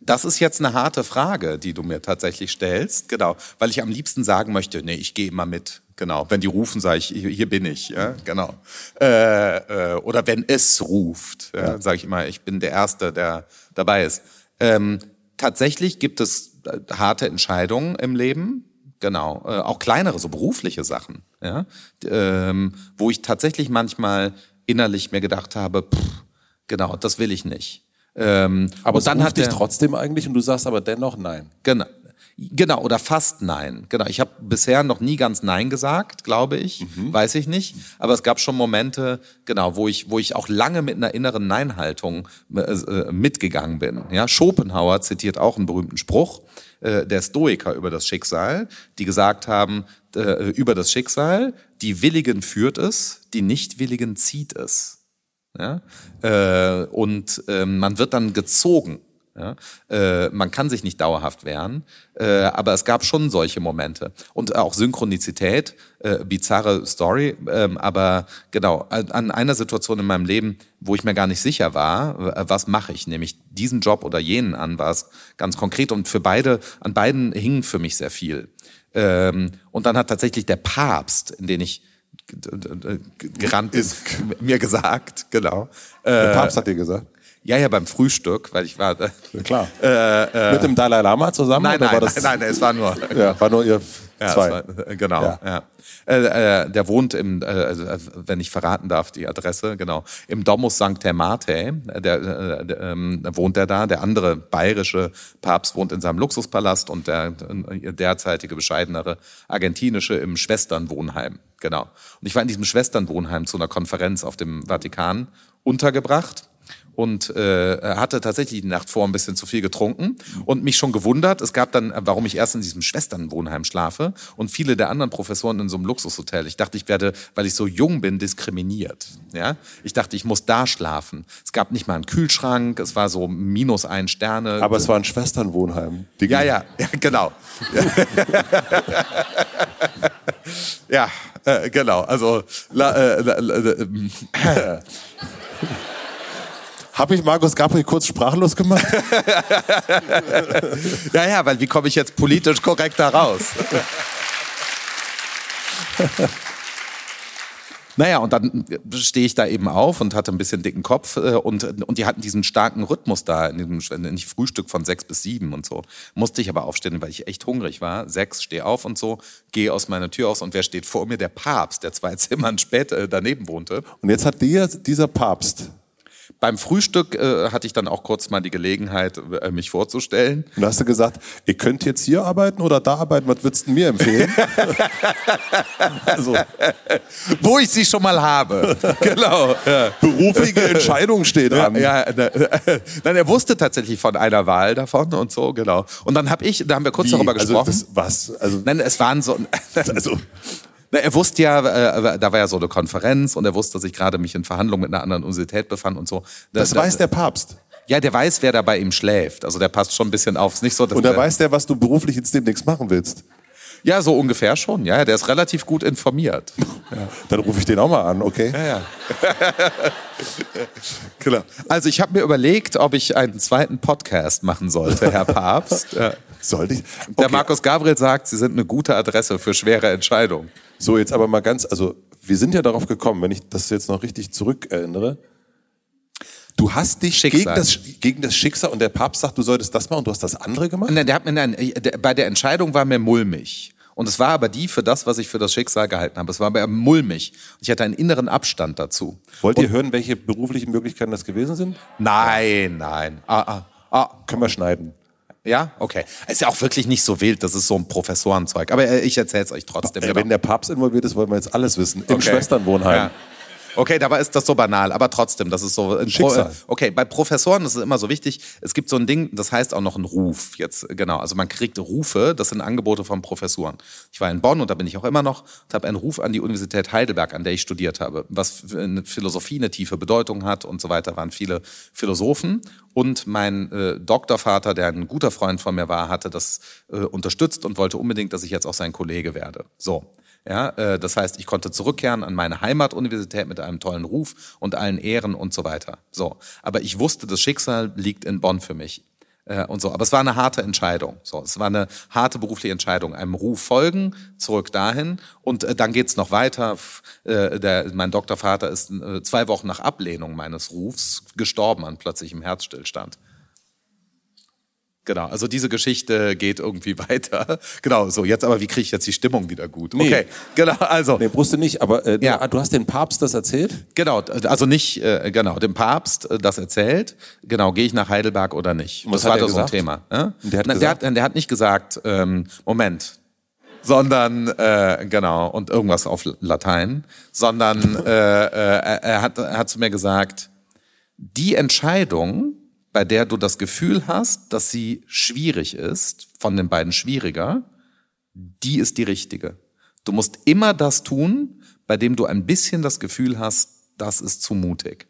Das ist jetzt eine harte Frage, die du mir tatsächlich stellst, genau, weil ich am liebsten sagen möchte, nee, ich gehe immer mit. Genau, wenn die rufen, sage ich, hier bin ich, ja, genau. Äh, äh, oder wenn es ruft, ja, sage ich immer, ich bin der Erste, der dabei ist. Ähm, tatsächlich gibt es äh, harte Entscheidungen im Leben, genau, äh, auch kleinere, so berufliche Sachen, ja, ähm, wo ich tatsächlich manchmal innerlich mir gedacht habe, pff, genau, das will ich nicht. Ähm, aber dann hat dich trotzdem eigentlich und du sagst aber dennoch nein. Genau. Genau, oder fast nein. Genau, ich habe bisher noch nie ganz nein gesagt, glaube ich, mhm. weiß ich nicht. Aber es gab schon Momente, genau, wo ich, wo ich auch lange mit einer inneren Nein-Haltung äh, äh mitgegangen bin. Ja, Schopenhauer zitiert auch einen berühmten Spruch äh, der Stoiker über das Schicksal, die gesagt haben äh, über das Schicksal: Die Willigen führt es, die Nichtwilligen zieht es. Ja? Äh, und äh, man wird dann gezogen. Ja? Äh, man kann sich nicht dauerhaft wehren, äh, aber es gab schon solche Momente. Und auch Synchronizität, äh, bizarre Story, äh, aber genau, an einer Situation in meinem Leben, wo ich mir gar nicht sicher war, was mache ich, nämlich diesen Job oder jenen an, war es ganz konkret und für beide, an beiden hing für mich sehr viel. Ähm, und dann hat tatsächlich der Papst, in den ich gerannt ist, mir gesagt, genau. Der äh, Papst hat dir gesagt? Ja, ja, beim Frühstück, weil ich war. Äh, ja, klar. Äh, äh, Mit dem Dalai Lama zusammen? Nein, nein, nein, nein, es war nur. Ja, war nur ihr zwei. Ja, war, äh, genau. Ja. ja. Äh, äh, der wohnt im, äh, also, wenn ich verraten darf, die Adresse, genau, im Domus St. Mate, der, äh, der ähm, wohnt er da. Der andere bayerische Papst wohnt in seinem Luxuspalast und der derzeitige bescheidenere argentinische im Schwesternwohnheim. Genau. Und ich war in diesem Schwesternwohnheim zu einer Konferenz auf dem Vatikan untergebracht und äh, hatte tatsächlich die Nacht vor ein bisschen zu viel getrunken und mich schon gewundert. Es gab dann, warum ich erst in diesem Schwesternwohnheim schlafe und viele der anderen Professoren in so einem Luxushotel. Ich dachte, ich werde, weil ich so jung bin, diskriminiert. Ja, ich dachte, ich muss da schlafen. Es gab nicht mal einen Kühlschrank. Es war so minus ein Sterne. Aber es war ein Schwesternwohnheim. Ja, ja, ja, genau. ja, äh, genau. Also la, äh, la, la, äh, habe ich Markus Gabriel kurz sprachlos gemacht? ja, ja, weil wie komme ich jetzt politisch korrekt da raus? Naja, und dann stehe ich da eben auf und hatte ein bisschen dicken Kopf äh, und, und die hatten diesen starken Rhythmus da, in diesem nicht Frühstück von sechs bis sieben und so. Musste ich aber aufstehen, weil ich echt hungrig war. Sechs, stehe auf und so, gehe aus meiner Tür aus und wer steht vor mir? Der Papst, der zwei Zimmern später äh, daneben wohnte. Und jetzt hat dir dieser Papst beim Frühstück äh, hatte ich dann auch kurz mal die Gelegenheit, äh, mich vorzustellen. Und hast du gesagt, ihr könnt jetzt hier arbeiten oder da arbeiten, was würdest du mir empfehlen? also. Wo ich sie schon mal habe. genau. Ja. Berufliche Entscheidung steht an. Ja, ja, dann er wusste tatsächlich von einer Wahl davon und so, genau. Und dann habe ich, da haben wir kurz Wie? darüber also gesprochen. Also das, was? Also Nein, es waren so. also na, er wusste ja, äh, da war ja so eine Konferenz und er wusste, dass ich gerade mich in Verhandlungen mit einer anderen Universität befand und so. Das, das weiß der Papst. Ja, der weiß, wer da bei ihm schläft. Also der passt schon ein bisschen auf. Ist nicht so, dass und da weiß der, was du beruflich jetzt demnächst machen willst. Ja, so ungefähr schon. Ja, der ist relativ gut informiert. Ja. Dann rufe ich den auch mal an, okay? Ja, ja. Klar. Also ich habe mir überlegt, ob ich einen zweiten Podcast machen sollte, Herr Papst. Ja. Sollte ich? Okay. Der Markus Gabriel sagt, Sie sind eine gute Adresse für schwere Entscheidungen. So, jetzt aber mal ganz, also wir sind ja darauf gekommen, wenn ich das jetzt noch richtig zurückerinnere. Du hast dich gegen das, gegen das Schicksal und der Papst sagt, du solltest das machen und du hast das andere gemacht? Nein, der hat mir, nein, der, bei der Entscheidung war mir mulmig. Und es war aber die für das, was ich für das Schicksal gehalten habe. Es war aber mulmig. Ich hatte einen inneren Abstand dazu. Wollt ihr und, hören, welche beruflichen Möglichkeiten das gewesen sind? Nein, nein. Ah, ah, ah. Können wir schneiden. Ja, okay. Ist ja auch wirklich nicht so wild, das ist so ein Professorenzeug. Aber äh, ich erzähle es euch trotzdem. Äh, wenn der Papst involviert ist, wollen wir jetzt alles wissen. Im okay. Schwesternwohnheim. Ja. Okay, dabei ist das so banal, aber trotzdem, das ist so ein Schicksal. Pro okay, bei Professoren ist es immer so wichtig. Es gibt so ein Ding, das heißt auch noch ein Ruf. Jetzt genau, also man kriegt Rufe. Das sind Angebote von Professoren. Ich war in Bonn und da bin ich auch immer noch und habe einen Ruf an die Universität Heidelberg, an der ich studiert habe, was in Philosophie eine tiefe Bedeutung hat und so weiter. Waren viele Philosophen und mein äh, Doktorvater, der ein guter Freund von mir war, hatte das äh, unterstützt und wollte unbedingt, dass ich jetzt auch sein Kollege werde. So. Ja, äh, das heißt, ich konnte zurückkehren an meine Heimatuniversität mit einem tollen Ruf und allen Ehren und so weiter. So, aber ich wusste, das Schicksal liegt in Bonn für mich äh, und so. Aber es war eine harte Entscheidung. So, es war eine harte berufliche Entscheidung. Einem Ruf folgen, zurück dahin und äh, dann geht's noch weiter. Äh, der, mein Doktorvater ist äh, zwei Wochen nach Ablehnung meines Rufs gestorben an plötzlichem Herzstillstand. Genau, also diese Geschichte geht irgendwie weiter. Genau, so jetzt aber, wie kriege ich jetzt die Stimmung wieder gut? Nee. Okay, genau, also. Nee, wusste nicht, aber äh, ja. du hast den Papst das erzählt? Genau, also nicht, äh, genau, dem Papst äh, das erzählt. Genau, gehe ich nach Heidelberg oder nicht? Was das war doch so ein Thema. Ja? Der, hat Na, der, hat, der hat nicht gesagt, ähm, Moment, sondern äh, genau und irgendwas auf Latein, sondern äh, äh, er, hat, er hat zu mir gesagt, die Entscheidung bei der du das Gefühl hast, dass sie schwierig ist, von den beiden schwieriger, die ist die richtige. Du musst immer das tun, bei dem du ein bisschen das Gefühl hast, das ist zu mutig.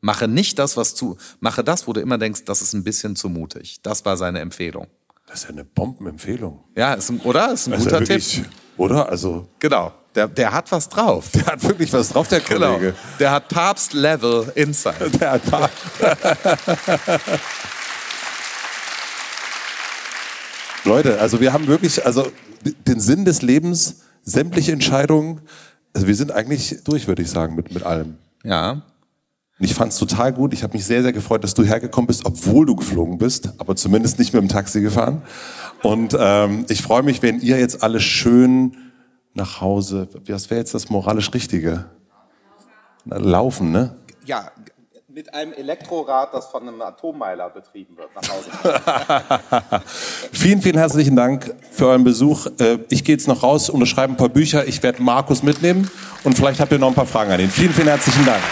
Mache nicht das, was zu, mache das, wo du immer denkst, das ist ein bisschen zu mutig. Das war seine Empfehlung. Das ist ja eine Bombenempfehlung. Ja, ist ein, oder? Ist ein also guter Tipp. Oder? Also. Genau. Der, der hat was drauf. Der hat wirklich was drauf, der genau. Kollege. Genau. Der hat Papst-Level Insight. Der hat Papst. Leute, also wir haben wirklich, also den Sinn des Lebens, sämtliche Entscheidungen, also wir sind eigentlich durch, würde ich sagen, mit, mit allem. Ja. Und ich fand es total gut. Ich habe mich sehr, sehr gefreut, dass du hergekommen bist, obwohl du geflogen bist, aber zumindest nicht mit dem Taxi gefahren. Und ähm, ich freue mich, wenn ihr jetzt alle schön nach Hause. Was wäre jetzt das moralisch Richtige? Laufen, ne? Ja, mit einem Elektrorad, das von einem Atommeiler betrieben wird, nach Hause. vielen, vielen herzlichen Dank für euren Besuch. Äh, ich gehe jetzt noch raus, unterschreibe ein paar Bücher. Ich werde Markus mitnehmen und vielleicht habt ihr noch ein paar Fragen an ihn. Vielen, vielen herzlichen Dank.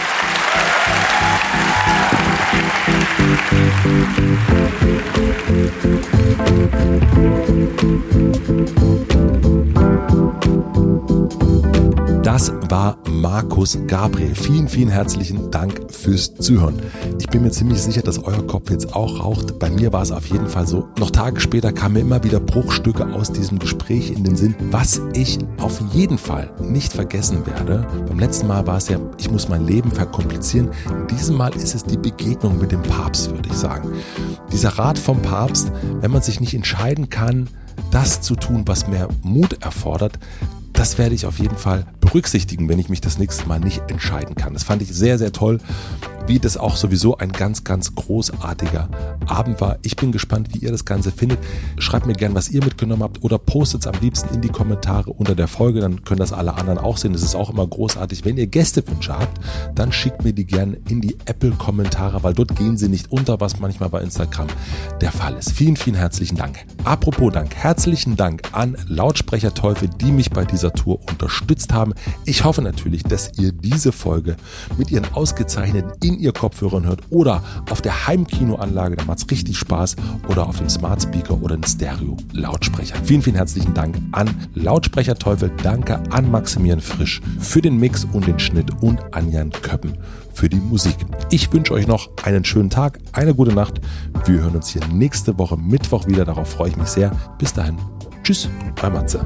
Thank you. Das war Markus Gabriel. Vielen, vielen herzlichen Dank fürs Zuhören. Ich bin mir ziemlich sicher, dass euer Kopf jetzt auch raucht. Bei mir war es auf jeden Fall so. Noch Tage später kamen mir immer wieder Bruchstücke aus diesem Gespräch in den Sinn, was ich auf jeden Fall nicht vergessen werde. Beim letzten Mal war es ja, ich muss mein Leben verkomplizieren. In diesem Mal ist es die Begegnung mit dem Papst, würde ich sagen. Dieser Rat vom Papst, wenn man sich nicht entscheiden kann, das zu tun, was mehr Mut erfordert, das werde ich auf jeden Fall berücksichtigen, wenn ich mich das nächste Mal nicht entscheiden kann. Das fand ich sehr, sehr toll wie das auch sowieso ein ganz, ganz großartiger Abend war. Ich bin gespannt, wie ihr das Ganze findet. Schreibt mir gerne, was ihr mitgenommen habt oder postet es am liebsten in die Kommentare unter der Folge. Dann können das alle anderen auch sehen. Das ist auch immer großartig. Wenn ihr Gästewünsche habt, dann schickt mir die gerne in die Apple-Kommentare, weil dort gehen sie nicht unter, was manchmal bei Instagram der Fall ist. Vielen, vielen herzlichen Dank. Apropos Dank, herzlichen Dank an Lautsprecherteufel, die mich bei dieser Tour unterstützt haben. Ich hoffe natürlich, dass ihr diese Folge mit ihren ausgezeichneten in ihr Kopfhörern hört oder auf der Heimkinoanlage, da macht es richtig Spaß, oder auf dem Smart Speaker oder den Stereo-Lautsprecher. Vielen, vielen herzlichen Dank an Lautsprecher Teufel, danke an Maximilian Frisch für den Mix und den Schnitt und an Jan Köppen für die Musik. Ich wünsche euch noch einen schönen Tag, eine gute Nacht. Wir hören uns hier nächste Woche Mittwoch wieder. Darauf freue ich mich sehr. Bis dahin. Tschüss, euer Matze.